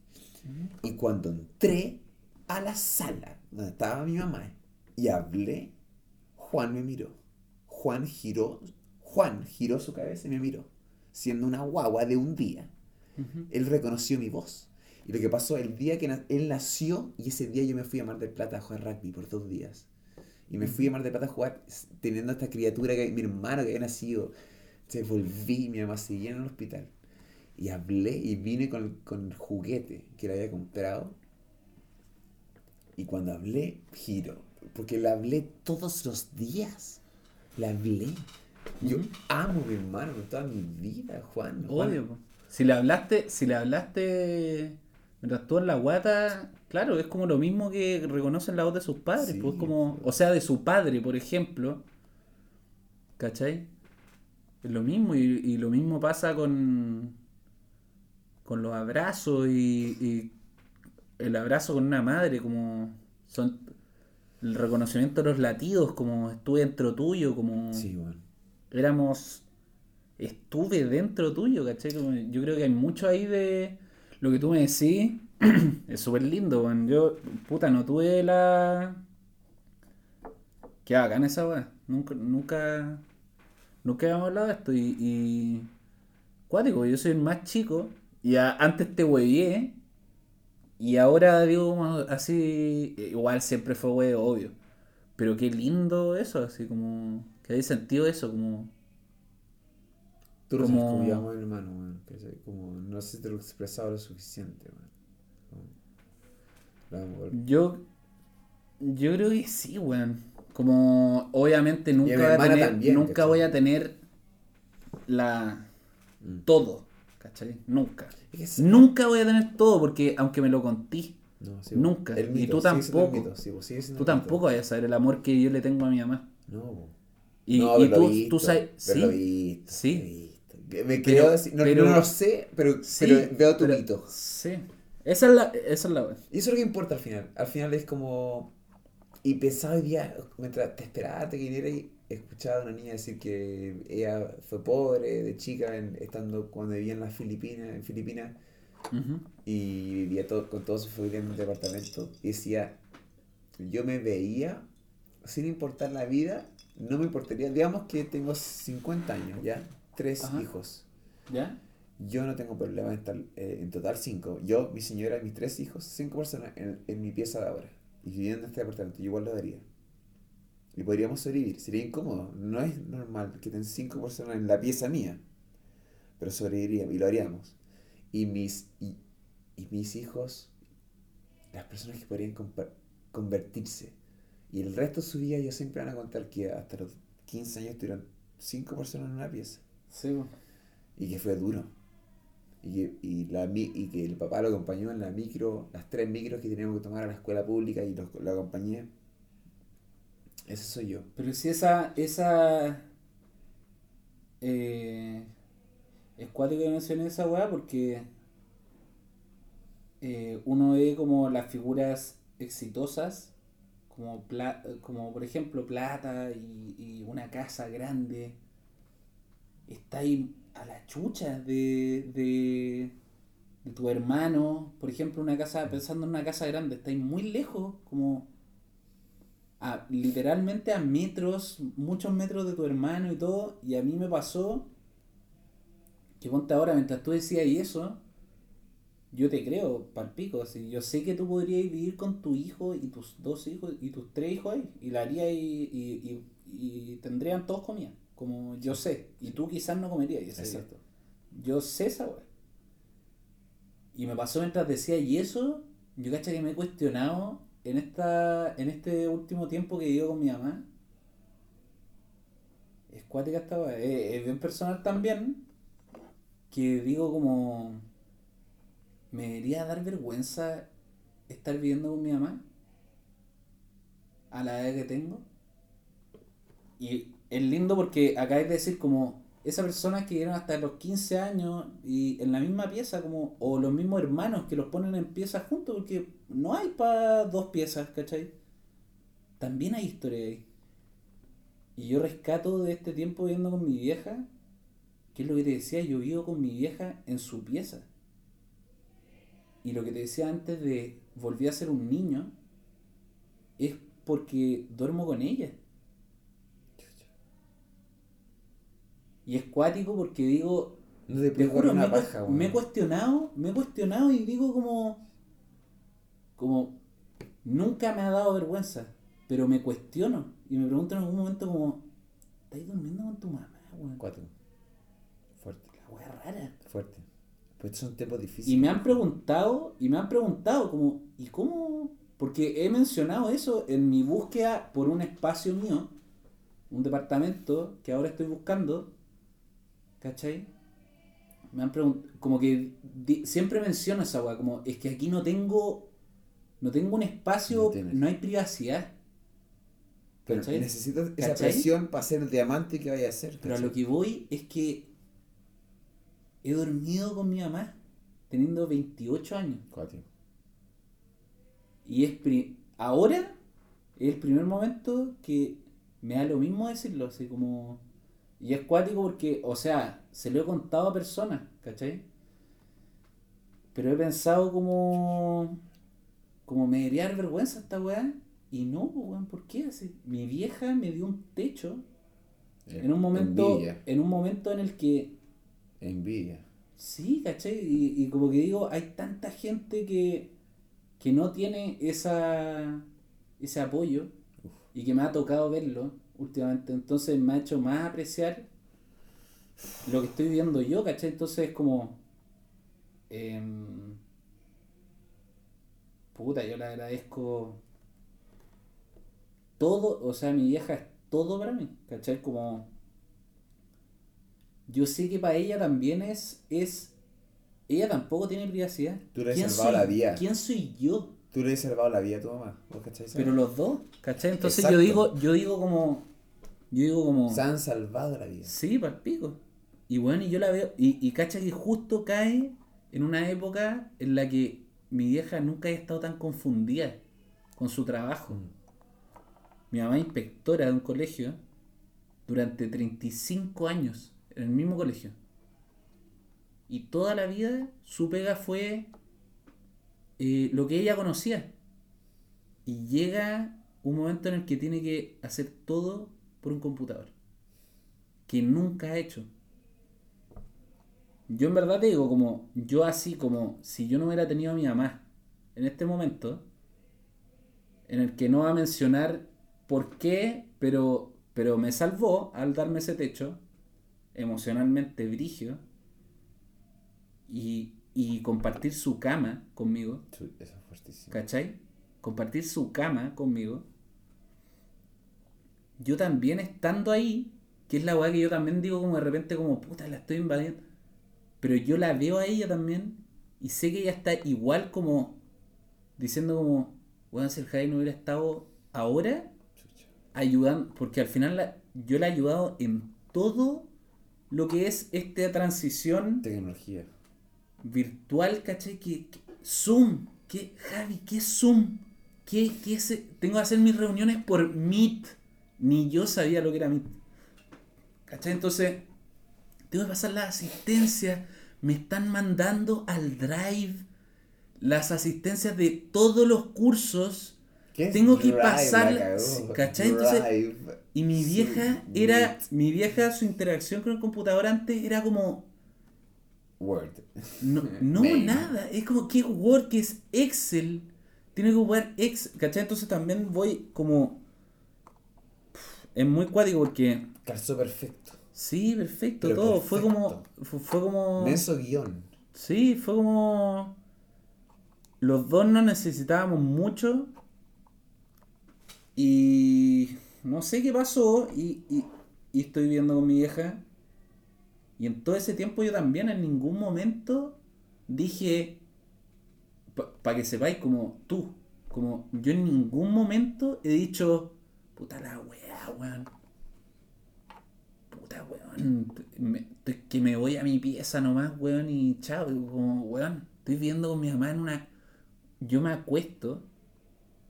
Y cuando entré a la sala donde estaba mi mamá y hablé, Juan me miró. Juan giró, Juan giró su cabeza y me miró, siendo una guagua de un día. Él reconoció mi voz. Y lo que pasó el día que na- él nació, y ese día yo me fui a Mar del Plata a jugar rugby por dos días. Y me fui a Mar del Plata a jugar teniendo a esta criatura, que mi hermano que había nacido. Se volví, mi mamá seguía en el hospital. Y hablé y vine con, con el juguete que le había comprado. Y cuando hablé, giro. Porque le hablé todos los días. Le hablé. Yo amo a mi hermano con toda mi vida, Juan. Juan. Obvio, po. Si le hablaste, si le hablaste mientras tú en la guata, claro, es como lo mismo que reconocen la voz de sus padres, Sí, pues como, o sea, de su padre, por ejemplo. ¿Cachai? Es lo mismo, y, y lo mismo pasa con con los abrazos y, y el abrazo con una madre, como son el reconocimiento de los latidos, como estuve dentro tuyo, como Sí, bueno. éramos estuve dentro tuyo, ¿cachai? Como yo creo que hay mucho ahí de lo que tú me decís, [CLEARS THROAT] es súper lindo, weón. Yo, puta, no tuve la... Qué bacán esa weá. Nunca, nunca, nunca habíamos hablado de esto y... y... Cuático, yo soy el más chico y antes te huevié y ahora digo así, igual siempre fue huevo, obvio. Pero qué lindo eso, así como... Que hay sentido eso, como... Tú lo Como- sabes como hermano. Como no sé si te lo he expresado lo suficiente, weón. Como-. Yo, yo creo que sí, weón. Como obviamente nunca, voy a tener, también, nunca ¿cachai? voy a tener la Mm. todo, ¿cachai? Nunca. Es que sí. Nunca voy a tener todo porque aunque me lo contí, No, sí, Nunca. Y tú tampoco. mito, sí, tú tampoco vas a saber el amor que yo le tengo a mi mamá. No. Y, no, y tú, tú sabes, lo sí, visto, Sí. lo. Me Pero- creo decir, no, pero- no lo sé, pero, sí, pero veo tu pero- mito. Sí. Esa es la, esa es la. Y eso es lo que importa al final. Al final es como. Y pensaba hoy día, mientras te esperaba te que viniera y escuchaba a una niña decir que ella fue pobre de chica en- estando cuando vivía en las Filipinas, en Filipinas, y vivía todo, con toda su familia en un departamento. Y decía, yo me veía, sin importar la vida, no me importaría, digamos que tengo 50 años, ¿ya? Tres Ajá. hijos. ¿Ya? Yo no tengo problema en estar, eh, en total cinco. Yo, mi señora y mis tres hijos, cinco personas en, en mi pieza de ahora. Y viviendo en este departamento, yo igual lo daría. Y podríamos sobrevivir. Sería incómodo. No es normal que estén cinco personas en la pieza mía. Pero sobreviviríamos y lo haríamos. Y mis, y, y mis hijos, las personas que podrían convertirse. Y el resto de su vida ellos siempre van a contar que hasta los 15 años tuvieron cinco personas en una pieza Sí, y que fue duro. Y que, y, la, y que el papá lo acompañó en la micro, las tres micros que teníamos que tomar a la escuela pública y lo, lo acompañé. Ese soy yo. Pero si esa, esa eh, es cuático que mencioné esa weá porque eh, uno ve como las figuras exitosas, como, pla- como por ejemplo plata y, y una casa grande, está ahí a la chucha de, de, de tu hermano, por ejemplo, una casa, pensando en una casa grande, está ahí muy lejos, como a, literalmente a metros, muchos metros de tu hermano y todo, y a mí me pasó que ponte ahora, mientras tú decías y eso, yo te creo, palpico, así, yo sé que tú podrías vivir con tu hijo y tus dos hijos y tus tres hijos ahí, y la harías y, y, y, y tendrían todos comida, como yo sé, y tú quizás no comerías ese día. Exacto. Yo sé esa weá. Y me pasó mientras decía y eso, yo cacha que me he cuestionado en esta en este último tiempo que vivo con mi mamá. Es cuática esta weá. Es, es bien personal también. Que digo como. ¿Me debería dar vergüenza estar viviendo con mi mamá? A la edad que tengo. Y es lindo porque acá de decir como esas personas que llegaron hasta los 15 años y en la misma pieza, como, o los mismos hermanos que los ponen en piezas juntos, porque no hay para dos piezas, ¿cachai? También hay historia ahí. Y yo rescato de este tiempo viviendo con mi vieja, que es lo que te decía, yo vivo con mi vieja en su pieza. Y lo que te decía antes de volví a ser un niño, es porque duermo con ella. Y es cuático porque digo, No te te juro, una me, paja, me he cuestionado, me he cuestionado y digo como, como, nunca me ha dado vergüenza, pero me cuestiono y me pregunto en algún momento como, ¿estás durmiendo con tu mamá, weón? Cuatro. Fuerte, La wea rara. fuerte. Pues son tiempos difíciles. Y me han preguntado, y me han preguntado como, ¿y cómo? Porque he mencionado eso en mi búsqueda por un espacio mío, un departamento que ahora estoy buscando, ¿cachai? Me han preguntado, como que siempre menciono esa weá, como, es que aquí no tengo, no tengo un espacio, No hay privacidad. Pero ¿cachai? necesitas esa ¿Cachai? presión para ser el diamante que vaya a ser. Pero a lo que voy es que he dormido con mi mamá, teniendo 28 años. Cuatro. Y es pri- ahora es el primer momento que me da lo mismo decirlo, así como... Y es cuático porque, o sea, se lo he contado a personas, ¿cachai? Pero he pensado como... Como me debería dar vergüenza esta weá. Y no, pues, weón, ¿por qué así? Mi vieja me dio un techo en un momento, Envidia. en un momento en el que Envidia. Sí, ¿cachai? Y, y como que digo, hay tanta gente que, que no tiene esa, ese apoyo y que me ha tocado verlo últimamente. Entonces me ha hecho más apreciar lo que estoy viviendo yo, ¿cachai? Entonces es como... em, puta, yo le agradezco todo, o sea, mi vieja es todo para mí, ¿cachai? Como yo sé que para ella también es, es ella tampoco tiene privacidad. Tú le has ¿Quién salvado soy- la vida. ¿Quién soy yo? Tú le has salvado la vida a tu mamá. ¿Vos cachai? Pero los dos, ¿cachai? Entonces Exacto. yo digo, yo digo como, yo digo como, Se han salvado la vida. sí, para pico. Y bueno, y yo la veo, y, y cacha que justo cae en una época en la que mi vieja nunca haya estado tan confundida con su trabajo. Mi mamá es inspectora de un colegio durante 35 años en el mismo colegio. Y toda la vida su pega fue eh, lo que ella conocía. Y llega un momento en el que tiene que hacer todo por un computador. Que nunca ha hecho. Yo en verdad te digo, como yo así, como si yo no hubiera tenido a mi mamá en este momento, en el que no va a mencionar por qué, pero, pero me salvó al darme ese techo, emocionalmente brigio, y, y compartir su cama conmigo, Chu, Eso es fuertísimo. ¿cachai? Compartir su cama conmigo. Yo también estando ahí, que es la weá que yo también digo como de repente como puta, la estoy invadiendo. Pero yo la veo a ella también y sé que ella está igual como diciendo como, bueno, si el Javi no hubiera estado ahora ayudando, porque al final la- yo le he ayudado en todo lo que es esta transición Tecnología. virtual, ¿cachai? Que, que- Zoom, ¿qué, Javi, qué Zoom? ¿Qué, qué es e- Tengo que hacer mis reuniones por Meet. Ni yo sabía lo que era Meet. ¿Cachai? Entonces, tengo que pasar las asistencias. Me están mandando al Drive las asistencias de todos los cursos. ¿Qué es Tengo que Drive? pasar-. ¿cachai? Entonces. Y mi Sí, vieja era. Meet. Mi vieja, su interacción con el computador antes era como. Word. No, [LAUGHS] no nada. Es como que Word, que es Excel. Tiene que ocupar Excel. ¿Cachai? Entonces también voy como. Es muy cuático porque. Calzó perfecto. Sí, perfecto, Pero todo. Fue como. Fue, fue como. Menso guion. Sí, fue como. Los dos no necesitábamos mucho. Y. No sé qué pasó. Y, y, y estoy viendo con mi vieja. Y en todo ese tiempo yo también en ningún momento dije. Para que sepáis, como tú. Como yo en ningún momento he dicho. Puta la weá, weón. puta, weón, me- que me voy a mi pieza nomás, weón, y chao, como, weón, estoy viendo con mi mamá en una... Yo me acuesto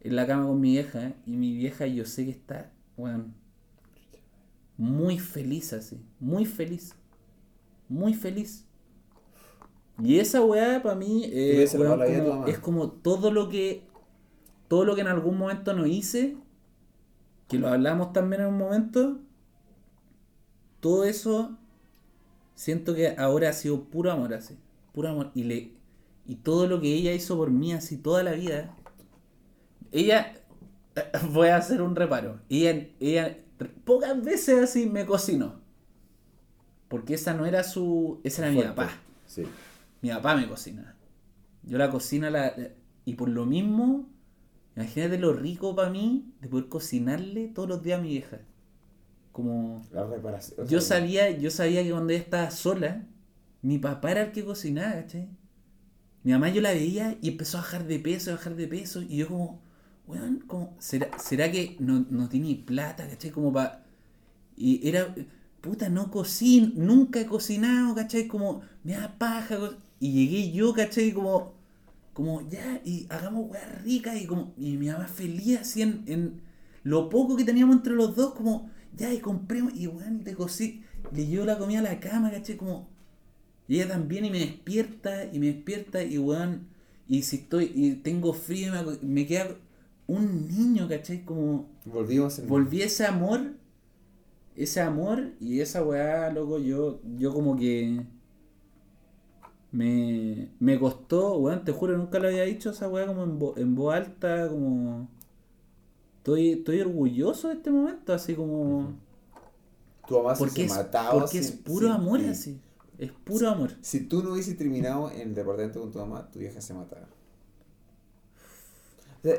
en la cama con mi vieja y mi vieja yo sé que está, weón, muy feliz así, muy feliz, muy feliz. Y esa weá para mí eh, weón, como- es como todo lo que todo lo que en algún momento no hice, que lo hablamos también en un momento, todo eso siento que ahora ha sido puro amor así, puro amor y le y todo lo que ella hizo por mí así toda la vida. Ella [LAUGHS] voy a hacer un reparo. Ella ella pocas veces así me cocinó. Porque esa no era su ese era mi papá. Sí. Mi papá me cocina. Yo la cocina la- y por lo mismo, imagínate lo rico para mí de poder cocinarle todos los días a mi vieja. Como La reparación. yo sabía, yo sabía que cuando ella estaba sola, mi papá era el que cocinaba, ¿cachai? Mi mamá yo la veía y empezó a bajar de peso, a bajar de peso, y yo como, weón, como, ¿será, será que no, no tiene plata, ¿cachai? Como para... Y era, puta, no cocino, nunca he cocinado, ¿cachai? Como, me da paja, y llegué yo, ¿cachai? Como, como, ya, y hagamos weas ricas, y como, y mi mamá feliz así en, en lo poco que teníamos entre los dos, como, ya, y compremos, y weón, y te cocí, le llevo la comida a la cama, ¿cachai? Como, y ella también, y me despierta, y me despierta, y weón, y si estoy, y tengo frío, y me, queda un niño, ¿cachai? Como, Volvimos en. volví ese amor, ese amor y esa weá, loco, yo, yo como que me, me costó, weón, te juro, nunca lo había dicho esa weá como en, vo- en voz alta, como estoy, estoy orgulloso de este momento, así como Tu mamá se porque, es, mataba. porque es sin- puro sin amor ti. así, es puro amor. Si tú no hubieses terminado en el departamento con tu mamá, tu vieja se mataba. O sea,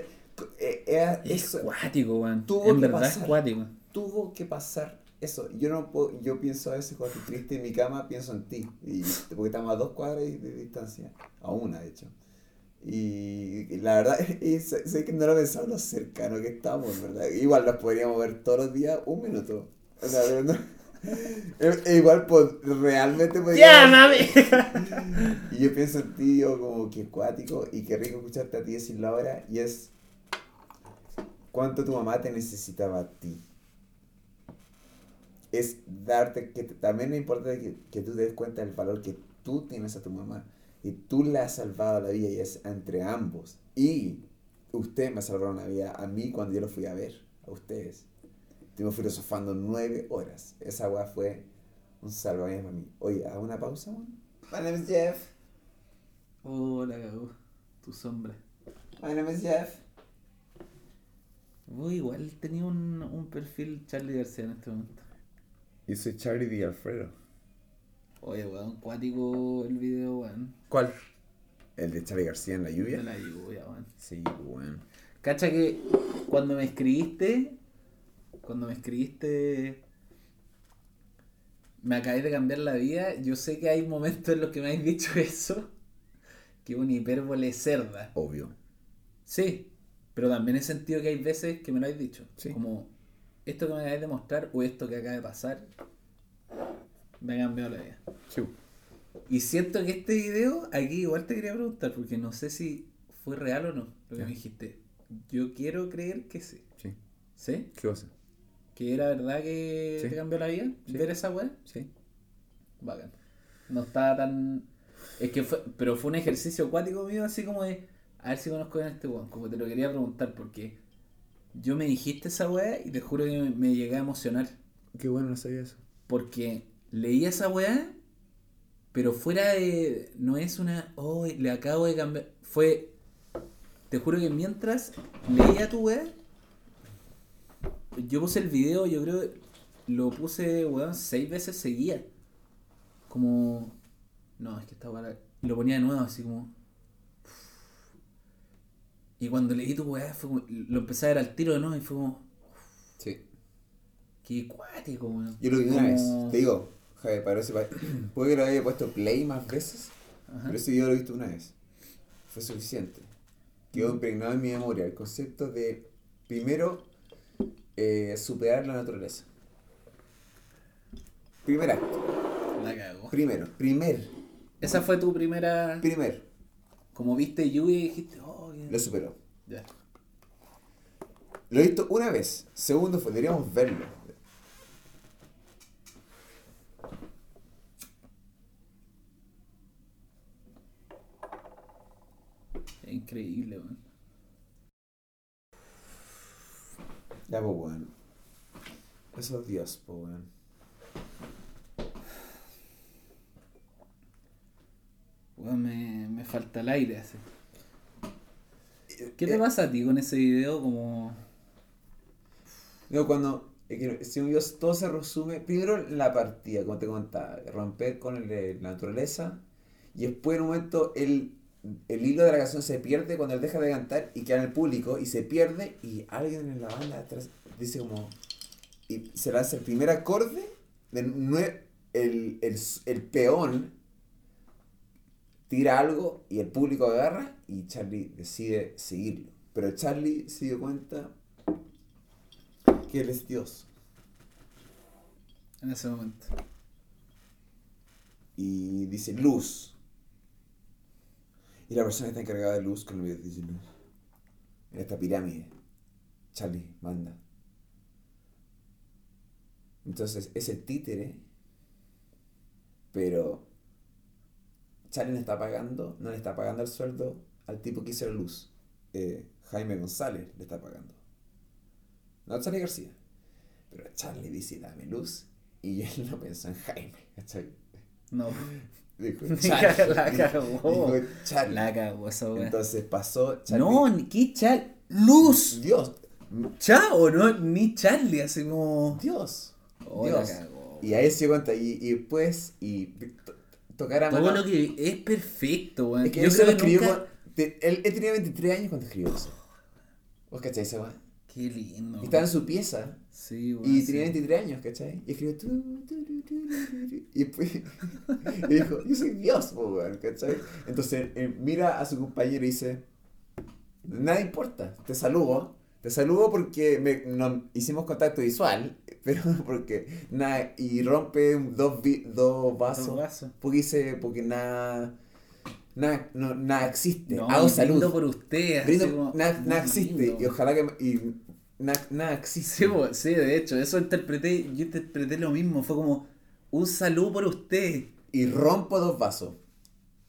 eh, Es cuático, weón, en que verdad pasar. es cuático. tuvo que pasar eso. Yo no puedo, yo pienso a veces cuando estoy triste en mi cama, pienso en ti. Y, porque estamos a dos cuadras de, distancia. A una, de hecho. Y, la verdad, [LAUGHS] y sé, sé que no lo pensaba lo cercano que estamos, ¿verdad? Igual nos podríamos ver todos los días un minuto. O sea, pero no- [LAUGHS] e- e igual pues, realmente podríamos... ¡Llámame! [LAUGHS] Y yo pienso en ti, yo como que acuático y qué rico escucharte a ti decirlo ahora. Y es cuánto tu mamá te necesitaba a ti. Es darte, que te- también es importante que, que tú te des cuenta del valor que tú tienes a tu mamá. Y tú le has salvado la vida y es entre ambos. Y usted me salvaron la vida a mí cuando yo lo fui a ver, a ustedes. Estuvimos filosofando nueve horas. Esa weá fue un salvavidas para mí. Oye, ¿hago una pausa, weón? My name is Jeff. Oh, la cagó, tu sombra. My name is Jeff. Uy, igual tenía un, un perfil Charlie García en este momento. Y soy Charlie Di Alfredo. Oye, weón, cuático el video, weón. ¿Cuál? ¿El de Charlie García en la lluvia? la lluvia, weón. Sí, weón. Cacha que cuando me escribiste, cuando me escribiste, me acabé de cambiar la vida. Yo sé que hay momentos en los que me habéis dicho eso, que es una hipérbole cerda. Obvio. Sí, pero también he sentido que hay veces que me lo habéis dicho. Sí. Como esto que me acabáis de mostrar o esto que acaba de pasar, me ha cambiado la vida. Sí. Y siento que este video, aquí igual te quería preguntar, porque no sé si fue real o no, lo que me dijiste. Yo quiero creer que sí. Sí. ¿Sí? ¿Qué cosa? ¿Que era verdad que Sí. te cambió la vida? ¿Ver esa weá? Sí. Bacán. No estaba tan... Es que fue... Pero fue un ejercicio acuático mío, así como de... A ver si conozco bien a este weón. Como te lo quería preguntar, porque... Yo me dijiste esa weá y te juro que me, me llegué a emocionar. Qué bueno, no sabía eso. Porque leí esa weá, pero fuera de. No es una. Oh, le acabo de cambiar. Fue. Te juro que mientras leía tu weá, yo puse el video, yo creo. Lo puse, weón, seis veces seguía. Como. No, es que esta weá. y Lo ponía de nuevo, así como. Y cuando leí tu weá, fue como- lo empecé a ver al tiro de nuevo y fue como. Sí. Qué cuático, weón. Yo lo vi una vez. Te digo, Javier, para ese pa- [COUGHS] Puede que lo haya puesto play más veces, Ajá. pero ese video lo he visto una vez. Fue suficiente. Quedó impregnado en mi memoria el concepto de, primero, eh, superar la naturaleza. Primer acto. La cagó. Primero. Primer. Esa fue tu primera. Primer. Como viste Yui y dijiste, oh, Lo superó. Ya. Lo he visto una vez. Segundo fue, deberíamos verlo. Increíble, weón. Ya, pues, weón. Eso es Dios, pues, weón. Weón, me, me falta el aire así. ¿Qué Eh, te pasa a ti con ese video? Como. No, cuando. que, según yo, todo se resume. Primero la partida, como te contaba. Romper con el la naturaleza. Y después, en un momento, el, el hilo de la canción se pierde cuando él deja de cantar y queda en el público. Y se pierde. Y alguien en la banda atrás dice como. Y se lanza el primer acorde. De el, el, el peón tira algo y el público agarra y Charlie decide seguirlo. Pero Charlie se dio cuenta que él es Dios. En ese momento. Y dice luz. Y la persona que está encargada de luz con el video dice luz. En esta pirámide. Charlie, manda. Entonces es el títere. Pero Charlie no está pagando, no le está pagando el sueldo al tipo que hizo la luz. Eh, Jaime González le está pagando. No Charlie García. Pero Charlie dice, dame luz. Y [LAUGHS] él no pensó en Jaime. ¿cachai? No. [LAUGHS] Dijo, [LAUGHS] La Charlie. cagó. Dijo, Charlie. La cagó esa weá. Entonces pasó Charlie. No, ni qué Chal. ¡Luz! Dios. Chao, no, ni Charlie, así como. Dios. Oh, la Dios. cagó. Y ahí se cuenta. Y, y después, y tocar a Todo mano. lo que es perfecto, weón. Es que Yo creo que escribió. nunca- él, él tenía 23 años cuando escribió eso. ¿Vos cachai esa weá? Qué lindo. Y Estaba en su pieza. Sí, weón. Y sí. tenía 23 años, ¿cachai? Y escribió. tu, tu, tu, Y después. [LAUGHS] y dijo: Yo soy Dios, weón, ¿cachai? Entonces eh, mira a su compañero y dice: Nada importa, te saludo. Te saludo porque me, no, hicimos contacto visual, [LAUGHS] pero porque nada, y rompe dos, vi- dos vasos. Dos vasos. Porque dice, porque nada, nada, no, nada existe. No, Hago salud. brindo por usted. Brindo- como- nada, nada existe. lindo. Y ojalá que. Y nada, nada existe. Sí, sí, de hecho, eso interpreté, yo interpreté lo mismo, fue como un saludo por usted. Y rompo dos vasos.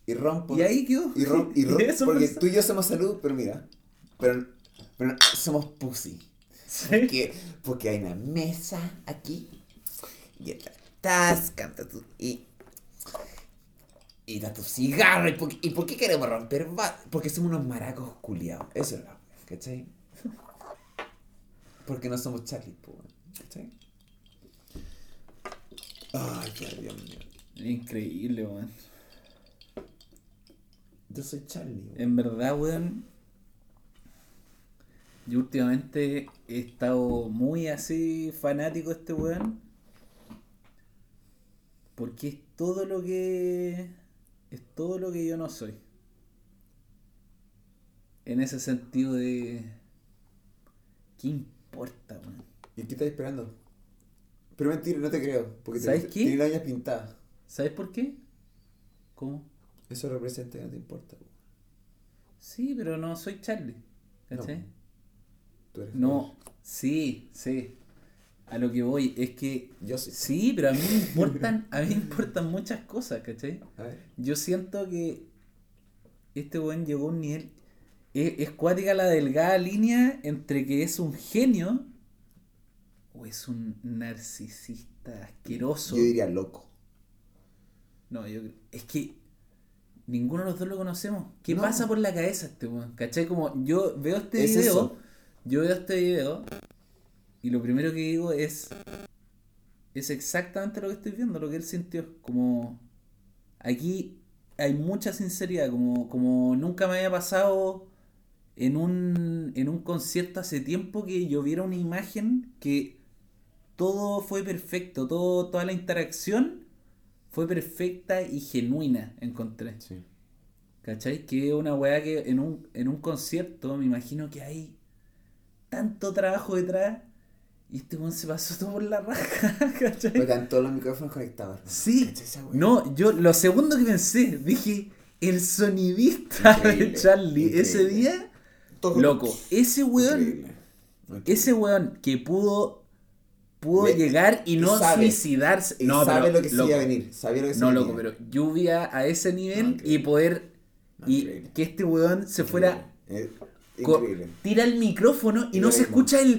Y rompo. Y ahí quedó. Y rom- y [LAUGHS] rom- Eso porque tú y yo somos salud, pero mira. Pero, pero somos pussy. Sí. Porque, porque hay una mesa aquí. Y estás, canta tú. Y. Y da tu cigarro. ¿Y por, qué- ¿Y por qué queremos romper? Porque somos unos maracos culiados. Eso es la ¿cachai? Porque no somos Charlie, ¿cachai? Ay, qué Dios mío. Increíble, weón. Yo soy Charlie, weón. En verdad, weón. Yo últimamente he estado muy así fanático de este weón. Porque es todo lo que. Es todo lo que yo no soy. En ese sentido de. ¿Qué importa, weón? ¿Y qué estás esperando? Pero mentira, no te creo. Porque ¿Sabes te- qué? Tienes las uñas pintadas. ¿Sabes por qué? ¿Cómo? Eso representa que no te importa. weón. Sí, pero no soy Charlie. ¿Cachai? No. Tú eres No, sí, sí. A lo que voy es que Yo sí. sí, pero a mí me importan, a mí me importan muchas cosas, ¿cachai? A ver. Yo siento que este weón llegó a un nivel. Es, es cuática la delgada línea entre que es un genio o es un narcisista asqueroso. Yo diría loco. No, yo creo- es que ninguno de los dos lo conocemos. ¿Qué No. pasa por la cabeza este weón? ¿Cachai? Como yo veo este Es video, eso. Yo veo este video y lo primero que digo es es exactamente lo que estoy viendo, lo que él sintió. Como aquí hay mucha sinceridad, como, como nunca me había pasado en un, en un concierto hace tiempo que yo viera una imagen que todo fue perfecto, todo, toda la interacción fue perfecta y genuina, encontré. Sí. ¿Cachai? Que una weá que en un, en un concierto me imagino que hay tanto trabajo detrás Y este weón se pasó todo por la raja, [LAUGHS] ¿cachai? Porque están todos los micrófonos conectados. Sí. No, yo lo segundo que pensé, dije, el sonidista Increíble, de Charlie ese día, Todo- loco, ese weón, Increíble. Ese weón que pudo pudo Le- llegar y no sabe. suicidarse. Y no, sabe pero, lo que se iba a venir. Sabía lo que se No, loco, pero lluvia a ese nivel No, y poder No, y que este weón se fuera Increíble. tira el micrófono y Y no se mismo. escucha el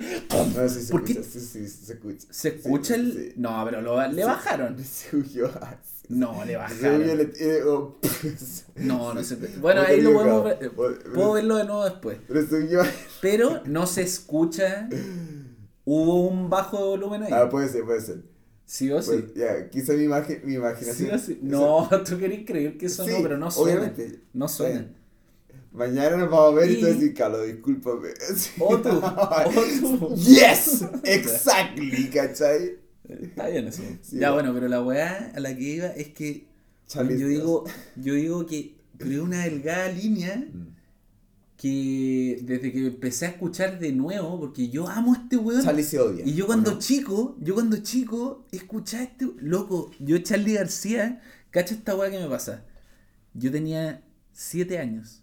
No, sí se ¿Por qué? escucha, sí, sí, se escucha. se Sí, el sí. no, pero lo, le Sí. bajaron. Se huyó. [LAUGHS] No, le Se bajaron. le- eh, oh, [LAUGHS] No, no sé. Bueno, ahí lo podemos ver. Puedo verlo de nuevo después. Pero se [LAUGHS] no se escucha. Hubo un bajo de volumen ahí. Ah, puede ser, puede ser. sí o sí. Pues, ya, quizá mi, imagen, mi Sí imaginación. o sí. No, tú querés creer que eso Sí, no, pero no suena. obviamente. No suena. Mañana nos vamos a ver y, Y- tú decís, Carlos, discúlpame. [LAUGHS] [LAUGHS] [LAUGHS] O tú, o tú. Yes, exactly, ¿cachai? Está bien eso. Sí, ya, bueno, pero la weá a la que iba es que yo digo, yo digo que es una delgada línea Mm. que desde que empecé a escuchar de nuevo, porque yo amo a este weón. Charlie se odia. Y yo ¿o cuando no? chico, yo cuando chico, escuchaba este loco, yo Charlie García, cacha esta weá que me pasa. Yo tenía 7 años.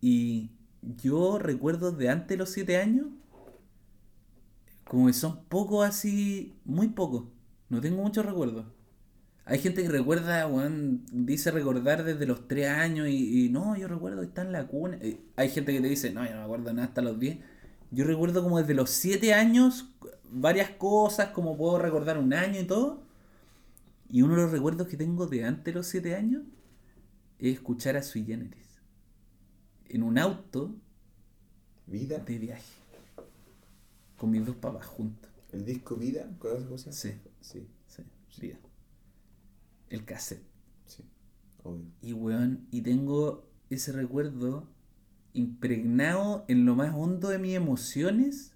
Y yo recuerdo de antes de los 7 años, como que son pocos así, muy pocos. No tengo muchos recuerdos. Hay gente que recuerda, weón, dice recordar desde los 3 años y, no, yo recuerdo está en la cuna. Eh, Hay gente que te dice, no, yo no me acuerdo nada hasta los 10. Yo recuerdo como desde los 7 años varias cosas, como puedo recordar un año y todo. Y uno de los recuerdos que tengo de antes de los 7 años es escuchar a Sui Generis en un auto Vida. de viaje con mis dos papás juntos. El disco Vida, ¿cuál es esa cosa? Sí. Sí, Sí, vida. El cassette. sí. Obvio. Y weón, y tengo ese recuerdo impregnado en lo más hondo de mis emociones.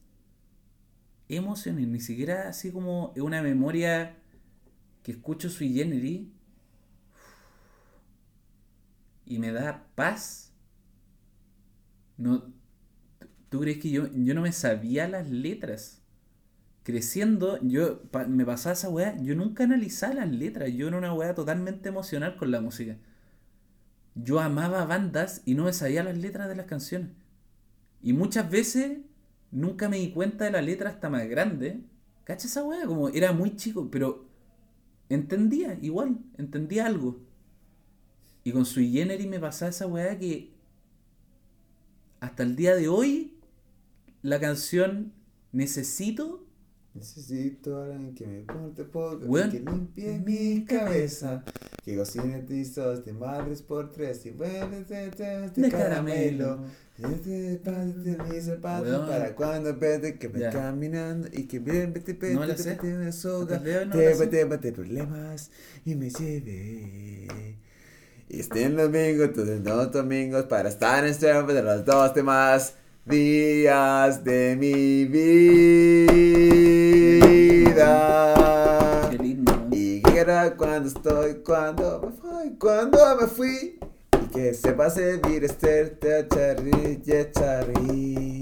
Emociones, ni siquiera así como es una memoria que escucho sui generis y me da paz. No, ¿Tú crees que yo, yo no me sabía las letras? Creciendo, yo me pasaba esa weá, yo nunca analizaba las letras, yo era una weá totalmente emocional con la música. Yo amaba bandas y no me sabía las letras de las canciones. Y muchas veces nunca me di cuenta de la letra hasta más grande. ¿Cacha esa weá? Como era muy chico, pero entendía igual, entendía algo. Y con Sui Generis me pasaba esa weá que hasta el día de hoy la canción Necesito Necesito a alguien que me porte poco, que limpie mi cabeza, que cocine tizos de madres por tres y de, caramelo. Para cuando vete que me caminando y que bien vete No una soga. Te problemas y me lleve y estén domingos todos los domingos para estar en de los dos demás días de mi vida Qué lindo. y que era cuando estoy, cuando me fui, cuando me fui. Y que sepa servir este te charri, charri.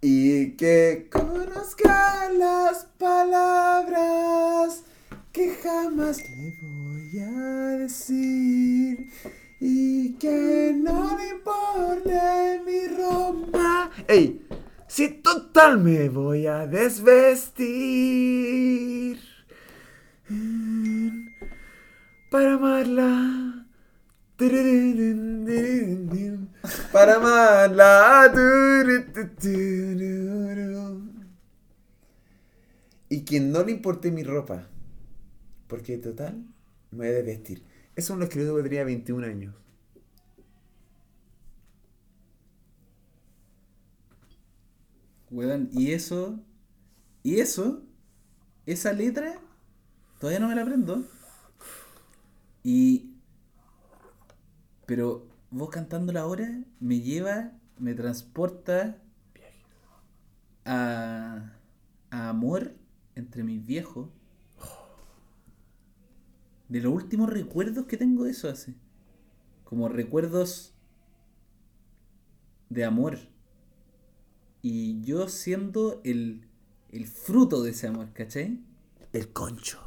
Y que conozca las palabras que jamás le voy a decir. Y que no le importe mi ropa. ¡Ey! Si total me voy a desvestir para amarla. Para amarla. Y que no le importe mi ropa. Porque total me voy a desvestir. Eso lo escribió cuando tenía 21 años. Weón, y eso, y eso, esa letra, todavía no me la aprendo. Y, pero vos cantándola ahora me lleva, me transporta a, a amor entre mis viejos. De los últimos recuerdos que tengo de eso hace. Como recuerdos de amor. y yo siendo el, el fruto de ese amor, ¿cachai? El concho.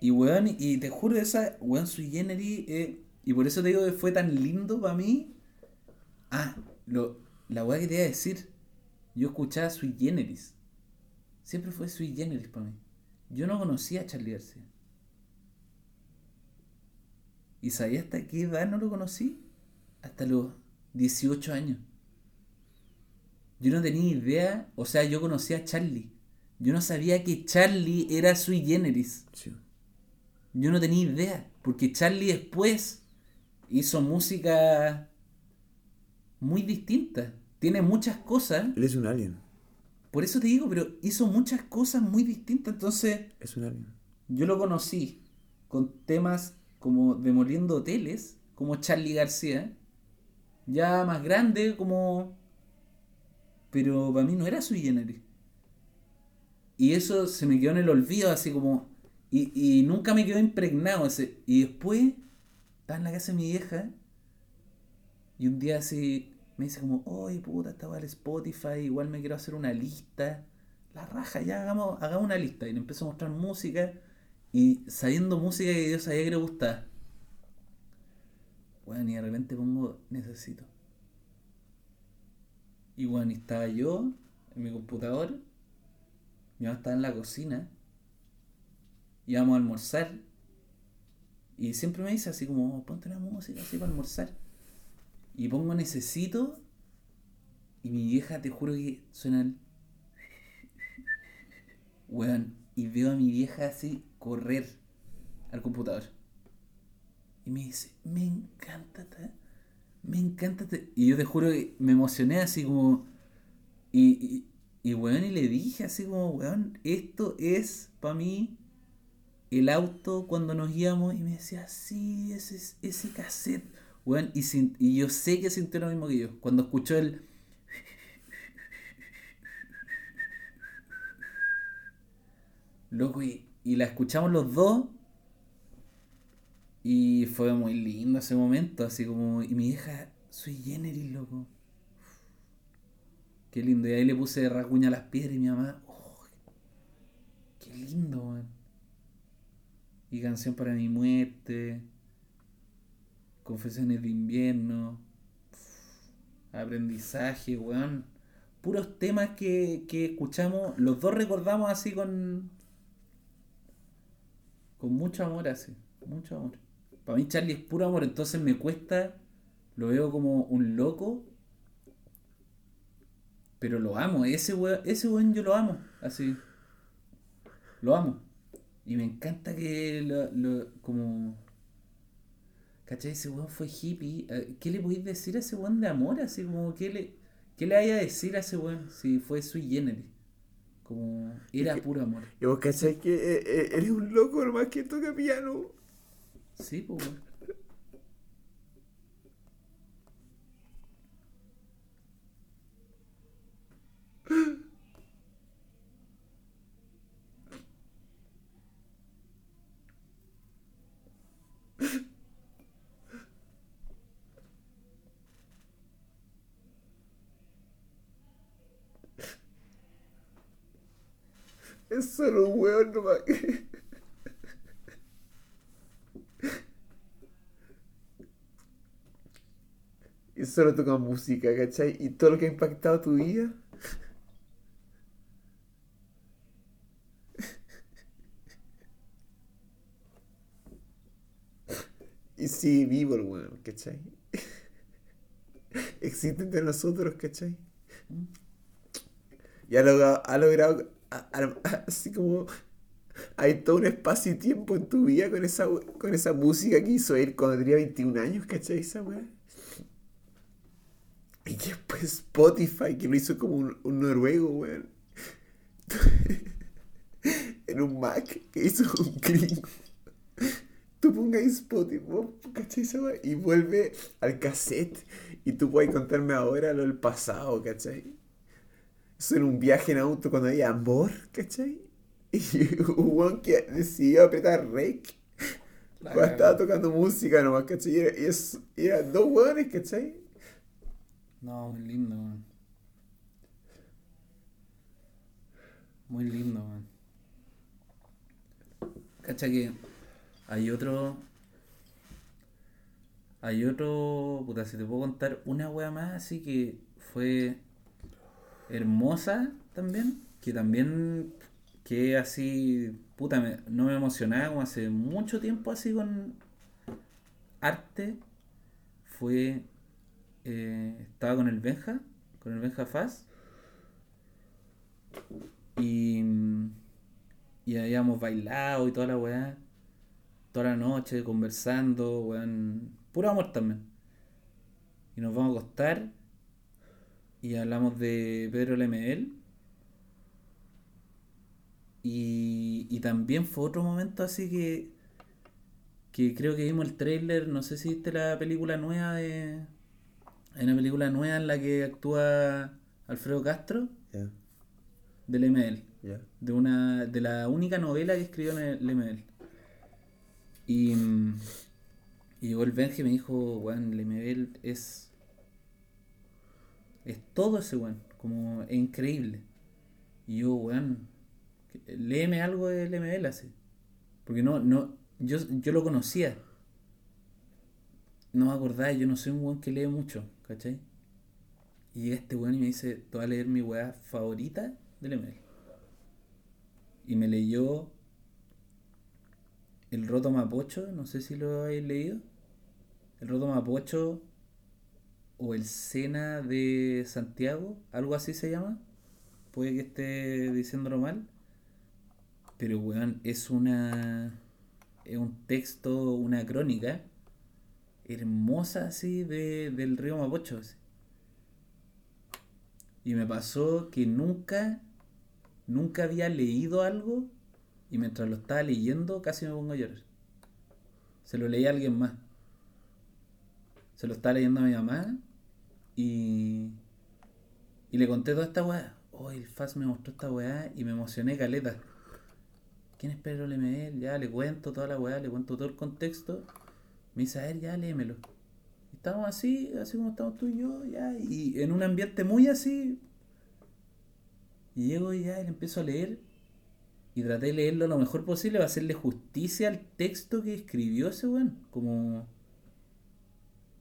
Y weón, y te juro, esa weón sui generis, eh, y por eso te digo que fue tan lindo para mí. Ah, lo, la weá que te iba a decir, yo escuchaba sui generis. Siempre fue sui generis para mí. Yo no conocía a Charlie García. ¿Y sabía hasta qué edad no lo conocí? Hasta los 18 años. Yo no tenía idea, o sea, yo conocía a Charlie. Yo no sabía que Charlie era sui generis. Sí. Yo no tenía idea, porque Charlie después hizo música muy distinta. Tiene muchas cosas, Él es un alien. por eso te digo, pero hizo muchas cosas muy distintas. Entonces, Es un alien. yo lo conocí con temas como Demoliendo Hoteles, como Charlie García, ya más grande, como. Pero para mí no era sui generis. Y eso se me quedó en el olvido, así como. Y, y nunca me quedó impregnado ese. Y después, estaba en la casa de mi vieja, y un día así me dice como, oye puta, estaba el Spotify, igual me quiero hacer una lista. La raja, ya hagamos, hagamos una lista. Y le empezó a mostrar música. Y sabiendo música que yo sabía que le gustaba. Bueno, y de repente pongo necesito. Y bueno, estaba yo en mi computador. Mi mamá estaba en la cocina. Íbamos a almorzar. Y siempre me dice así como, ponte una música así para almorzar. Y pongo necesito. Y mi vieja, te juro que suena el... [LAUGHS] Weón, y veo a mi vieja así correr al computador. Y me dice, me encanta, ta- me encanta. ta-". Y yo te juro que me emocioné así como... Y, y, y weón, y le dije así como, weón, esto es para mí el auto cuando nos íbamos. Y me decía, sí, ese, es- ese cassette. Weón, y, sin- y yo sé que sintió lo mismo que yo. Cuando escuchó el... [LAUGHS] Loco, y, y la escuchamos los dos. Y fue muy lindo ese momento, así como. Y mi hija, soy generis, loco. Qué lindo. Y ahí le puse rasguña a las piedras y mi mamá. "Oh, qué lindo, weón. Y canción para mi muerte. Confesiones de invierno. Aprendizaje, weón. Puros temas que, que escuchamos. Los dos recordamos así con. Con mucho amor, así. Mucho amor. Para mí, Charlie es puro amor, entonces me cuesta. Lo veo como un loco. Pero lo amo. Ese weón, ese weón yo lo amo. Así. Lo amo. Y me encanta que lo, lo- como. ¿Cachai? Ese weón fue hippie. Eh, ¿Qué le podéis decir a ese weón de amor? Así como, ¿qué le, qué le vaya a decir a ese weón si fue sui generis? Como, era puro amor. Y vos cachai que eh, eh, eres un loco nomás que toca piano. Sí, pues [LAUGHS] weón. Es solo un weón nomás. Y solo toca música, ¿cachai? Y todo lo que ha impactado tu vida. Y sigue vivo el weón, ¿cachai? Existe entre nosotros, ¿cachai? Y ha logrado, [LAUGHS] así como hay todo un espacio y tiempo en tu vida con esa, con esa música que hizo él cuando tenía 21 años, ¿cachai? Esa weá. Y después Spotify, que lo hizo como un, un noruego, weón. [LAUGHS] en un Mac, que hizo un gringo. Tú pongas Spotify, ¿cachai? Esa weá? Y vuelve al cassette. Y tú puedes contarme ahora lo del pasado, ¿cachai? en un viaje en auto cuando había amor, ¿cachai? [LAUGHS] Y hubo que decidió apretar rake. Cuando estaba tocando música nomás, ¿cachai? Y era, es, y era dos hueones, ¿cachai? No, muy lindo, man. Muy lindo, man. ¿Cachai que hay otro hay otro. Puta, si te puedo contar una wea más, así que fue hermosa también. Que también. Que así. Puta, me- no me emocionaba como hace mucho tiempo así con arte. Fue. eh, estaba con el Benja. Con el Benja Faz. Y, y habíamos bailado y toda la weá. Toda la noche conversando, weón. Puro amor también. Y nos vamos a acostar. Y hablamos de Pedro Lemebel. Y, y también fue otro momento así que. Que creo que vimos el trailer. No sé si viste la película nueva de. Hay una película nueva en la que actúa Alfredo Castro Ya, de Lemebel ya. de una de la única novela que escribió Ne- Lemebel. Y, mm, y llegó el Benji y me dijo, weón, Lemebel es es todo ese weón, como es increíble. Y yo, weón, léeme algo de Lemebel así. Porque no, no, yo, yo lo conocía. No me acordaba, yo no soy un weón que lee mucho, ¿cachai? Y llega este weón y me dice, te voy a leer mi weá favorita de Lemebel. Y me leyó El Roto Mapocho, no sé si lo habéis leído. El Roto Mapocho o El Sena de Santiago, algo así se llama. Puede que esté diciéndolo mal. Pero weón, es una. Es un texto, una crónica hermosa así de, del río Mapocho. así. Y me pasó que nunca, nunca había leído algo y mientras lo estaba leyendo casi me pongo a llorar. Se lo leí a alguien más. Se lo estaba leyendo a mi mamá y, y le conté toda esta weá. Oh, el Faz me mostró esta weá y me emocioné caleta. ¿Quién es Pedro Lemebel? Ya le cuento toda la weá, le cuento todo el contexto. Me dice, a ver, ya léemelo. Estamos así, así como estamos tú y yo, ya, y en un ambiente muy así. Y llego ya, y le empiezo a leer. Y traté de leerlo lo mejor posible para hacerle justicia al texto que escribió ese weón. Como.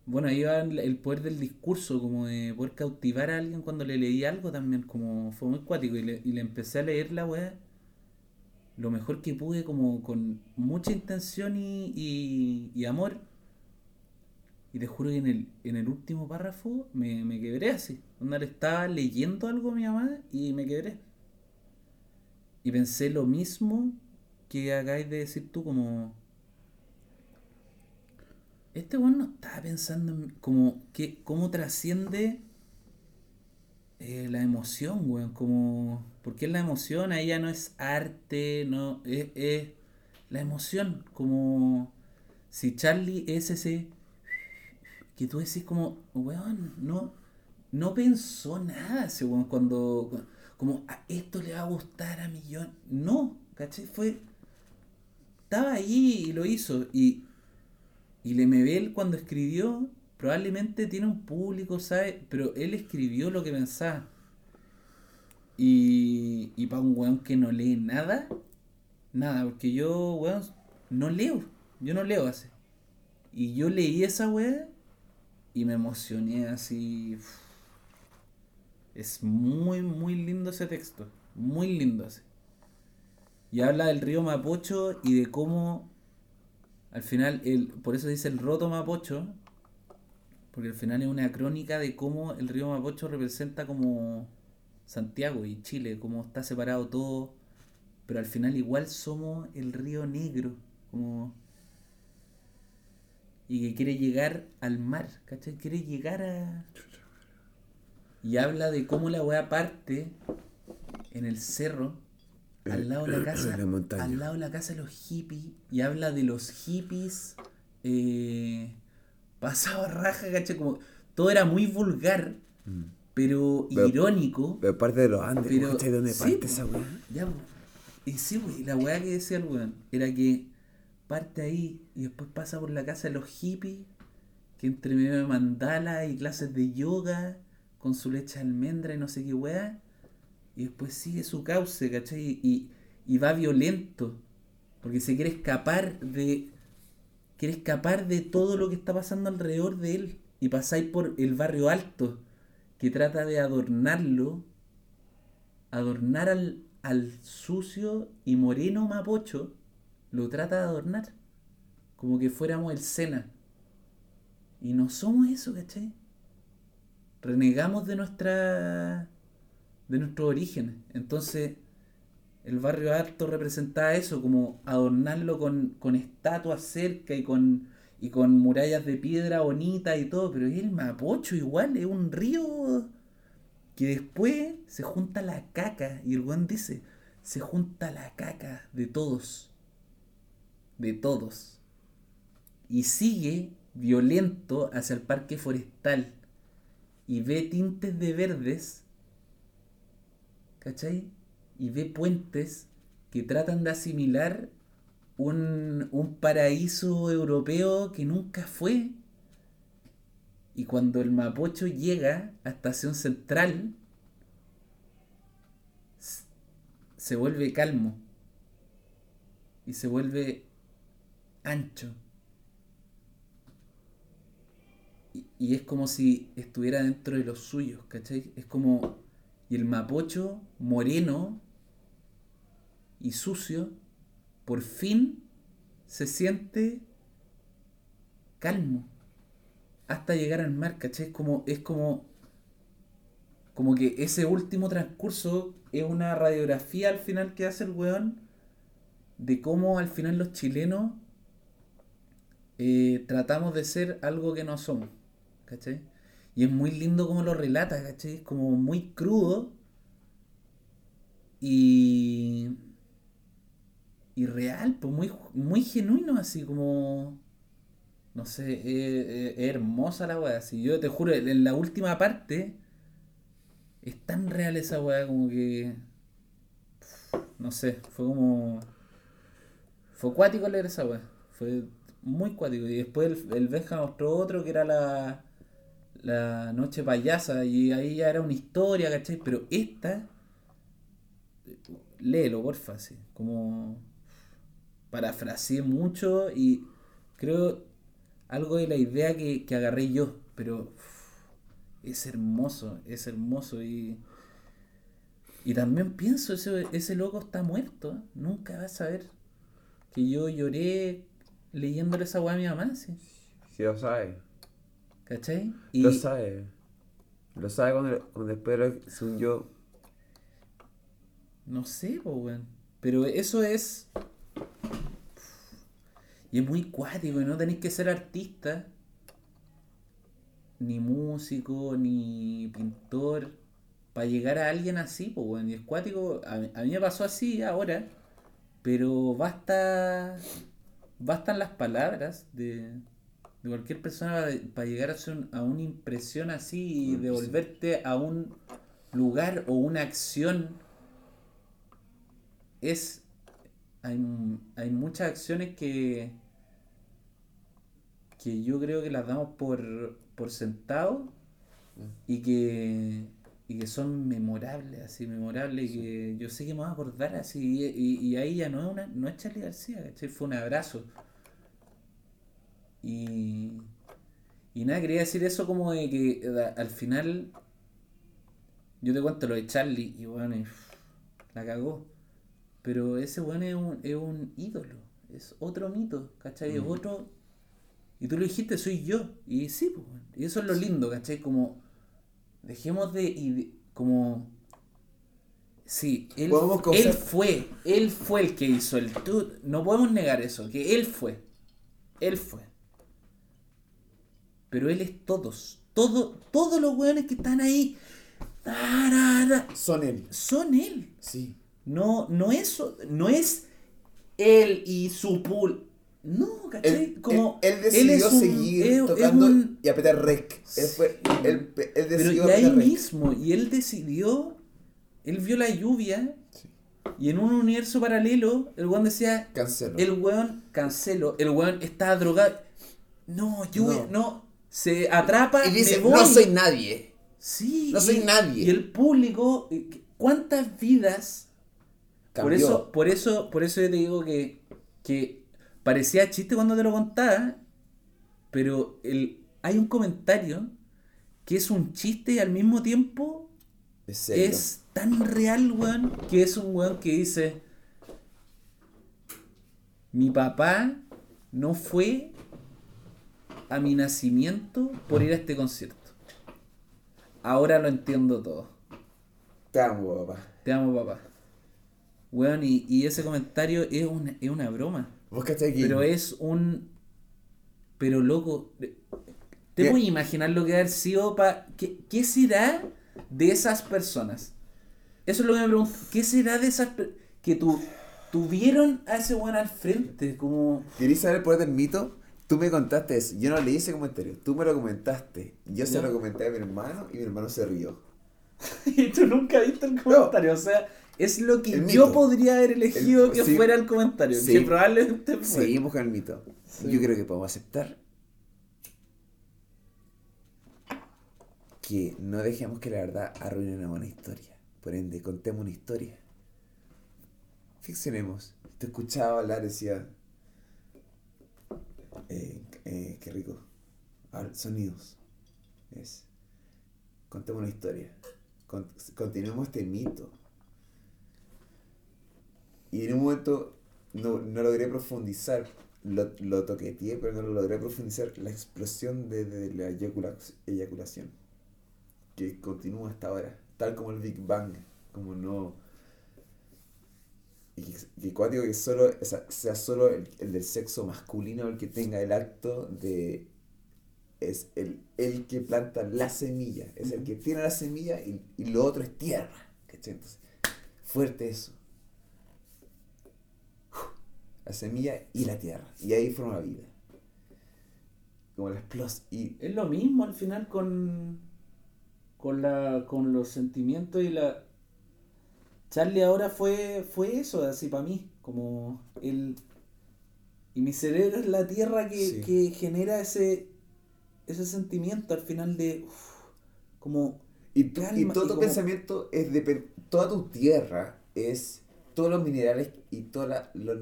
Bueno, ahí va el poder del discurso, como de poder cautivar a alguien cuando le leí algo también, como fue muy cuático. Y le, y le empecé a leer la weá lo mejor que pude, como con mucha intención y, y, y amor. Y te juro que en el, en el último párrafo me, me quebré así. Onda le estaba leyendo algo a mi mamá y me quebré. Y pensé lo mismo que acabáis de decir tú, como. Este weón no estaba pensando en como que cómo trasciende eh, la emoción, weón. Como. Porque es la emoción, ahí ya no es arte, no. Es, es la emoción. Como. Si Charlie es ese. Que tú decís como, weón, no. No pensó nada ese weón cuando. Como, a esto le va a gustar a millón. No, ¿cachai? Fue. Estaba ahí y lo hizo. Y. Y Lemebel cuando escribió, probablemente tiene un público, ¿sabes? Pero él escribió lo que pensaba. Y, y para un weón que no lee nada, nada, porque yo, weón, no leo. Yo no leo así. Y yo leí esa weá y me emocioné así. Es muy, muy lindo ese texto. Muy lindo así. Y habla del río Mapocho y de cómo al final, el, por eso dice el roto Mapocho, porque al final es una crónica de cómo el río Mapocho representa como Santiago y Chile, cómo está separado todo, pero al final igual somos el río negro, como... Y que quiere llegar al mar, ¿cachai? Quiere llegar a... Y habla de cómo la weá parte en el cerro, al lado de la casa, la montaña. al lado de la casa los hippies, y habla de los hippies eh, pasado a raja, ¿cachai? Como todo era muy vulgar, pero, Pero- irónico. Pero parte de los Andes, Pero, ¿cachai? ¿De dónde sí, parte esa weá? Ya. Y sí, güey, la weá que decía el weón era que parte ahí y después pasa por la casa de los hippies, que entre medio de mandala y clases de yoga, con su leche de almendra y no sé qué weá, y después sigue su cauce, ¿cachai? Y, y va violento, porque se quiere escapar de... Quiere escapar de todo lo que está pasando alrededor de él. Y pasáis por el barrio alto, que trata de adornarlo, adornar al, al sucio y moreno mapocho, lo trata de adornar. Como que fuéramos el Sena. Y no somos eso, ¿cachai? Renegamos de nuestra. De nuestros orígenes. Entonces, el barrio alto representaba eso, como adornarlo con, con estatuas cerca y con, y con murallas de piedra bonitas y todo. Pero es el Mapocho igual, es un río que después se junta la caca. Y el Juan dice: se junta la caca de todos. De todos. Y sigue violento hacia el parque forestal y ve tintes de verdes, ¿cachai? Y ve puentes que tratan de asimilar un, un paraíso europeo que nunca fue. Y cuando el Mapocho llega a Estación Central, se vuelve calmo y se vuelve ancho. Y, y es como si estuviera dentro de los suyos, ¿cachai? Es como. Y el mapocho moreno y sucio, por fin se siente calmo. Hasta llegar al mar, ¿cachai? Es como. Es como. Como que ese último transcurso es una radiografía al final que hace el weón de cómo al final los chilenos eh, tratamos de ser algo que no somos, ¿cachai? Y es muy lindo como lo relata, ¿cachai? Es como muy crudo y, y real, pues muy, muy genuino, así como, no sé, es, es- es hermosa la weá, así yo te juro, en la última parte es tan real esa weá como que, no sé, fue como... Fue cuático leer esa weá. Fue muy cuático. Y después el, el Benja mostró otro que era la, la Noche Payasa. Y ahí ya era una historia, ¿cachai? Pero esta, léelo, porfa, sí. Como parafraseé mucho y creo algo de la idea que, que agarré yo. Pero es hermoso, es hermoso. Y, y también pienso, ese, ese loco está muerto. Nunca va a saber que yo lloré leyéndole esa weá a mi mamá, sí. Sí, lo sabe. ¿Cachai? Y Lo sabe. Lo sabe cuando, cuando lo- según yo, no sé, po, weón. Pero eso es. Y es muy cuático, no tenéis que ser artista, ni músico, ni pintor, para llegar a alguien así, pues, weón. Y es cuático, a, mí- a mí me pasó así ahora, pero basta. Bastan las palabras de, de cualquier persona para llegar a, un- a una impresión así y devolverte a un lugar o una acción. Es. Hay, hay muchas acciones que. que yo creo que las damos por, por sentado y que. y que son memorables, así, memorables, y que yo sé que me voy a acordar así, y, y, y ahí ya no es una, no es Charlie García, ¿cachai? Fue un abrazo. Y, y nada, quería decir eso como de que eh, al final yo te cuento lo de Charlie y bueno, y, pff, la cagó. Pero ese weón es un, es un ídolo, es otro mito, ¿cachai? Es otro... Y tú lo dijiste, soy yo. Y sí, pues. Y eso es lo lindo, ¿cachai? Como dejemos de... y de- como... Sí, él, él fue, él fue el que hizo el... Tú, no podemos negar eso, que él fue. Él fue. Pero él es todos. Todo, todos los weones que están ahí tarara, son él. son él. Sí. No, no es, no es él y su pool. No, ¿cachai? Él, Como, él, él decidió es un- seguir tocando un- y apretar rec. Él, fue, él, él Pero decidió y ahí rec. mismo, y él decidió, él vio la lluvia, Sí. y en un universo paralelo, el weón decía, Cancelo. el weón, cancelo, el weón está drogado. No, lluvia, no. No. Se atrapa, y dice, me voy. no soy nadie. Sí, No soy y- nadie. Y el público, ¿Cuántas vidas? Por eso, por eso, por eso yo te digo que, que parecía chiste cuando te lo contaba, pero el, hay un comentario que es un chiste y al mismo tiempo es tan real, weón, que es un weón que dice, mi papá no fue a mi nacimiento por ir a este concierto. Ahora lo entiendo todo. Te amo, papá. Te amo, papá. Weón, y, y ese comentario es una, es una broma. ¿Vos que Pero es un... Pero loco, ¿te puedes imaginar lo que ha sido para... ¿Qué, ¿Qué será de esas personas? Eso es lo que me pregunto. ¿Qué será de esas que tu, tuvieron a ese weón al frente? Como... ¿Querés saber el poder del mito? Tú me contaste eso. Yo no leí ese comentario. Tú me lo comentaste. Yo se lo comenté a mi hermano y mi hermano se rió. [LAUGHS] y tú nunca viste el comentario. O sea, es lo que El yo mito. podría haber elegido El- que sí. fuera el comentario. Sí. Que probablemente fue. Seguimos con el mito. Sí. Yo creo que podemos aceptar que no dejemos que la verdad arruine una buena historia. Por ende, contemos una historia. Ficcionemos. Te escuchaba hablar, decía. Eh, eh, qué rico. Sonidos. Es. Contemos una historia. Con- continuemos este mito. Y en un momento no, no logré profundizar, lo, lo toqueteé, pero no lo logré profundizar la explosión de, la eyacula- eyaculación, que continúa hasta ahora, tal como el Big Bang, como no... Y que cuático que solo, o sea, sea solo el, el del sexo masculino el que tenga el acto de... Es el, el que planta la semilla, es el que tiene la semilla y, y lo otro es tierra. ¿cachai? Entonces, fuerte eso la semilla y la tierra. Y ahí forma vida. Como la explosión. Y Es lo mismo al final con, con, la, con los sentimientos y la... Charlie ahora fue, fue eso, así para mí, como el... Y mi cerebro es la tierra que, Sí. que genera ese, ese sentimiento al final de... uf, como... Y, tu- y todo y tu como- pensamiento es de toda tu tierra es todos los minerales y todos los,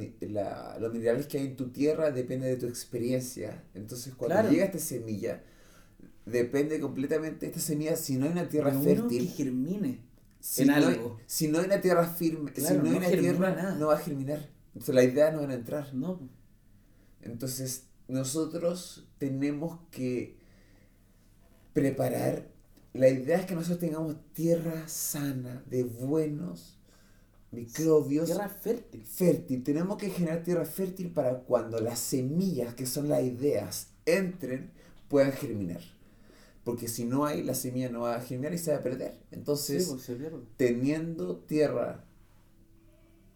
minerales que hay en tu tierra depende de tu experiencia. Entonces cuando Claro. llega esta semilla, depende completamente esta semilla, si no hay una tierra uno fértil, que germine. Si, en no hay, si no hay una tierra firme, Claro, si no hay no una germina tierra, nada. no va a germinar. Entonces las ideas no van a entrar. No, Entonces, nosotros tenemos que preparar. La idea es que nosotros tengamos tierra sana, de buenos microbios, tierra fértil. fértil. Tenemos que generar tierra fértil para cuando las semillas, que son las ideas, entren, puedan germinar. Porque si no hay, la semilla no va a germinar y se va a perder. Entonces, sí, pues se teniendo tierra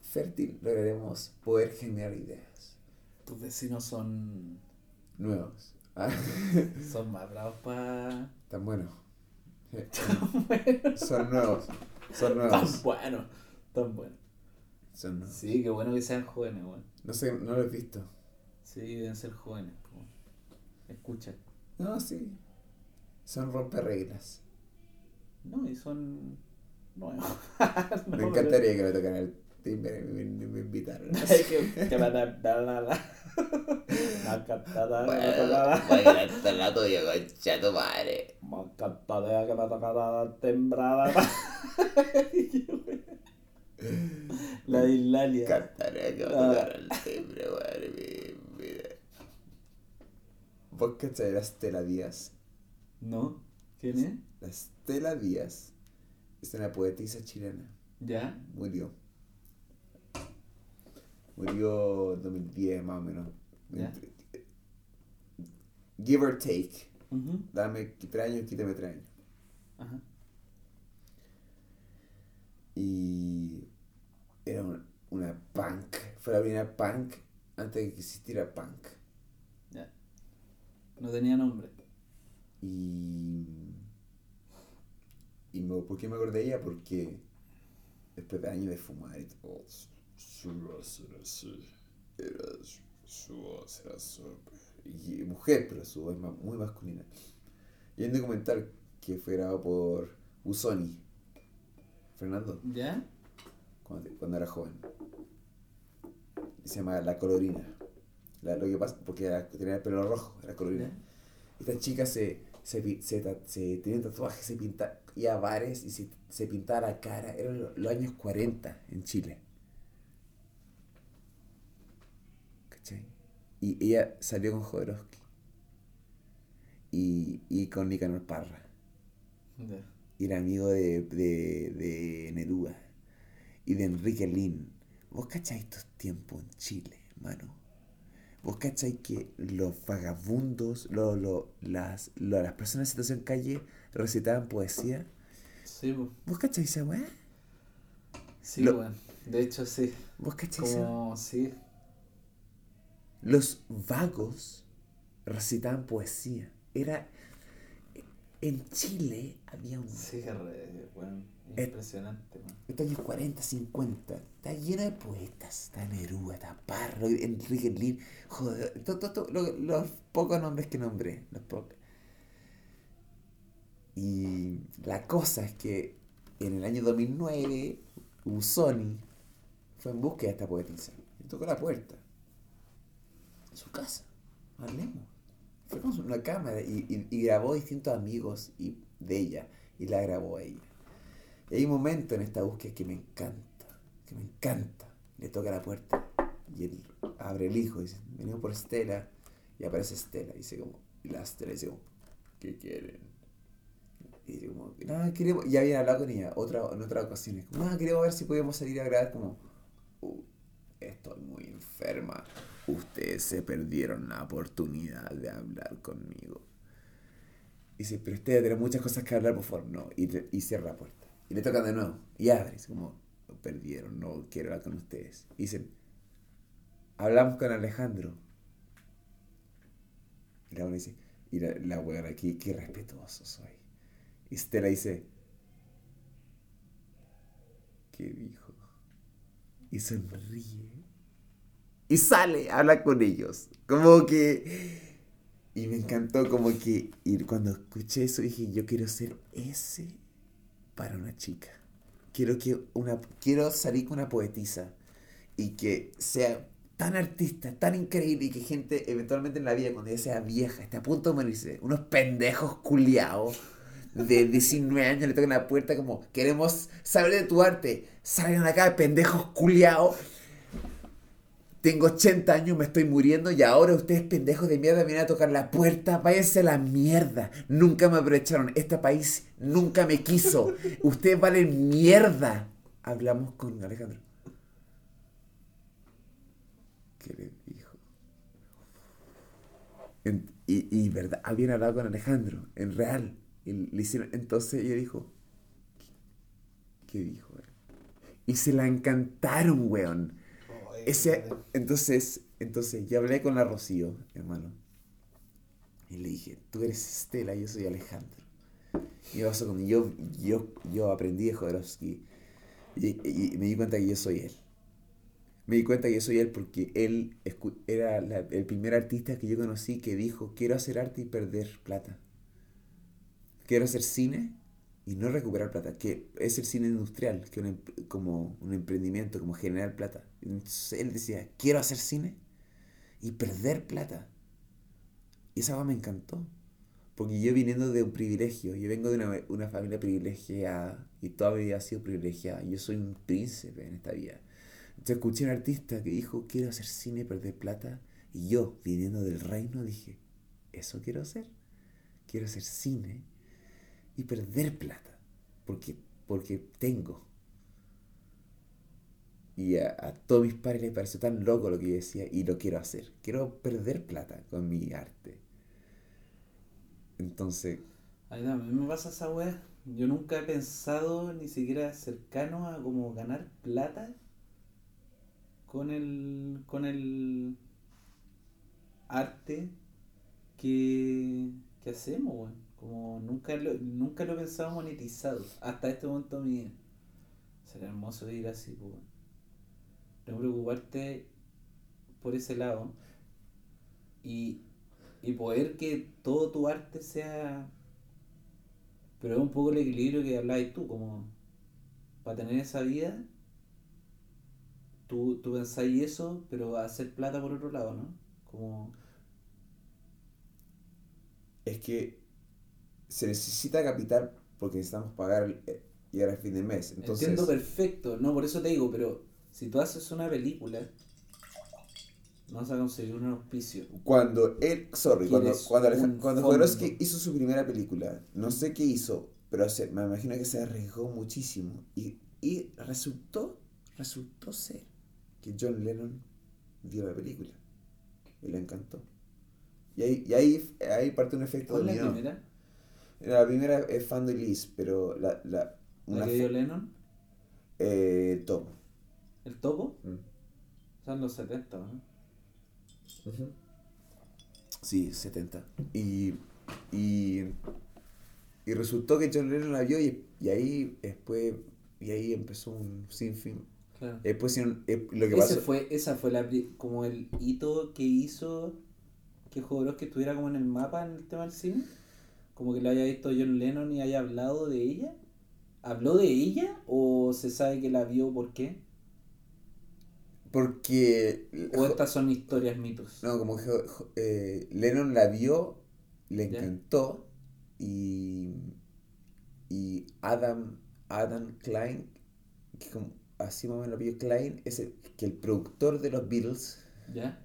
fértil, lograremos poder generar ideas Tus vecinos son, nuevas. Ah. [LAUGHS] son más bravos para... Tan [LAUGHS] buenos. Son nuevos. Son Tan nuevos. bueno, tan bueno. Son nuevos. Sí, qué bueno que sean jóvenes. No sé, no lo he visto. Sí, deben ser jóvenes. Escucha. No, sí. Son romperreglas. No, y son nuevos. [LAUGHS] No, me encantaría que me tocaran el timbre y me, me, me invitaran. pero- [LAUGHS] que, la la. [LAUGHS] Me me tocara. tuya, concha tu madre. Me encantaría que me tocara la tembrada. La de Hilalia. Cantaré que me Ah. tocaran el timbre, madre vida. ¿Vos cachai la Estela Díaz? ¿No? ¿Quién es? La Estela Díaz es una poetisa chilena. ¿Ya? Murió. Murió en 2010 más o menos. Ya. Give or take. Ujú. Dame tres años, quítame tres años. Ajá. Y era una, una punk. Fue la primera punk antes de que existiera punk. Ya. No tenía nombre. Y. y me- ¿Por qué me acordé de ella? Porque después de años de fumar y todo, su, voz era así. Era su, voz era súper. Y mujer, pero su voz es muy masculina. Y hay un documental que fue grabado por Usoni. Fernando, ¿Ya? cuando, cuando era joven. Se llama La Colorina. La- lo que pasa, porque era- tenía el pelo rojo, era colorina. Esta chica se, se, se, se tenía tatuajes, se pinta, iba a bares y se, se pintaba la cara. Eran lo- los años 40 en Chile. ¿Cachai? Y ella salió con Jodorowsky. Y, y con Nicanor Parra. Y era amigo de, de, de Neruda. Y de Enrique Lin. ¿Vos cacháis estos tiempos en Chile, hermano? ¿Vos cacháis que los vagabundos, lo- lo- las, lo- las personas en situación calle recitaban poesía? Sí, pues. ¿Vos cacháis esa weá? Sí, Lo- weón. De hecho, sí. ¿Vos cacháis esa? Como, sí. Los vagos recitaban poesía. Era. En Chile había un. Sí, weón. Eh. Impresionante, weón. Estos años 40, 50, está lleno de poetas. Está Neruda, está Parro, Enrique Lin, joder, to- to- to- lo- los pocos nombres que nombré, los pocos. Y la cosa es que en el año 2009, Usoni fue en búsqueda de esta poetisa. Y tocó la puerta. En su casa. Hablemos. Una cámara y, y- y grabó distintos amigos y, de ella. Y la grabó a ella. Y hay un momento en esta búsqueda que me encanta, que me encanta. Le toca la puerta y él abre el hijo y dice, venimos por Estela. Y aparece Estela y dice como, y la Estela dice ¿qué quieren? Y dice como, no, queremos, ya habían hablado con ella otra, en otras ocasiones, como, no, queremos ver si podemos salir a grabar como, "Uh, estoy muy enferma. Ustedes se perdieron la oportunidad de hablar conmigo. Y dice, pero usted tiene muchas cosas que hablar, por favor. No. Y, y cierra la puerta. Y le tocan de nuevo. Y abre. Dice, como, lo perdieron, no quiero hablar con ustedes. Y dicen, hablamos con Alejandro. Y la dice, y la, la weona aquí, qué respetuoso soy. Y Stella dice, ¿qué dijo? Y sonríe. Y sale, habla con ellos. Como que... Y me encantó como que... Y cuando escuché eso dije, yo quiero ser ese para una chica. Quiero que una... Quiero salir con una poetisa. Y que sea tan artista, tan increíble. Y que gente eventualmente en la vida, cuando ella sea vieja, esté a punto de morirse. Unos pendejos culiados de 19 años le tocan la puerta como, queremos saber de tu arte. Salgan acá, pendejos culiados. Tengo 80 años, me estoy muriendo y ahora ustedes pendejos de mierda vienen a tocar la puerta. Váyanse a la mierda. Nunca me aprovecharon. Este país nunca me quiso. [LAUGHS] Ustedes valen mierda. Hablamos con Alejandro. ¿Qué le dijo? En- y, y verdad, habían hablado con Alejandro, en real. Y le hicieron, entonces ella dijo, ¿qué, qué dijo? él? Y se la encantaron, weón. Ese, entonces, entonces, yo hablé con la Rocío, hermano. Y le dije, tú eres Estela, yo soy Alejandro. Y me pasó con yo, yo, yo aprendí de Jodorowsky y, y- me di cuenta que yo soy él. Me di cuenta que yo soy él porque él era el primer artista que yo conocí que dijo, quiero hacer arte y perder plata. Quiero hacer cine y no recuperar plata, que es el cine industrial, que un em- como un emprendimiento, como generar plata. Entonces él decía, quiero hacer cine y perder plata. Y esa cosa me encantó. Porque yo viniendo de un privilegio, yo vengo de una, una familia privilegiada y toda mi vida ha sido privilegiada. Yo soy un príncipe en esta vida. Entonces escuché a un artista que dijo, quiero hacer cine y perder plata. Y yo, viniendo del reino, dije, eso quiero hacer. Quiero hacer cine y perder plata. Porque, porque tengo. Y a, a todos mis padres les pareció tan loco lo que yo decía y lo quiero hacer. Quiero perder plata con mi arte. Entonces, A mí me pasa esa weá. Yo nunca he pensado ni siquiera cercano a como ganar plata con el con el arte que, que hacemos, weón. Como nunca lo, nunca lo he pensado monetizado hasta este momento mi vida. Hermoso ir así, pues. No preocuparte por ese lado y, y poder que todo tu arte sea pero es un poco el equilibrio que hablabas tú, como para tener esa vida, tú, tú pensáis eso, pero hacer plata por otro lado, ¿no? Como... Es que se necesita capital porque necesitamos pagar el- eh, llegar al fin de mes. Entonces, Entiendo perfecto, no, por eso te digo, pero si tú haces una película, no vas a conseguir un auspicio. cuando él, sorry, cuando, cuando, Alej- cuando. Jodorowsky hizo su primera película, no sé qué hizo, pero se- me imagino que se arriesgó muchísimo. Y, y resultó, resultó ser que John Lennon vio la película y le encantó. Y ahí, y ahí, ahí parte un efecto ¿Cuál es la primera? La primera es Fan de Liz, pero la, la, ¿La una que dio Lennon? eh, top. ¿El topo? Mm. Son los 70, ¿no? Sí, 70. Y, y, y resultó que John Lennon la vio y, y ahí después y ahí empezó un sinfín. Claro. Después eh, lo que Ese pasó fue, esa fue la, como el hito que hizo que Jodorowsky estuviera como en el mapa en el tema del cine. Como que lo haya visto John Lennon y haya hablado de ella. ¿Habló de ella o se sabe que la vio por qué? porque ¿O estas son historias mitos? no, como que eh, Lennon la vio, le Ya. encantó y, y Adam Adam Klein, que como, así más o menos lo vio Klein, es el, que el productor de los Beatles, ¿Ya?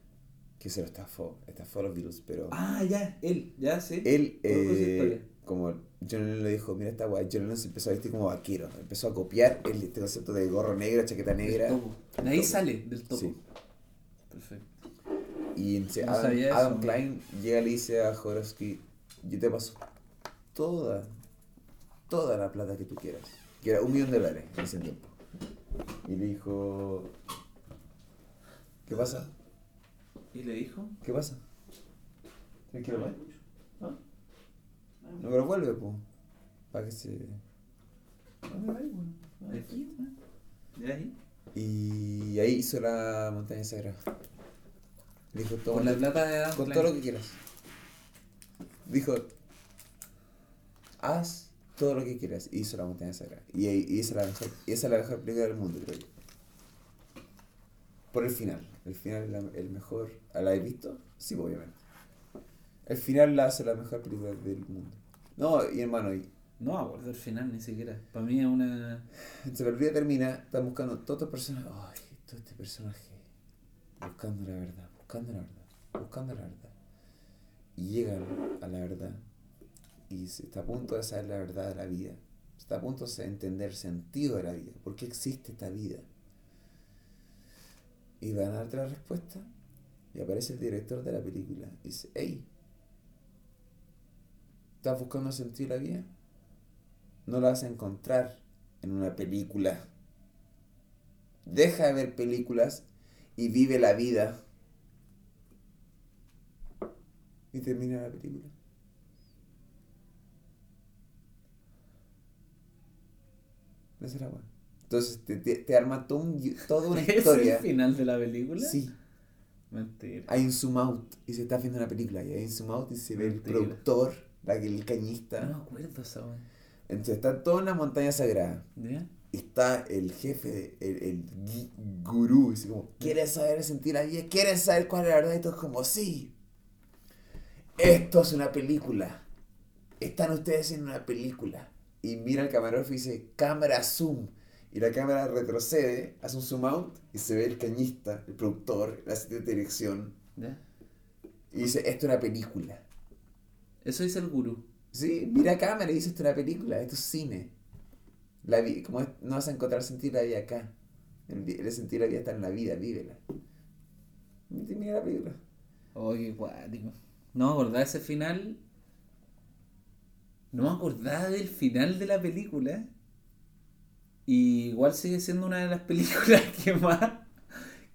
Que se lo estafó, estafó a los Beatles, pero Ah, ya, él, ya, sí. Él, eh, como John Lennon le dijo, mira esta weá, John Lennon se empezó a vestir como vaquero, empezó a copiar el, este concepto de gorro negro, chaqueta negra. topo. De ahí Topo. sale, del topo. Sí. Perfecto. Y entonces No Adam, sabía Adam eso. Klein llega y le dice a Jodorowsky, yo te paso toda, toda la plata que tú quieras, que era un millón de dólares en ese tiempo. Y le dijo, ¿qué pasa? ¿Y le dijo? ¿Qué pasa? ¿Tienes que? ¿Ah? No, pero vuelve, pues, para que se... ¿De aquí? ¿De ahí? Y ahí hizo la montaña sagrada. Le dijo, Con toma, la plata de Adam con Klein. todo lo que quieras. Dijo, haz todo lo que quieras. Y hizo la montaña sagrada. Y, ahí- y esa, es la mejor, y esa es la mejor película del mundo, creo yo. Por el final. El final es el mejor. ¿La habéis visto? Sí, obviamente. El final la hace la mejor película del mundo. No, y hermano, y No acuerdo el final ni siquiera. Para mí es una. [SIGHS] Se película termina, están buscando todos estos personajes. Ay, todo este personaje. Buscando la verdad, buscando la verdad, buscando la verdad. Y llegan a la verdad. Y se está a punto de saber la verdad de la vida. Está a punto de entender el sentido de la vida. ¿Por qué existe esta vida? Y van a darte la respuesta. Y aparece el director de la película. Y dice, hey, ¿estás buscando de la vida? no lo vas a encontrar en una película. Deja de ver películas y vive la vida. Y termina la película. Esa buena. Entonces te, te, te arma todo un toda una [LAUGHS] ¿Es el historia. final de la película? Sí, Mentira. hay un zoom out y se está viendo una película y hay un zoom out y se ve el productor, la, el cañista. No me acuerdo esa. Entonces está todo en la montaña sagrada. ¿Ya? está el jefe, el, el gurú, y dice como, ¿quieres saber sentir la vida? ¿Quieres saber cuál es la verdad? Y todo es como, sí, esto es una película. Están ustedes en una película. Y mira el camarógrafo y dice, cámara zoom. Y la cámara retrocede, hace un zoom out y se ve el cañista, el productor, el asistente de dirección. ¿Ya? Y dice, esto es una película. Eso dice el gurú. Sí, mira a cámara y dice, esto es una película, esto es cine. La vi- como es- no vas a encontrar sentir la vida acá. El, el sentir la vida está en la vida, vívela. Mira la película. Oye, cuático. No me acordaba ese final. No me acordaba del final de la película. Y igual sigue siendo una de las [LAUGHS] películas que más,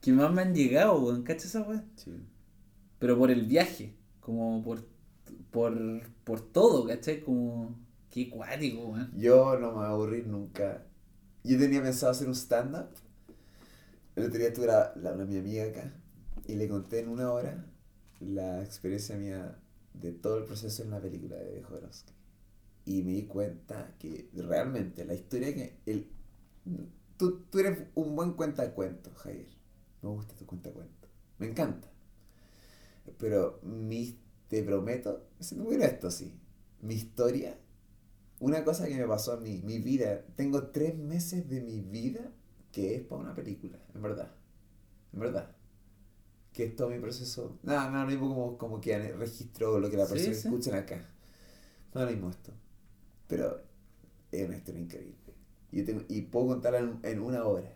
que más me han llegado, weón. ¿Cachai esa weá? Pero por el viaje. Como por, por, por todo, ¿cachai? Como. Qué cuático, weón. Yo no me voy a aburrir nunca. Yo tenía pensado hacer un stand-up. El otro día tuve la, la- una mi amiga acá y le conté en una hora la experiencia mía de todo el proceso en la película de Jodorowsky. Y me di cuenta que realmente la historia que... El, Tú, tú eres un buen cuentacuentos, Javier. Me gusta tu cuentacuentos. Me encanta. Pero mi, te prometo, siendo muy honesto, sí. Mi historia, una cosa que me pasó a mí, mi vida, tengo tres meses de mi vida que es para una película, en verdad. En verdad. Que es todo mi proceso. Nada, no, no mismo como, como que registro lo que la persona sí. escucha acá. No lo mismo esto. Pero es una historia increíble. Y, tengo, y puedo contarla en, en una hora.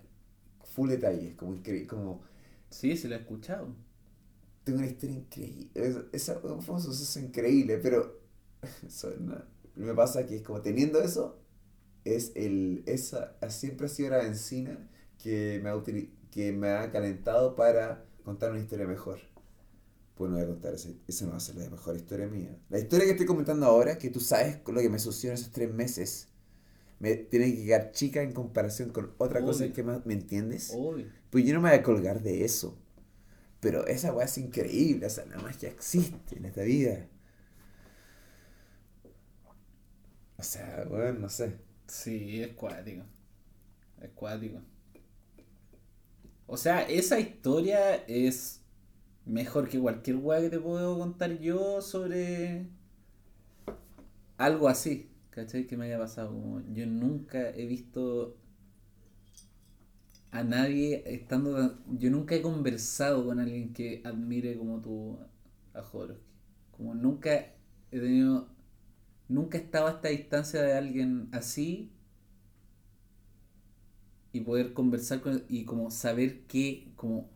Full detalles, como increíble. Como, Sí, sí lo he escuchado. tengo una historia increíble. Es, es fue un suceso increíble, pero [LAUGHS] eso, no. me pasa que es como teniendo eso, es el, esa siempre ha sido la benzina que me ha, utili- que me ha calentado para contar una historia mejor. Pues no voy a contar esa, esa no va a ser la mejor historia mía. La historia que estoy comentando ahora, que tú sabes lo que me sucedió en esos tres meses, me tiene que quedar chica en comparación con otra cosa que más, ¿me entiendes? Obvio. Pues yo no me voy a colgar de eso. Pero esa weá es increíble, o sea, la magia existe en esta vida. O sea, bueno, no sé. Sí, es cuático. Es cuático. O sea, esa historia es mejor que cualquier weá que te puedo contar yo sobre algo así. ¿Cachai? Que me haya pasado. Yo nunca he visto a nadie estando. tan- Yo nunca he conversado con alguien que admire como tú a Jodorowsky. Como nunca he tenido. Nunca he estado a esta distancia de alguien así y poder conversar con y como saber qué como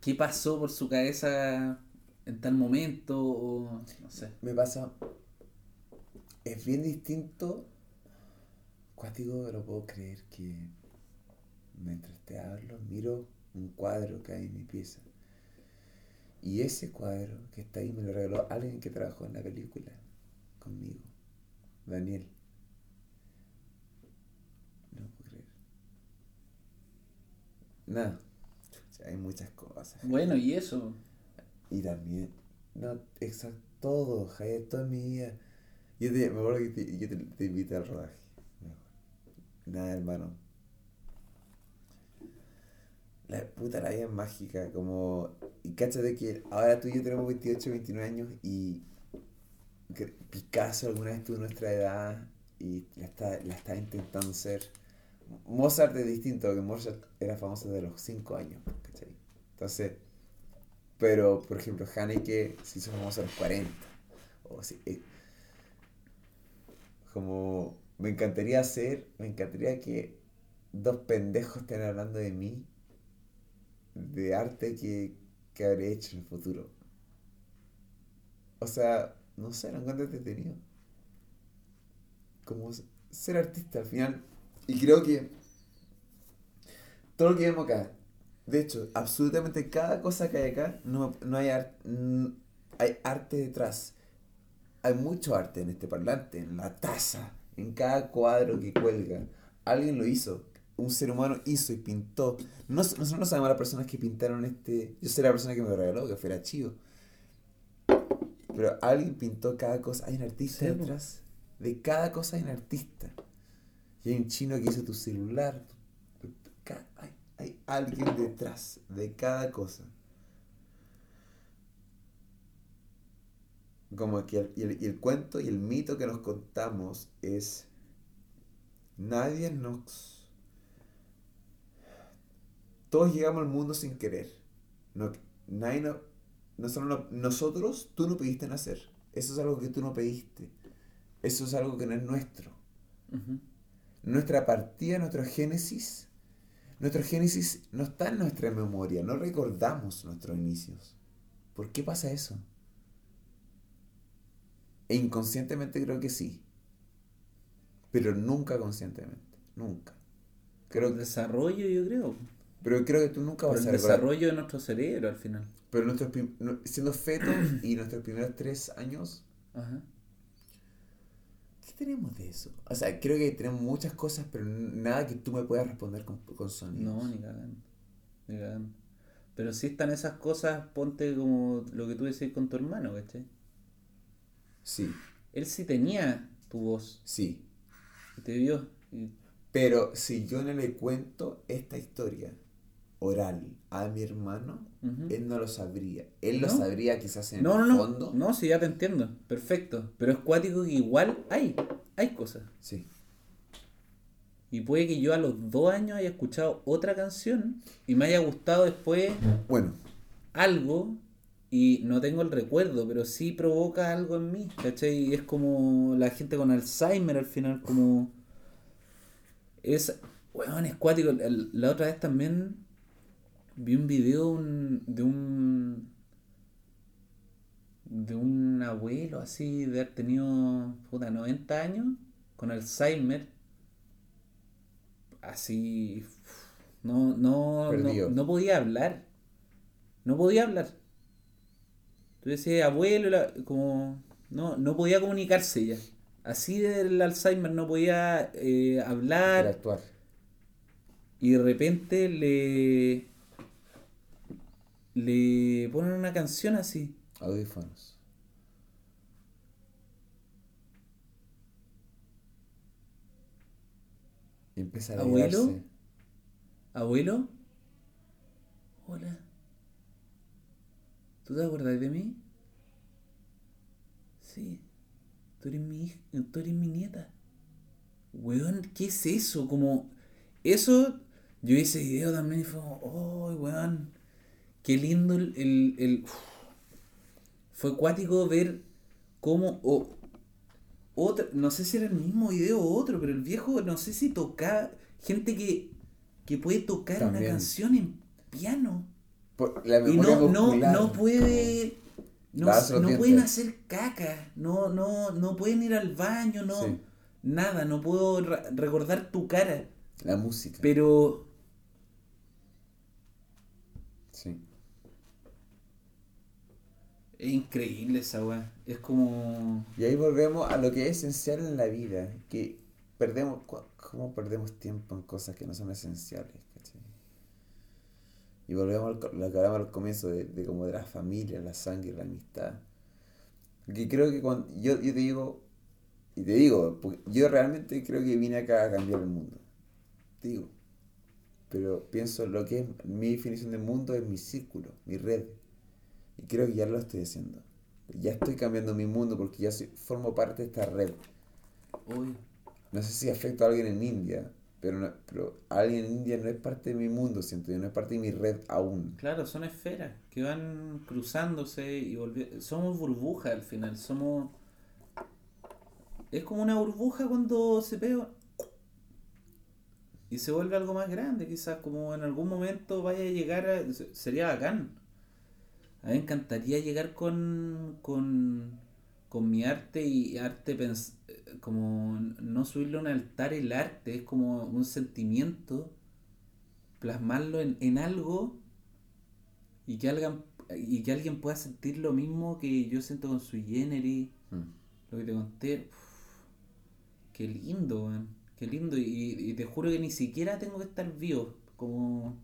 qué pasó por su cabeza en tal momento o no sé. Me pasa. Es bien distinto. Cuático, no puedo creer que mientras te hablo, miro un cuadro que hay en mi pieza. Y ese cuadro que está ahí me lo regaló alguien que trabajó en la película conmigo, Daniel. No puedo creer. Nada. Hay muchas cosas. Bueno, y eso. Y también, no, exacto, todo, Javier, toda mi vida. Yo te, me acuerdo que te, yo al rodaje. Nada, hermano. La puta la vida es mágica, como... Y cáchate que ahora tú y yo tenemos 28, 29 años y que Picasso alguna vez tuvo nuestra edad y la está, la está intentando ser. Mozart es distinto, porque Mozart era famoso de los 5 años, ¿cachai? Entonces, pero, por ejemplo, Haneke se hizo famoso a los 40. O sí, eh, como me encantaría hacer, me encantaría que dos pendejos estén hablando de mí, de arte que, que habré hecho en el futuro. O sea, no sé, lo encuentro entretenido. Como ser artista al final. Y creo que todo lo que vemos acá, de hecho, absolutamente cada cosa que hay acá, no, no hay, ar- n- hay arte detrás. Hay mucho arte en este parlante, en la taza, en cada cuadro que cuelga. Alguien lo hizo. Un ser humano hizo y pintó. No, nosotros no sabemos las personas que pintaron este. Yo sé la persona que me lo regaló, que fuera chido. Pero alguien pintó cada cosa. Hay un artista Sí, detrás. De cada cosa hay un artista. Y hay un chino que hizo tu celular. hay alguien detrás de cada cosa. Como que el, y, el, y el cuento y el mito que nos contamos es nadie nos todos llegamos al mundo sin querer. No, nadie no- nosotros, no- nosotros tú no pediste nacer. Eso es algo que tú no pediste. Eso es algo que no es nuestro. Nuestra partida, nuestro génesis, nuestro génesis no está en nuestra memoria, no recordamos nuestros inicios. ¿Por qué pasa eso? E inconscientemente creo que sí, pero nunca conscientemente, nunca. Creo el que, desarrollo, yo creo. pero creo que tú nunca Por vas el a recordar. desarrollo de nuestro cerebro al final. Pero nuestros prim- siendo fetos [CLEARS THROAT] y nuestros primeros tres años, Ajá. ¿qué tenemos de eso? O sea, creo que tenemos muchas cosas, pero nada que tú me puedas responder con, con sonidos. No, ni cagando. Ni cagando. Pero si están esas cosas, ponte como lo que tú decís con tu hermano, ¿cachai? Sí, Él sí tenía tu voz sí. y te vio. Y Pero si yo no le cuento esta historia oral a mi hermano, él no lo sabría. Él lo ¿No? sabría quizás en No, no, el no. fondo. No, sí, ya te entiendo. Perfecto. Pero es cuático que igual hay. Hay cosas. Sí. Y puede que yo a los dos años haya escuchado otra canción y me haya gustado después Bueno, algo y no tengo el recuerdo, pero sí provoca algo en mí, ¿cachai? Y es como la gente con Alzheimer al final, como... Es... Weón, es cuático. La otra vez también vi un video un- de un... De un abuelo así, de haber tenido, puta, 90 años, con Alzheimer. Así... No, no, no, no podía hablar. No podía hablar. Tú decías abuelo, la- como. No, no podía comunicarse ya. Así del Alzheimer no podía eh, hablar. actuar. Y de repente le. Le ponen una canción así. Audífonos. Y empieza a ¿Abuelo? Abuelo. Hola. ¿Tú te acuerdas de mí? Sí. Tú eres mi hija, tú eres mi nieta. Weón, ¿qué es eso? Como. Eso. Yo vi ese video también y fue como, oh, weón. Qué lindo el. el. Fue cuático ver cómo. o- otra, no sé si era el mismo video o otro, pero el viejo, no sé si tocaba. Gente que, que puede tocar una canción en piano. Por la Y no, no, puede. No, no pueden hacer caca. No, no, no pueden ir al baño, no. Sí. Nada, no puedo recordar tu cara. La música. Pero. Sí. Es increíble esa weá. Es como. Y ahí volvemos a lo que es esencial en la vida. Que perdemos. ¿Cómo perdemos tiempo en cosas que no son esenciales? Y volvemos a lo que hablamos al comienzo de, de como de la familia, la sangre, la amistad. Que creo que cuando. Yo, yo te digo. Y te digo, yo realmente creo que vine acá a cambiar el mundo. Te digo. Pero pienso lo que es mi definición de mundo es mi círculo, mi red. Y creo que ya lo estoy haciendo. Ya estoy cambiando mi mundo porque ya soy- formo parte de esta red. Uy, No sé si afecto a alguien en India, pero, no- pero alguien en India no es parte de mi mundo, siento yo, no es parte de mi red aún. claro, son esferas que van cruzándose y volviendo. Somos burbujas al final. Somos. Es como una burbuja cuando se pega. Y se vuelve algo más grande, quizás como en algún momento vaya a llegar a... se- Sería bacán. A mí me encantaría llegar con, con, con mi arte y arte pens- como no subirlo a un altar el arte, es como un sentimiento, plasmarlo en, en algo y que alguien, y que alguien pueda sentir lo mismo que yo siento con su generis, Mm. lo que te conté. uf, qué lindo, weón. Qué lindo. Y, y te juro que ni siquiera tengo que estar vivo. Como.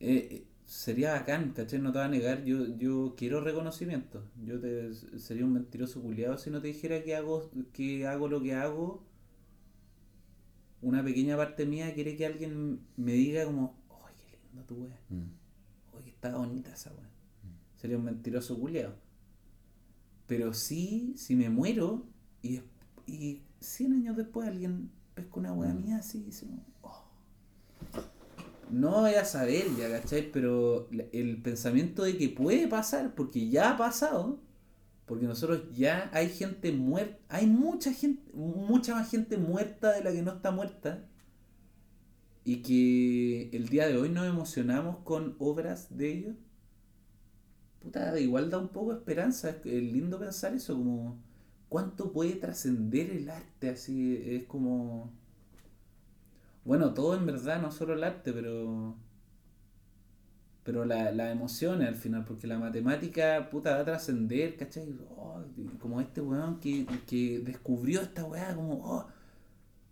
Eh, eh, sería bacán, ¿cachai? No te voy a negar. Yo, yo quiero reconocimiento. Yo te, sería un mentiroso culiado si no te dijera que hago, que hago lo que hago. Una pequeña parte mía quiere que alguien me diga como, ¡ay, qué lindo tu wea! Mm. Oye, está bonita esa weá. Sería un mentiroso culiado. Pero sí, si me muero y, y 100 años después alguien pesca una weá Mm. mía así y dice. No voy a saber ya, ¿cachai? Pero el pensamiento de que puede pasar, porque ya ha pasado, porque nosotros ya hay gente muerta, hay mucha gente, mucha más gente muerta de la que no está muerta. Y que el día de hoy nos emocionamos con obras de ellos. Puta, igual da un poco de esperanza. Es es lindo pensar eso, como cuánto puede trascender el arte, así es como... Bueno, todo en verdad, no solo el arte, pero... Pero la, las emociones al final, porque la matemática, puta, va a trascender, ¿cachai? Oh, como este weón que, que descubrió esta weá, como... oh,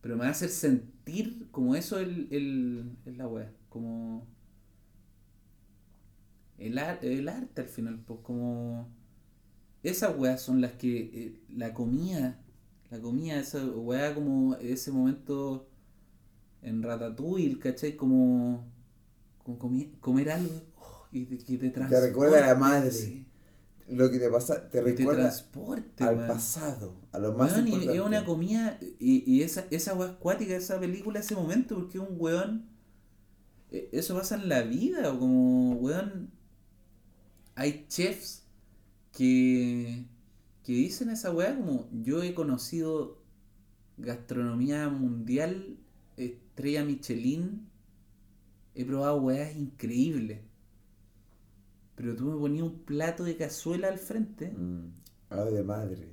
pero me va a hacer sentir como eso el, el, es la weá, como... El, ar- el arte al final, pues como... Esas weas son las que... eh, la comida, La comida, esa weá como ese momento en Ratatouille, ¿cachai? Como, como comi- comer algo oh, y te, que te Te recuerda a la madre. sí. Lo que te pasa, te recuerda transporte, al pasado, a lo más Weón, y importante. es una comida, y, y esa, esa acuática, esa película, ese momento, porque un weón, eh, eso pasa en la vida, como, weón, hay chefs que, que dicen esa weá como, yo he conocido gastronomía mundial, estrella Michelin, he probado weas increíbles, pero tú me ponías un plato de cazuela al frente, Mm, Ave de madre.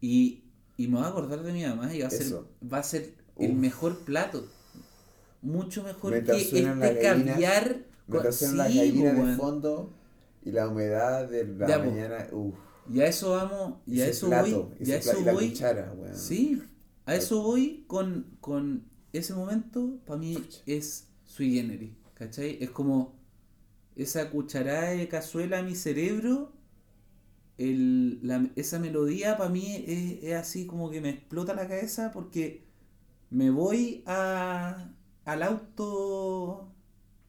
y, y me voy a acordar de mi mamá y va a ser, va a ser el mejor plato. Mucho mejor Mientras que este las gallinas, caviar. Mientras con- Sí, gallinas po, de weón. fondo y la humedad de la Ya, po. mañana. Uf, Y a eso vamos, y a eso plato, voy, y a eso la voy. cuchara. Sí, a eso voy con, con ese momento, para mí es sui generis, ¿cachai? Es como esa cucharada de cazuela a mi cerebro, el, la- esa melodía para mí es, es así como que me explota la cabeza porque me voy a, al auto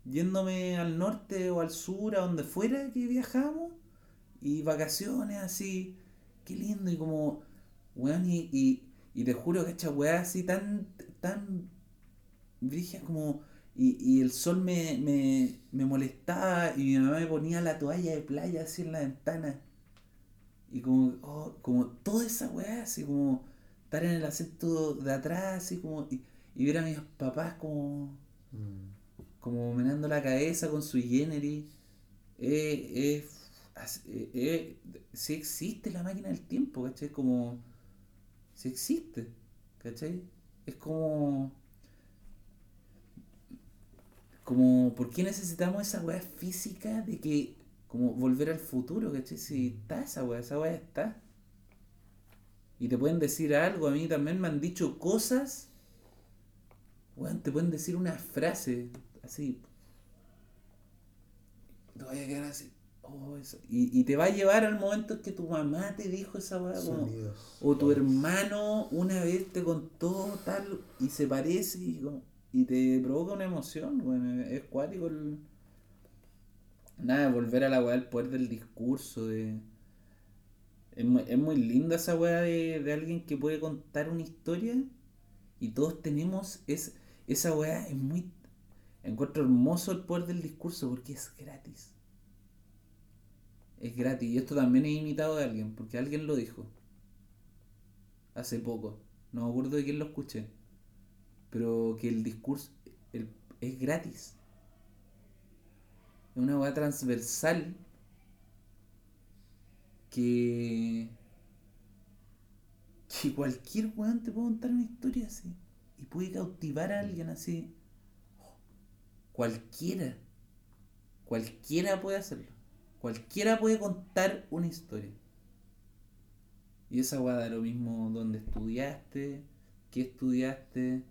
yéndome al norte o al sur, a donde fuera que viajamos, y vacaciones así, qué lindo, y como, weón, y, y, y te juro que esta weá así tan, tan brígida como, y, y el sol me, me, me molestaba, y mi mamá me ponía la toalla de playa así en la ventana, y como, oh, como toda esa weá, así como estar en el asiento de atrás, así como, y, y ver a mis papás como Mm. como menando la cabeza con su generis. Eh, eh, eh, eh, sí existe la máquina del tiempo, ¿cachai? Como. Sí existe, ¿cachai? Es como. Como, ¿por qué necesitamos esa weá física de que. Como volver al futuro, ¿cachai? Si está esa weá, esa weá está. Y te pueden decir algo, a mí también me han dicho cosas. Weón, te pueden decir una frase así. Te vaya a quedar así. oh, eso. Y, y te va a llevar al momento en que tu mamá te dijo esa weá. o tu hermano una vez te contó tal y se parece y, como- y te provoca una emoción, bueno, es cuático el... Nada, volver a la weá del poder del discurso, de... Es muy, es muy linda esa weá de, de alguien que puede contar una historia y todos tenemos es, esa weá es muy... Encuentro hermoso el poder del discurso porque es gratis. Es gratis. Y esto también es imitado de alguien, porque alguien lo dijo hace poco. No me acuerdo de quién lo escuché. Pero que el discurso el- es gratis. Es una weá transversal que. que cualquier weón te puede contar una historia así. Y puede cautivar a alguien así. Cualquiera. Cualquiera puede hacerlo. Cualquiera puede contar una historia. Y esa weá da lo mismo donde estudiaste, qué estudiaste,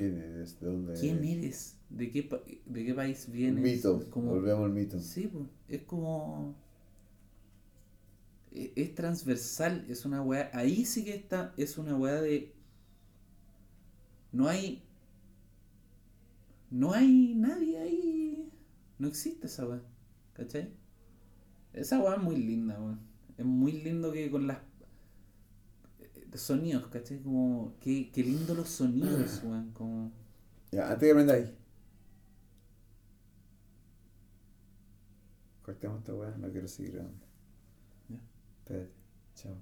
¿Quién eres? ¿De dónde quién eres, de qué, pa- de qué país vienes. Mito. Como- Volvemos al mito. Sí, pues, es como. e- Es transversal, es una weá. Ahí sí que está, es una weá de. No hay. No hay nadie ahí. No existe esa weá. ¿Cachai? Esa weá es muy linda, weón. Es muy lindo que con las. Sonidos, ¿cachai? Como. Qué, qué lindo los sonidos, [CLEARS THROAT] weón. Como. Ya, antes que aprendáis. Cortemos esta weá, no quiero seguir grabando. Ya. Espérate. Chao.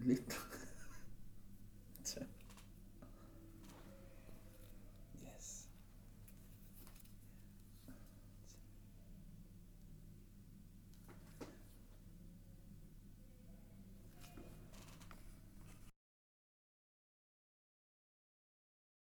Listo.